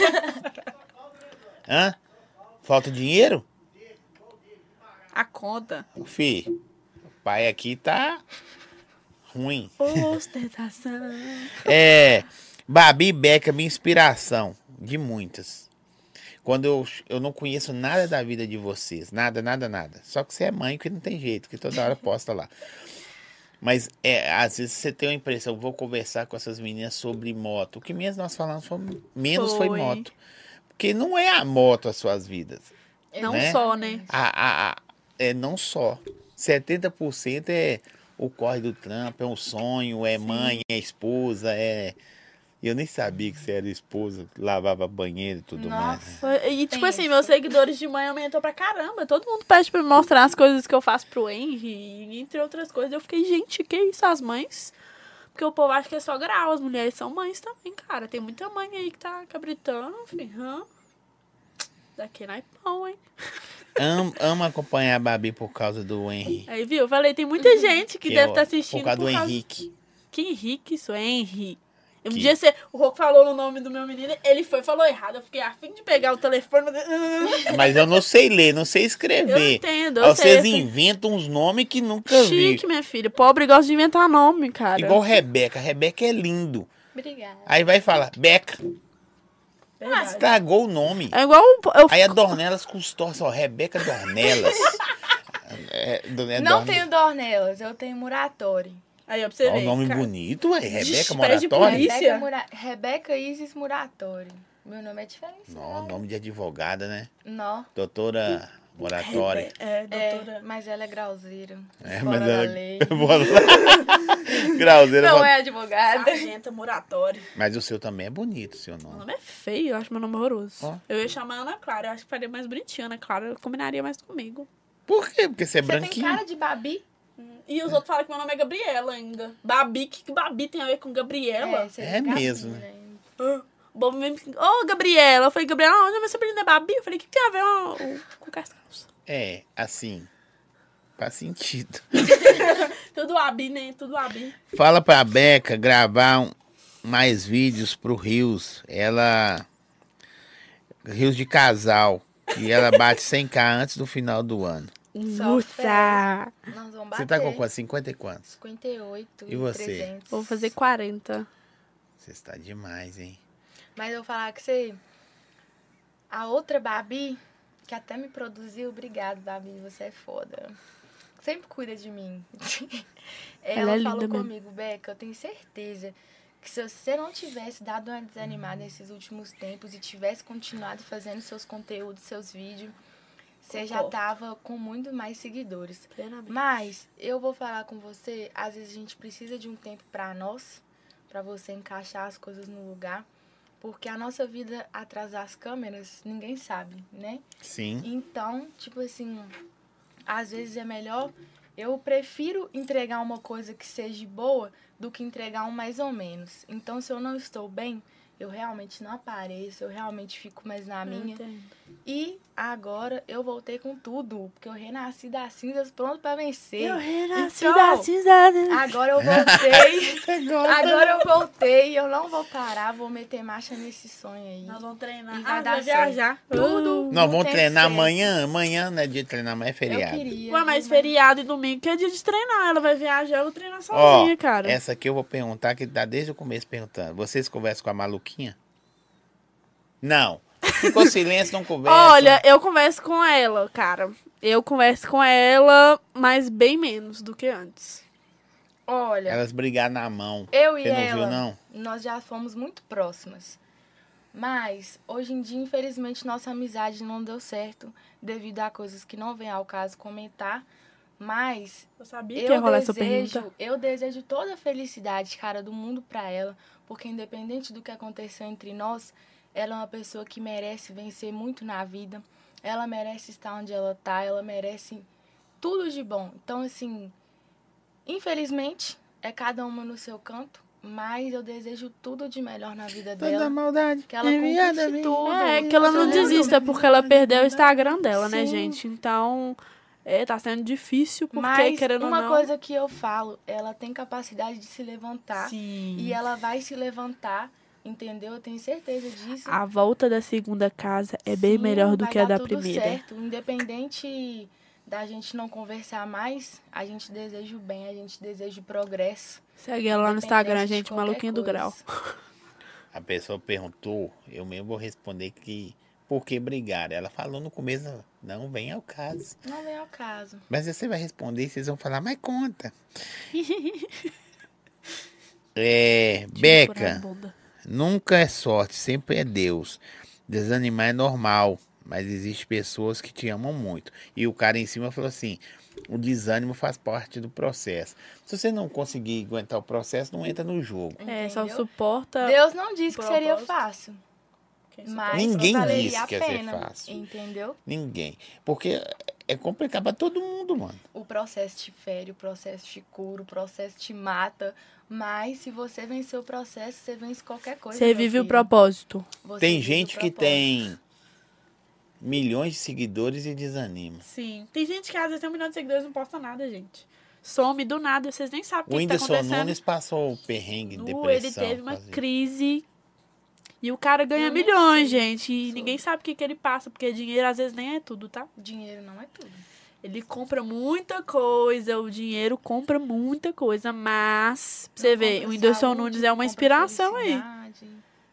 Hã? Falta dinheiro? A conta. Fih, o pai aqui tá ruim. Ostentação. É, Babi Beca, minha inspiração, de muitas. Quando eu, eu não conheço nada da vida de vocês, nada, nada, nada. Só que você é mãe, que não tem jeito, que toda hora posta lá. Mas é, às vezes você tem a impressão, vou conversar com essas meninas sobre moto. O que menos nós falamos foi, menos foi, Foi. moto. Porque não é a moto as suas vidas. Não Né? só, né? A, a, a- é não só. 70% é o corre do trampo, é um sonho, é mãe, é esposa, é. Eu nem sabia que você era esposa, lavava banheiro e tudo mais. né? Nossa. E, tipo Tem assim, isso. meus seguidores de mãe aumentou pra caramba. Todo mundo pede pra me mostrar as coisas que eu faço pro Henry, e entre outras coisas. Eu fiquei, gente, que isso, as mães? Porque o povo acha que é só grau, as mulheres são mães também, cara. Tem muita mãe aí que tá cabritando, filho. Hã? Daqui na pão, hein? Am, ama acompanhar a Babi por causa do Henry. Aí, viu? Eu falei, tem muita gente que, que deve é o- estar assistindo. Por causa do Henrique. Que Henrique isso? Henry. Um Que- dia você, o Roco falou o nome do meu menino, ele foi e falou errado. Eu fiquei afim de pegar o telefone. mas- Mas eu não sei ler, não sei Eu escrever. entendo, eu Aí Vocês sei. inventam uns nomes que nunca vi. Chique, minha filha. Pobre gosta de inventar nome, cara. Igual Rebeca. Rebeca é lindo. Obrigada. Aí vai falar, Beca. Verdade. Estragou o nome. É igual eu, Aí a Dornelas custou só, Rebeca Dornelas. É, é Não Dorne- tenho Dornelas, eu tenho Muratori. Aí, ó, pra você Ó, ver. o nome cara. bonito, ué. Rebeca Moratório. Rebeca, Mura... Rebeca Isis Muratori. Meu nome é diferente. Não, nome de advogada, né? Não. Doutora Moratória. É, É, doutora. mas ela é grauzeira. É, fora mas da ela... lei. Bora lá. Grauzeira. Não é advogada. Sargenta Muratório. Mas o seu também é bonito, seu Meu nome. nome é feio, eu acho meu nome horroroso. Ó. Eu ia chamar Ana Clara, eu acho que faria mais bonitinha, Ana Clara combinaria mais comigo. Por quê? Porque você é Você tem branquinho. cara de Babi? E os outros falam que meu nome é Gabriela ainda. Babi, o que, Babi tem a ver com Gabriela? É tem cara mesmo, né? Ah, O bobo mesmo. Ô, Gabriela. Eu falei, Gabriela, onde meu sobrinho é Babi? Eu falei, o que, que tem a ver ó, o- com Cascalço? É, assim. Faz sentido. Tudo Abi, né? Tudo Abi. Fala pra Beca gravar um- mais vídeos pro Rios. Ela. Rios de casal. E ela bate 100k antes do final do ano. Nossa! Nós vamos bater. Você tá com quantos? 50 e quantos? 58 E você? 300. Vou fazer 40. Você está demais, hein? Mas eu vou falar que você... A outra Babi, que até me produziu, obrigado, Babi, você é foda. Sempre cuida de mim. Ela Ela, é linda falou comigo, Beca, eu tenho certeza que se você não tivesse dado uma desanimada nesses últimos tempos e tivesse continuado fazendo seus conteúdos, seus vídeos, você já tava com muito mais seguidores. Plenamente. Mas eu vou falar com você, às vezes a gente precisa de um tempo pra nós, pra você encaixar as coisas no lugar, porque a nossa vida atrás das câmeras, ninguém sabe, né? Sim. Então, tipo assim, às vezes é melhor eu prefiro entregar uma coisa que seja boa do que entregar um mais ou menos. Então, se eu não estou bem, eu realmente não apareço, eu realmente fico mais na minha. Entendo. E agora eu voltei com tudo, porque eu renasci das cinzas pronto pra vencer. Eu renasci Então, da cidade. Agora eu voltei. agora eu voltei, eu não vou parar, vou meter marcha nesse sonho aí. Nós vamos treinar. E vai ah, dar viajar. Tudo. Uh. Nós vamos treinar ser. amanhã. Amanhã não é dia de treinar, mas é Eu feriado. queria. Ué, mas viu, feriado e domingo que é dia de treinar. Ela vai viajar, eu vou treinar Ó, sozinha, cara. essa aqui eu vou perguntar, que tá desde o começo perguntando. Vocês conversam com a maluquinha? Não. Ficou silêncio, não conversa. Olha, eu converso com ela, cara. Eu converso com ela, mas bem menos do que antes. Olha, Elas brigaram na mão. eu e Você não ela, viu, não? nós já fomos muito próximas. Mas, hoje em dia, infelizmente, nossa amizade não deu certo devido a coisas que não vem ao caso comentar. Mas Eu sabia que ia eu rolar essa desejo, pergunta. eu desejo toda a felicidade, cara, do mundo pra ela, porque independente do que aconteceu entre nós, ela é uma pessoa que merece vencer muito na vida. Ela merece estar onde ela tá, ela merece tudo de bom. Então, assim, infelizmente, é cada uma no seu canto, mas eu desejo tudo de melhor na vida Toda dela. maldade Que ela conquiste tudo. É, que ela não desista porque ela perdeu o Instagram dela, né, Sim. gente? Então, é, tá sendo difícil porque, Mas querendo uma ou não... coisa que eu falo, ela tem capacidade de se levantar. Sim. E ela vai se levantar, entendeu? Eu tenho certeza disso. A volta da segunda casa é bem Sim, melhor do que a da tudo primeira. Certo. Independente da gente não conversar mais, a gente deseja o bem, a gente deseja o progresso. Segue ela lá no Instagram, gente, maluquinho do grau. coisa. A pessoa perguntou, eu mesmo vou responder que por que brigaram. Ela falou no começo, não vem ao caso. Não vem ao caso. Mas você vai responder e vocês vão falar, mas conta. É, Beca, Bunda. Nunca é sorte, sempre é Deus. Desanimar é normal, mas existe pessoas que te amam muito. E o cara em cima falou assim: o desânimo faz parte do processo. Se você não conseguir aguentar o processo, não entra no jogo. É, só suporta... Deus não disse que seria fácil, mas Ninguém valeria disse a que ia ser pena, fácil. entendeu? Ninguém. Porque é complicado pra todo mundo, mano. O processo te fere, o processo te cura, o processo te mata. Mas se você vencer o processo, você vence qualquer coisa. Você vive o filho. propósito. Você Tem o gente que tem milhões de seguidores e desanima. Sim. Tem gente que às vezes tem um milhão de seguidores e não posta nada, gente. some do nada, vocês nem sabem o O que, que tá Whindersson acontecendo. Nunes passou o perrengue, Nu, depressão. ele teve uma crise e o cara ganha milhões, sei gente. E sobre. ninguém sabe o que, que ele passa, porque dinheiro às vezes nem é tudo, tá? Dinheiro não é tudo. Ele compra muita coisa, o dinheiro compra muita coisa, mas pra você compra o Whindersson Nunes é uma inspiração aí.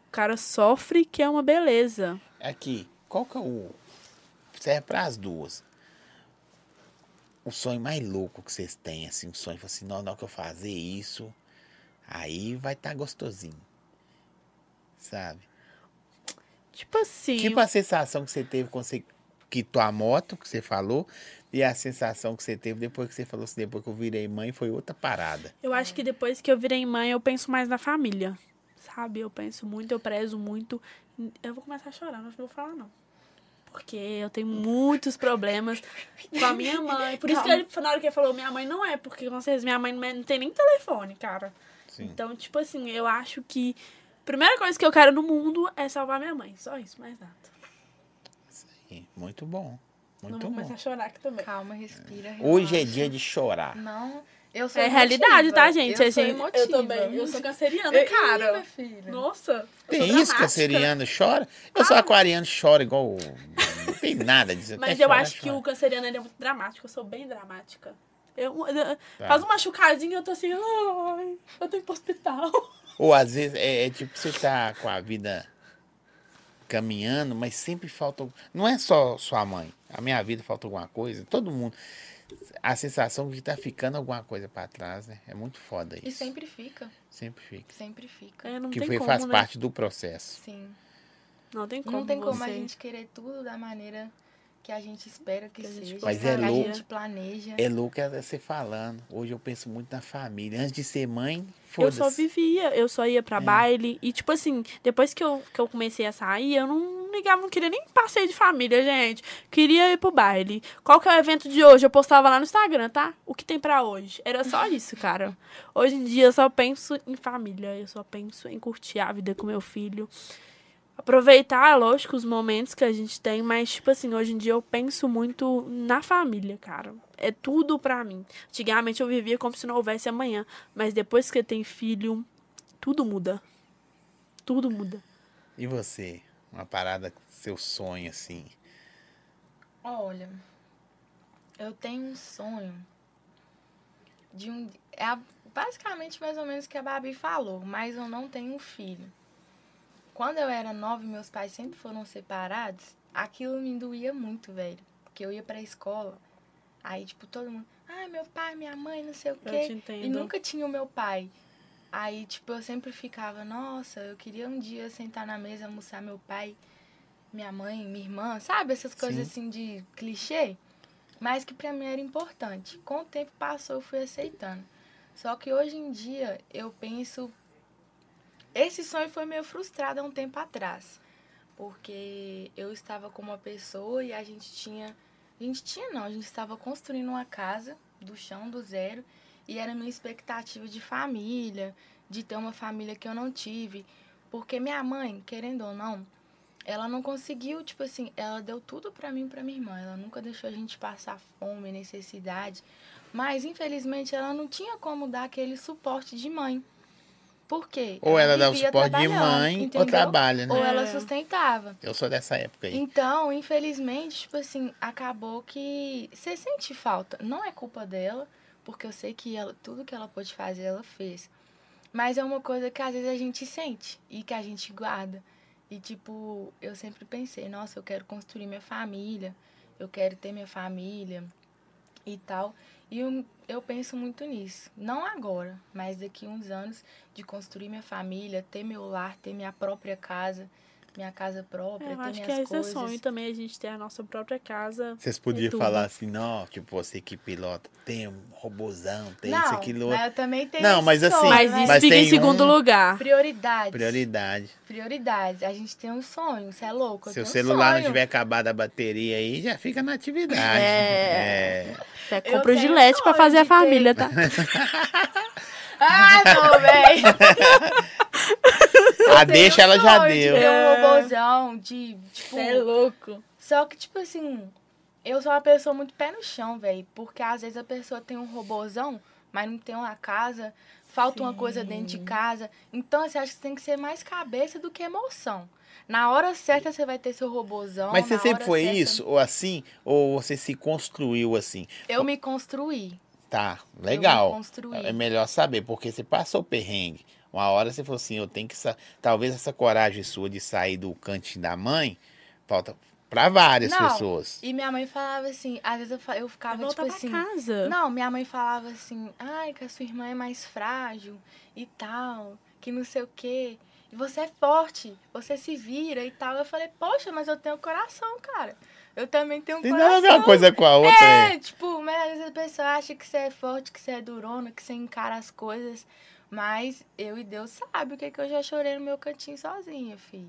O cara sofre que é uma beleza. Aqui, qual que é o. Serve para as duas. O sonho mais louco que vocês têm, assim, um sonho, assim, não, não que eu fazer isso, aí vai estar gostosinho. Sabe? Tipo assim, Tipo a sensação que você teve quando você quitou a moto, que você falou, e a sensação que você teve depois que você falou assim, depois que eu virei mãe, foi outra parada. eu acho que depois que eu virei mãe, eu penso mais na família. Sabe? Eu penso muito, eu prezo muito. Eu vou começar a chorar, não vou falar não. Porque eu tenho muitos problemas com a minha mãe. Por isso que ele, na hora que ele falou, minha mãe não é, porque com certeza minha mãe não é- não tem nem telefone, cara. Sim. Então, tipo assim, eu acho que primeira coisa que eu quero no mundo é salvar minha mãe. Só isso, mais nada. Sim, Muito bom. não Muito vou bom. começar a chorar aqui também. Calma, respira. Hoje é relaxa. dia de chorar. Não, eu sou É realidade, emotiva. tá, gente? Eu A sou gente- emotiva. Eu também. Eu sou canceriana, Ih, cara. minha filha. Nossa. eu Tem isso, canceriano chora? Eu sou aquariano, chora igual. Não tem nada disso. Mas eu chorar, acho que chora. o canceriano ele é muito dramático. Eu sou bem dramática. Eu, eu- Tá. Faz um machucadinho eu tô assim, ai, eu tenho que ir pro hospital. Ou às vezes é, é tipo você tá com a vida caminhando, mas sempre falta. Não é só sua mãe. A minha vida falta alguma coisa. Todo mundo. A sensação de que tá ficando alguma coisa pra trás, né? É muito foda isso. E sempre fica, Sempre fica. sempre fica. É, não Que tem foi- como, faz né? parte do processo. Sim. Não tem como Não tem como você... a gente querer tudo da maneira que a gente espera que, Que a gente seja, Mas que é a louco. gente planeja. É louco é você falando. Hoje eu penso muito na família. Antes de ser mãe, Eu só vivia, eu só ia pra É. baile. E, tipo assim, depois que eu, que eu comecei a sair, eu não ligava, não queria nem passeio de família, gente. Queria ir pro baile. Qual que é o evento de hoje? Eu postava lá no Instagram, tá? O que tem pra hoje? Era só isso, cara. Hoje em dia eu só penso em família. Eu só penso em curtir a vida com meu filho. Aproveitar, lógico, os momentos que a gente tem, mas, tipo assim, hoje em dia eu penso muito na família, cara. É tudo pra mim. Antigamente eu vivia como se não houvesse amanhã, mas depois que tem filho, tudo muda. Tudo muda. E você? Uma parada, seu sonho, assim. Olha, eu tenho um sonho de um. É basicamente mais ou menos o que a Babi falou, mas eu não tenho filho. Quando eu era nova meus pais sempre foram separados, aquilo me doía muito, velho. Porque eu ia pra escola, aí, tipo, todo mundo. Ai, meu pai, minha mãe, não sei o Eu quê. te entendo. E nunca tinha o meu pai. Aí, tipo, eu sempre ficava, nossa, eu queria um dia sentar na mesa, almoçar meu pai, minha mãe, minha irmã, sabe? Essas coisas Sim. assim de clichê. Mas que pra mim era importante. Com o tempo passou, eu fui aceitando. Só que hoje em dia eu penso. Esse sonho foi meio frustrado há um tempo atrás. Porque eu estava com uma pessoa e a gente tinha. A gente tinha não, a gente estava construindo uma casa do chão, do zero. E era minha expectativa de família, de ter uma família que eu não tive. Porque minha mãe, querendo ou não, ela não conseguiu, tipo assim, ela deu tudo pra mim e pra minha irmã. Ela nunca deixou a gente passar fome, necessidade. Mas, infelizmente, ela não tinha como dar aquele suporte de mãe. Por quê? Ou ela dá o vivia suporte de mãe ou entendeu? trabalha, né? Ou ela sustentava. Eu sou dessa época aí. Então, infelizmente, tipo assim, acabou que você sente falta. Não é culpa dela, porque eu sei que ela, tudo que ela pôde fazer, ela fez. Mas é uma coisa que às vezes a gente sente e que a gente guarda. E tipo, eu sempre pensei, nossa, eu quero construir minha família, eu quero ter minha família e tal. E eu, eu penso muito nisso. Não agora, mas daqui uns anos de construir minha família, ter meu lar, ter minha própria casa, minha casa própria, É, eu ter acho que minhas esse é coisas. sonho também, a gente ter a nossa própria casa. Vocês podiam falar assim, não, tipo, você que pilota, tem um robozão, tem não, isso, aquilo, outro. eu também tenho Não, mas assim, sonho, Mas né? isso Mas fica em tem segundo um- lugar. Prioridades. Prioridade. Prioridades. A gente tem um sonho, você é louco. Se o tenho um celular não tiver acabado a bateria aí, já fica na atividade. É. É. Até compra o gilete pra fazer a de ter- família, tá? Ah, não, velho. A deixa ela já sonho de deu. ter um É. robôzão, de, tipo... louco. Só que, tipo assim, Eu sou uma pessoa muito pé no chão, velho. Porque às vezes a pessoa tem um robozão, mas não tem uma casa, falta uma coisa dentro de casa. Então, assim, acho que tem que ser mais cabeça do que emoção. Na hora certa você vai ter seu robozão. Mas você sempre foi certa- isso, ou assim, ou você se construiu assim? Eu me construí. Tá, Eu me legal. construí. É melhor saber, porque você passou perrengue. Uma hora você falou assim, eu tenho que... sa- Talvez essa coragem sua de sair do cantinho da mãe, falta pra várias Não, pessoas. E minha mãe falava assim, às vezes eu, eu ficava Voltar tipo pra assim. casa. Não, minha mãe falava assim, ai, que a sua irmã é mais frágil e tal, que não sei o quê. E você é forte, você se vira e tal. Eu falei, poxa, mas eu tenho coração, cara. Eu também tenho um Tem nada a coração. ver uma coisa com a outra. É, é. tipo, mas às vezes a pessoa acha que você é forte, que você é durona, que você encara as coisas. Mas eu e Deus sabe o que, que eu já chorei no meu cantinho sozinha, fi.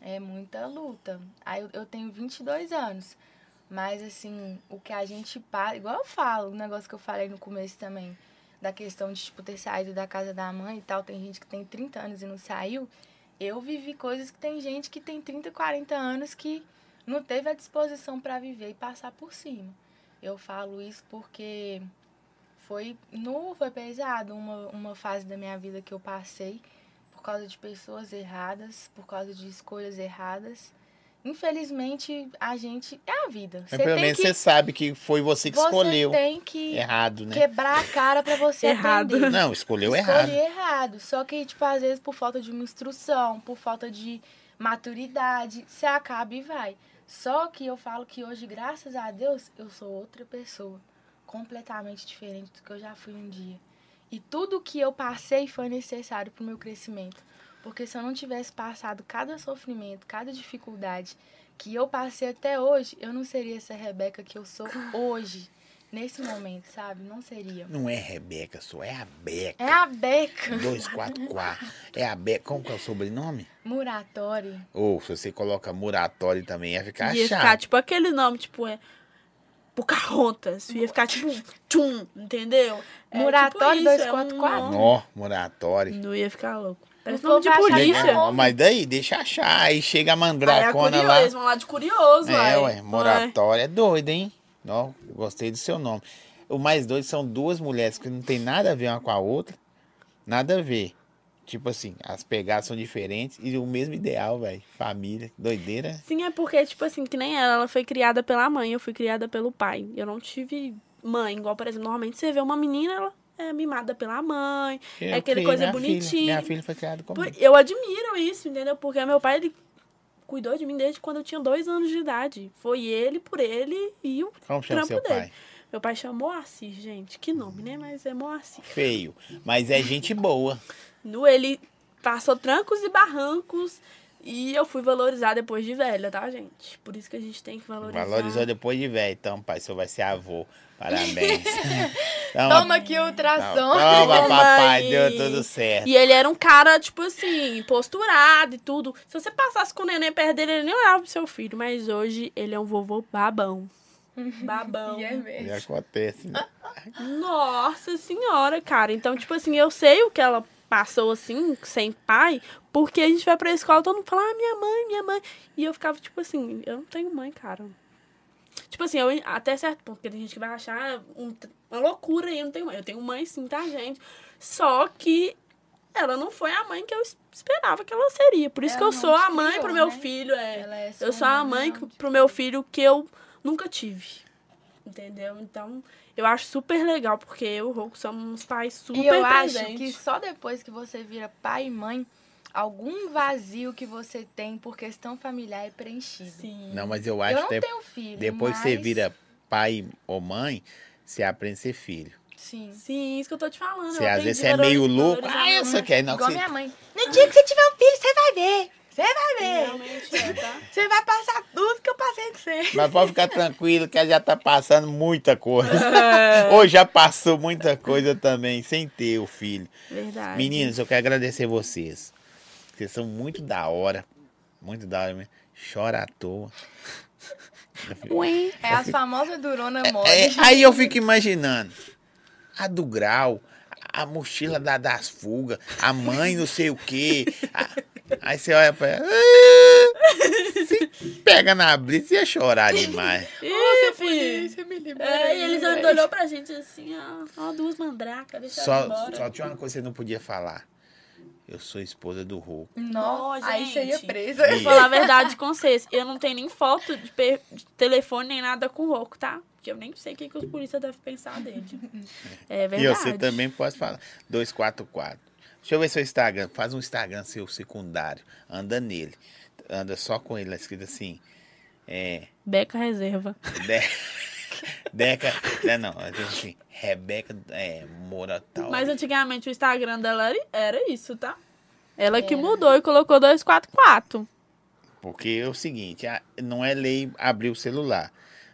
É muita luta. Aí eu, eu tenho 22 anos. Mas, assim, o que a gente passa. Igual eu falo, o negócio que eu falei no começo também, da questão de, tipo, ter saído da casa da mãe e tal. Tem gente que tem 30 anos e não saiu. Eu vivi coisas que tem gente que tem 30, 40 anos que não teve a disposição para viver e passar por cima. Eu falo isso porque foi nu, foi pesado uma, uma fase da minha vida que eu passei por causa de pessoas erradas, por causa de escolhas erradas. Infelizmente, a gente. É a vida. Mas pelo menos que, você sabe que foi você que você escolheu. tem que Errado, né? quebrar a cara pra você Errado. aprender. Não, escolheu Escolhi errado. errado. Só que, tipo, às vezes por falta de uma instrução, por falta de maturidade, você acaba e vai. Só que eu falo que hoje, graças a Deus, eu sou outra pessoa. Completamente diferente do que eu já fui um dia. E tudo que eu passei foi necessário pro meu crescimento. Porque se eu não tivesse passado cada sofrimento, cada dificuldade que eu passei até hoje, eu não seria essa Rebeca que eu sou hoje. Nesse momento, sabe? Não seria. Não é Rebeca, só é a Beca. É a Beca. 244. É a Beca. Como que é o sobrenome? Muratori. Ou se você coloca Muratório também, ia ficar Ia chato. ficar, tipo, aquele nome, tipo, é. Pocahontas. Ia ficar, tipo, tchum, entendeu? É, Muratório tipo isso, é 244. um. Nó, Muratório. Não ia ficar louco. Parece nome de é polícia. nome. Mas daí, deixa achar. Aí chega a é mandracona curioso, lá. eles vão lá de curioso, É, uai. ué, Moratório é doido, hein? Ó, gostei do seu nome. O mais doido são duas mulheres que não tem nada a ver uma com a outra. Nada a ver. Tipo assim, as pegadas são diferentes e o mesmo ideal, velho. Família, doideira. Sim, é porque, tipo assim, que nem ela, ela foi criada pela mãe, eu fui criada pelo pai. Eu não tive mãe, igual, por exemplo, normalmente você vê uma menina, ela é mimada pela mãe, Eu é aquele coisa minha filha. bonitinha. Minha filha foi criada comigo. Eu admiro isso, entendeu? Porque meu pai, ele cuidou de mim desde quando eu tinha dois anos de idade. Foi ele por ele e o Como trampo dele. pai? Meu pai chama Moacir, gente. Que nome, né? Mas é Moacir. Feio. Mas é gente boa. No, ele passou trancos e barrancos e eu fui valorizar depois de velha, tá, gente? Por isso que a gente tem que valorizar. Valorizou depois de velho. Então, pai, você vai ser avô. Parabéns. Então, Toma aqui o ultrassom. Toma, Toma papai, deu tudo certo. E ele era um cara, tipo assim, posturado e tudo. Se você passasse com o neném perto dele, ele nem olhava pro seu filho. Mas hoje ele é um vovô babão. Babão. E é E mesmo. acontece, né? Nossa senhora, cara. Então, tipo assim, eu sei o que ela passou assim, sem pai, porque a gente vai pra escola, todo mundo fala, ah, minha mãe, minha mãe. E eu ficava, tipo assim, eu não tenho mãe, cara. Tipo assim, eu, até certo ponto, porque tem gente que vai achar um- uma loucura aí, eu não tenho mãe. Eu tenho mãe sim, tá, gente? Só que ela não foi a mãe que eu es- esperava que ela seria. Por isso Ela que eu sou a mãe criou, pro meu né? filho. É. Ela é Eu sou a mãe pro meu filho que eu nunca tive. Entendeu? Então, eu acho super legal, porque eu e o Roku somos pais super E eu acho presentes. que só depois que você vira pai e mãe, algum vazio que você tem por questão familiar é preenchido. Sim. Não, mas eu Eu acho não que tenho filho. depois que você mas- vira pai ou mãe, você aprende a ser filho. Sim. Sim, isso que eu tô te falando. Você eu às vezes você é meio louco. Ah, eu mãe. quero. Não, Igual você, minha mãe. No dia que você tiver um filho, você vai ver. Você vai ver. Realmente é, tá? Você vai passar tudo que eu passei com você. Mas pode ficar tranquilo que ela já tá passando muita coisa. Ou já passou muita coisa também, sem ter o filho. Verdade. Meninos, eu quero agradecer vocês. Vocês são muito da hora. Muito da hora mesmo. Chora à toa. Ué. É as famosas durona mole. É, aí eu fico imaginando. A do grau, a mochila da, das fugas, a mãe não sei o quê. a- aí você olha pra ela. "Ah", se pega na brisa, ia chorar demais. Ih, É, e eles olhou pra gente assim, ó, ó duas mandracas, deixa Só, embora. só tinha uma coisa que você não podia falar. Eu sou esposa do Rouco. Não, Nó, aí gente. você ia presa. Vou falar a verdade com vocês, eu não tenho nem foto de, per- de telefone nem nada com o Roco, tá? Porque eu nem sei o que, que os polícias devem pensar dele. É verdade. E você também pode falar. 244. Deixa eu ver seu Instagram. Faz um Instagram seu secundário. Anda nele. Anda só com ele. lá Escrito assim. É. Beca Reserva. De... Deca. Não, não. é Assim, Rebeca é, Moura tal. Mas antigamente o Instagram dela era, isso, tá? Ela que Era. mudou e colocou 244. Porque é o seguinte: não é lei abrir o celular.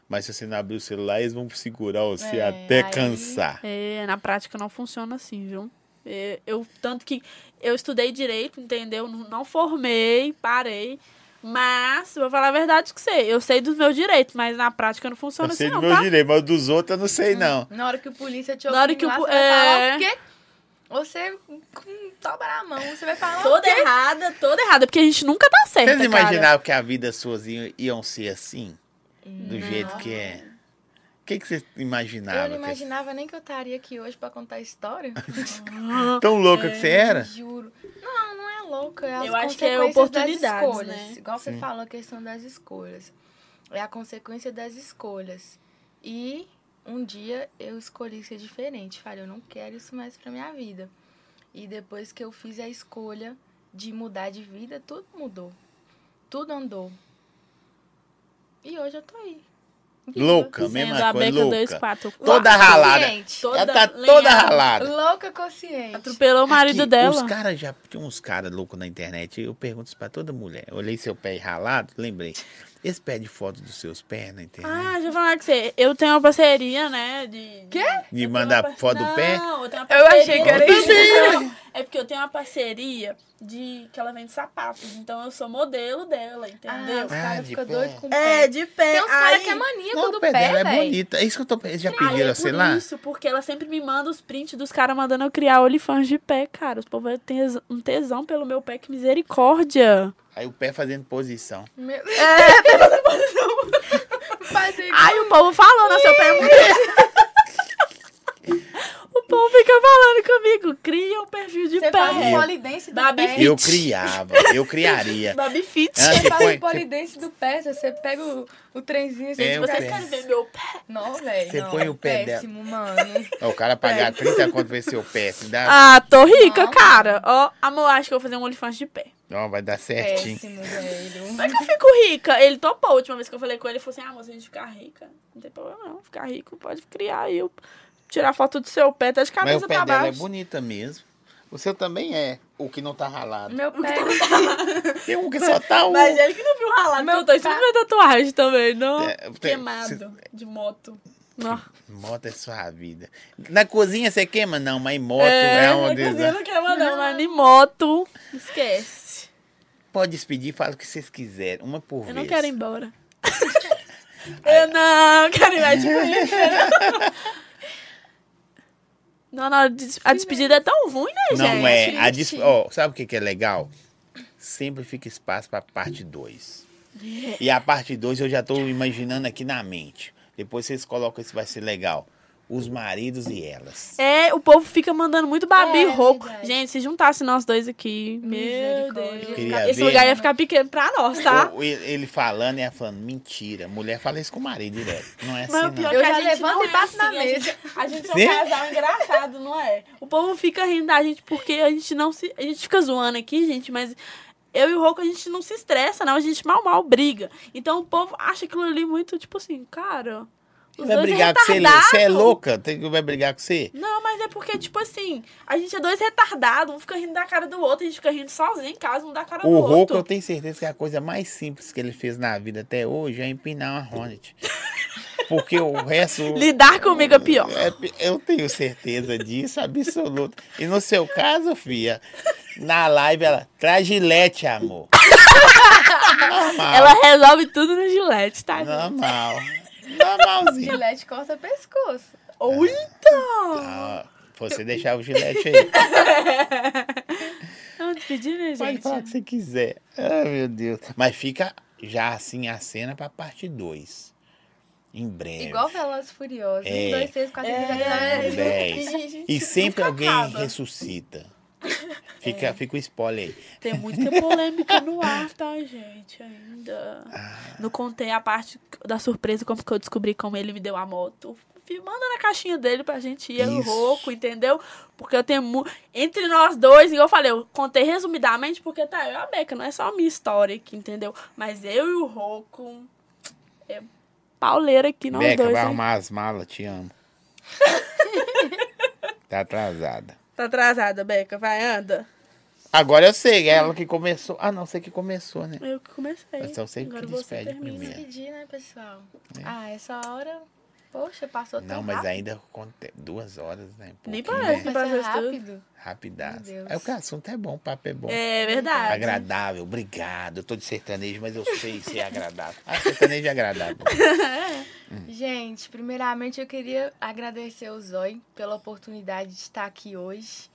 Mas se você não abrir o celular, eles vão segurar você É, até aí- cansar. É, na prática não funciona assim, viu? É, Eu, tanto que eu estudei direito, entendeu? Não, não formei, parei. Mas, vou falar a verdade com você, eu sei dos meus direitos, mas na prática não funciona Eu sei assim, do não, meu tá? direito, mas dos outros eu não sei, não. Na hora que o polícia te Na hora que o lá, você vai falar é. o quê? Você com toba na mão, você vai falar Toda errada, toda errada, porque a gente nunca tá certa, Vocês cara. imaginavam que a vida iam, iam ser assim? Do Não. jeito que é? O que, que vocês imaginavam? Eu não que- imaginava nem que eu estaria aqui hoje pra contar a história. Tão louca que você era? Juro. Não, não é louca. É as Eu acho que é escolhas. né? Igual você Sim. falou a questão das escolhas. É a consequência das escolhas. E um dia eu escolhi ser diferente. Falei, eu não quero isso mais pra minha vida. E depois que eu fiz a escolha de mudar de vida, tudo mudou. Tudo andou. E hoje eu tô aí. Louca, Sendo mesma a coisa, Beca louca. 244. Toda ralada. Consciente. Toda Ela tá lenhada. toda ralada. Louca consciente. Atropelou o marido Aqui, dela. Os caras já. Tinha uns caras loucos na internet. Eu pergunto isso pra toda mulher. Olhei seu pé ralado, lembrei. Eles pedem foto dos seus pés na internet. Ah, deixa eu falar com você. Eu tenho uma parceria, né? De. Quê? de eu mandar uma foto do pé? Não, eu tenho uma Eu parceria. achei que era Eu isso. É porque eu tenho uma parceria de que ela vende sapatos. Então eu sou modelo dela, Ah, entendeu? os Ah, caras de ficam pé. doidos com o É, pé. de pé. Tem uns caras que é maníaco Não, do o pé dela é bonita. É isso que eu tô Eles já Aí pediram, é sei por lá. isso, porque ela sempre me manda os prints dos caras mandando eu criar olifãs de pé, cara. Os povos têm um tesão pelo meu pé, que misericórdia. Aí o pé fazendo posição. Meu... É, tá fazendo posição. Aí o povo falou, nossa, seu pé é muito... o povo fica falando comigo, cria um perfil de Você pé. faz um polidense do Baby pé. fit. Eu criava, eu criaria. Baby fit. Você você faz um polidense do pé, você pega o, o trenzinho assim, É, o Vocês pé. querem ver meu pé? Não, velho. Você não, põe o pé dela. péssimo, mano. Ó, O cara pagar 30 conto ver seu pé. Se dá, Ah, tô rica, Não. cara. Ó, amor, acho que eu vou fazer um olifante de pé. Ó, vai dar certinho. Péssimo, velho. Como é que eu fico rica? Ele topou a última vez que eu falei com ele. Ele falou assim: ah, mas a gente ficar rica. Não tem problema, não. Ficar rico pode criar aí. eu- Tirar foto do seu pé, tá de Mas cabeça o pé pra dela é baixo. bonita mesmo. O seu também é. O que não tá ralado. Meu pé. Tem um que só tá o. Mas ele que não viu ralado, Meu eu tô em cima da tatuagem também, não. É, tem- Queimado de moto. Não. Moto é sua vida. Na cozinha você queima? Não, mas em moto é, é, uma na cozinha não queima não, mas em moto, esquece. Pode despedir, fala o que vocês quiserem. Uma por Eu vez. não quero ir embora. eu não quero ir mais de Não, não, a des- despedida é tão ruim, né, gente? Não é. A dis... ó, sabe o que, que é legal? Sempre fica espaço pra parte 2. E a parte 2 eu já tô imaginando aqui na mente. Depois vocês colocam isso, vai ser legal. Os maridos e elas. É, o povo fica mandando muito babi É, rouco. verdade. Gente, se juntasse nós dois aqui, meu. Deus. Queria Esse ver. lugar ia ficar pequeno pra nós, tá? Ou ele falando e ela falando, mentira. Mulher fala isso com o marido direto. Não é assim, Mas o não. pior Eu que a já gente levanto não e é bato na assim, a mesa. gente- A gente é um casal engraçado, não é? O povo fica rindo da gente porque a gente não se. A gente fica zoando aqui, gente, mas eu e o Roco a gente não se estressa, não. A gente mal, mal briga. Então o povo acha aquilo ali muito, tipo assim, cara. Os Vai brigar é com você? Você é louca? Tem que vai brigar com você? Não, mas é porque, tipo assim, a gente é dois retardados, um fica rindo da cara do outro, a gente fica rindo sozinho em casa, um da cara O do outro. eu tenho certeza que a coisa mais simples que ele fez na vida até hoje é empinar uma Hornet. Porque o resto. Lidar comigo é pior. É, eu tenho certeza disso, absoluta. E no seu caso, filha, na live ela traz gilete, amor. Normal. Ela resolve tudo no gilete, tá? Normal. Normalzinho. Gilete corta pescoço. Ou então. Ah, você deixar o gilete aí. Vamos despedir, né, Pode gente? falar o que você quiser. Ai, meu Deus. Mas fica já assim a cena pra parte 2. Em breve. Igual Velozes Furiosos. É. Um, dois, três, quatro, cinco, seis, É. sete, Dez. Gente, E sempre alguém acaba. ressuscita. Fica, É. fica o spoiler aí. Tem muita polêmica no ar, tá, gente? Ainda. Ah. Não contei a parte da surpresa, como que eu descobri como ele me deu a moto. Manda na caixinha dele pra gente ir no Isso. Roco, entendeu? Porque eu tenho. mu- Entre nós dois, igual eu falei, eu contei resumidamente, porque tá, eu e a Beca, não é só a minha história aqui, entendeu? Mas eu e o Roco. É pauleira aqui, nós Beca, dois. vai hein? arrumar as malas, te amo. tá atrasada. Tá atrasada, Beca, vai, anda. Agora eu sei, é ela que começou. Ah, não, você que começou, né? Eu que comecei. Então você que Agora despede você termina. primeiro. Despedir, né, pessoal? Ah, essa hora. Poxa, passou tão Não, mas rápido. ainda duas horas, né? Um Nem parece. Né? Passou Passou tudo. rápido. Rapidaço. Deus. É o que o assunto é bom, o papo é bom. É verdade. Agradável, obrigado. Eu tô de sertanejo, mas eu sei ser agradável. Ah, sertanejo é agradável. Gente, primeiramente eu queria agradecer o Zói pela oportunidade de estar aqui hoje.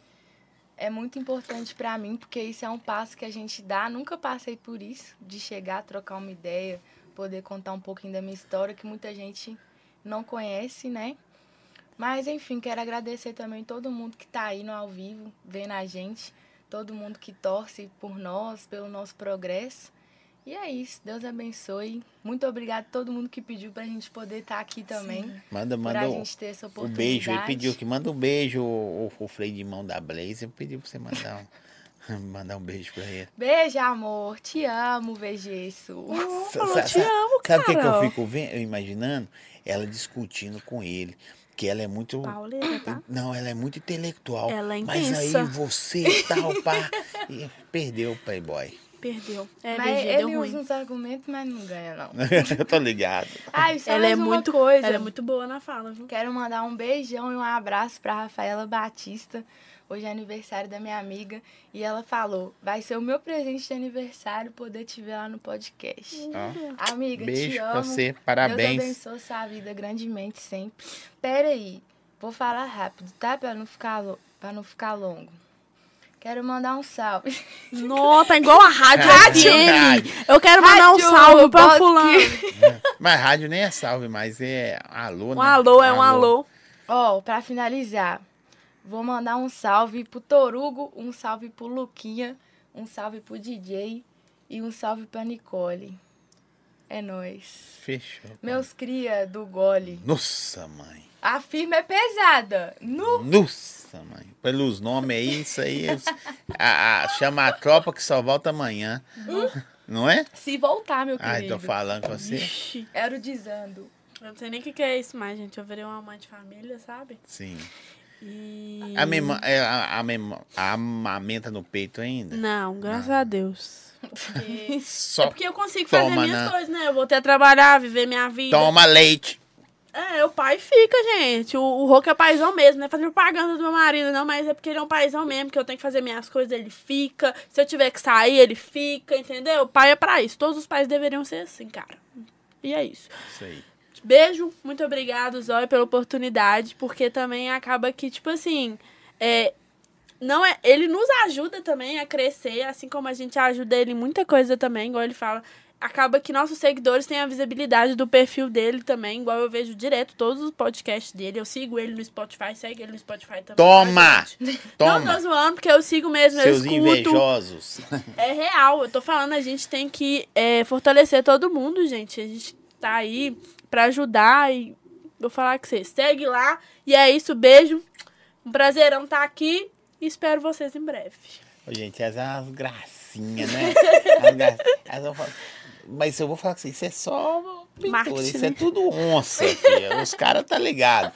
É muito importante pra mim, porque isso é um passo que a gente dá. Nunca passei por isso, de chegar, trocar uma ideia, poder contar um pouquinho da minha história, que muita gente não conhece, né? Mas, enfim, quero agradecer também todo mundo que tá aí no ao vivo, vendo a gente, todo mundo que torce por nós, pelo nosso progresso. E é isso, Deus abençoe. Muito obrigado a todo mundo que pediu pra gente poder estar aqui também. Manda, Pra manda o, gente ter essa o oportunidade. beijo. Ele pediu que manda um beijo, o, o freio de mão da Blaze. Pediu pra você mandar um, mandar um beijo pra ele. Beijo, amor. Te amo, Vegesso. falou, Sa- te amo, Sabe o que, que eu fico vendo, imaginando? Ela discutindo com ele. Que ela é muito. Pauleira, tá? Não, ela é muito intelectual. Ela é Mas aí intensa. você e tal, pá. e perdeu o Playboy. Perdeu. É, mas VG, ele deu usa ruim. uns argumentos, mas não ganha, não. eu tô ligado. Ai, só Ela é mais uma muito coisa. Ela é muito boa na fala, viu? Quero mandar um beijão e um abraço pra Rafaela Batista. Hoje é aniversário da minha amiga. E ela falou: vai ser o meu presente de aniversário poder te ver lá no podcast. Ó, Amiga, te beijo amo. pra você, Deus parabéns. abençoe sua vida grandemente sempre. Pera aí, vou falar rápido, tá? Pra não ficar, lo- pra não ficar longo. Quero mandar um salve. Nossa, tá igual a rádio FM. rádio. Eu quero mandar um salve pra Bosque. fulano. Mas rádio nem é salve, mas é alô, Um né? alô é um alô. Ó, pra finalizar, vou mandar um salve pro Torugo, um salve pro Luquinha, um salve pro DJ e um salve pra Nicole. É nóis. Fechou. Meus cria do gole. Nossa, mãe. A firma é pesada. Nu. Nossa, mãe. Pelos nomes aí, isso aí. é- a- a- chama a tropa que só volta amanhã. Não é? Se voltar, meu Ai, querido. tô falando com você. Ixi, Era o dizando. eu não sei nem o que, que é isso mais, gente. Eu virei uma mãe de família, sabe? Sim. E. A, mema, é, a, a, mema- a amamenta no peito ainda? Não, graças a Deus. Porque... Só É porque eu consigo fazer minhas né? coisas, né? Eu voltei a trabalhar, viver minha vida. toma leite. É, o pai fica, gente. O, o é paizão mesmo, não é fazer propaganda do meu marido, não, mas é porque ele é um paizão mesmo, que eu tenho que fazer minhas coisas, ele fica. Se eu tiver que sair, ele fica, entendeu? O pai é pra isso. Todos os pais deveriam ser assim, cara. E é isso. Isso aí. Beijo, muito obrigado, Zóia, pela oportunidade, porque também acaba que, tipo assim, é, não é, ele nos ajuda também a crescer, assim como a gente ajuda ele em muita coisa também, igual ele fala. Acaba que nossos seguidores têm a visibilidade do perfil dele também, igual eu vejo direto todos os podcasts dele. Eu sigo ele no Spotify, segue ele no Spotify também. Toma! gente? Não Toma! tô zoando, porque eu sigo mesmo, eu Seus escuto. invejosos. É real, eu tô falando, a gente tem que é, fortalecer todo mundo, gente. A gente tá aí pra ajudar e vou falar com vocês. Segue lá. E é isso, beijo. Um prazerão estar aqui e espero vocês em breve. Ô, gente, essas são umas gracinhas, né? As falar- Mas eu vou falar com você, isso é só pintura, isso é tudo onça, filha. Os caras tá ligado.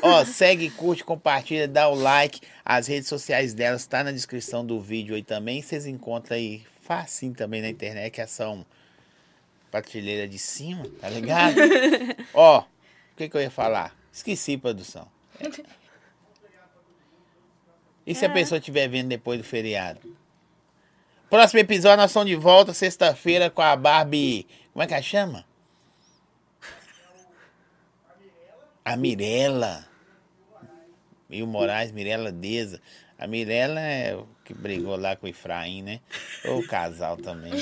Ó, segue, curte, compartilha, dá o like. As redes sociais delas tá na descrição do vídeo aí também. Vocês encontram aí facinho também na internet, que são prateleira de cima, tá ligado? Ó, o que que eu ia falar? Esqueci, produção. E se a É. pessoa estiver vendo depois do feriado? Próximo episódio, nós estamos de volta sexta-feira com a Barbie. Como é que ela chama? A Mirella. E o Moraes, Mirella Deza. A Mirella é o que brigou lá com o Efraim, né? O casal também.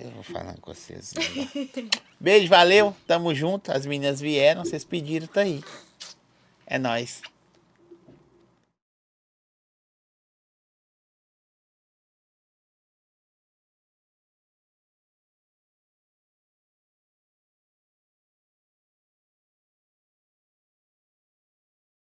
Eu vou falar com vocês. Beijo, valeu. Tamo junto. As meninas vieram, vocês pediram, tá aí. É nóis.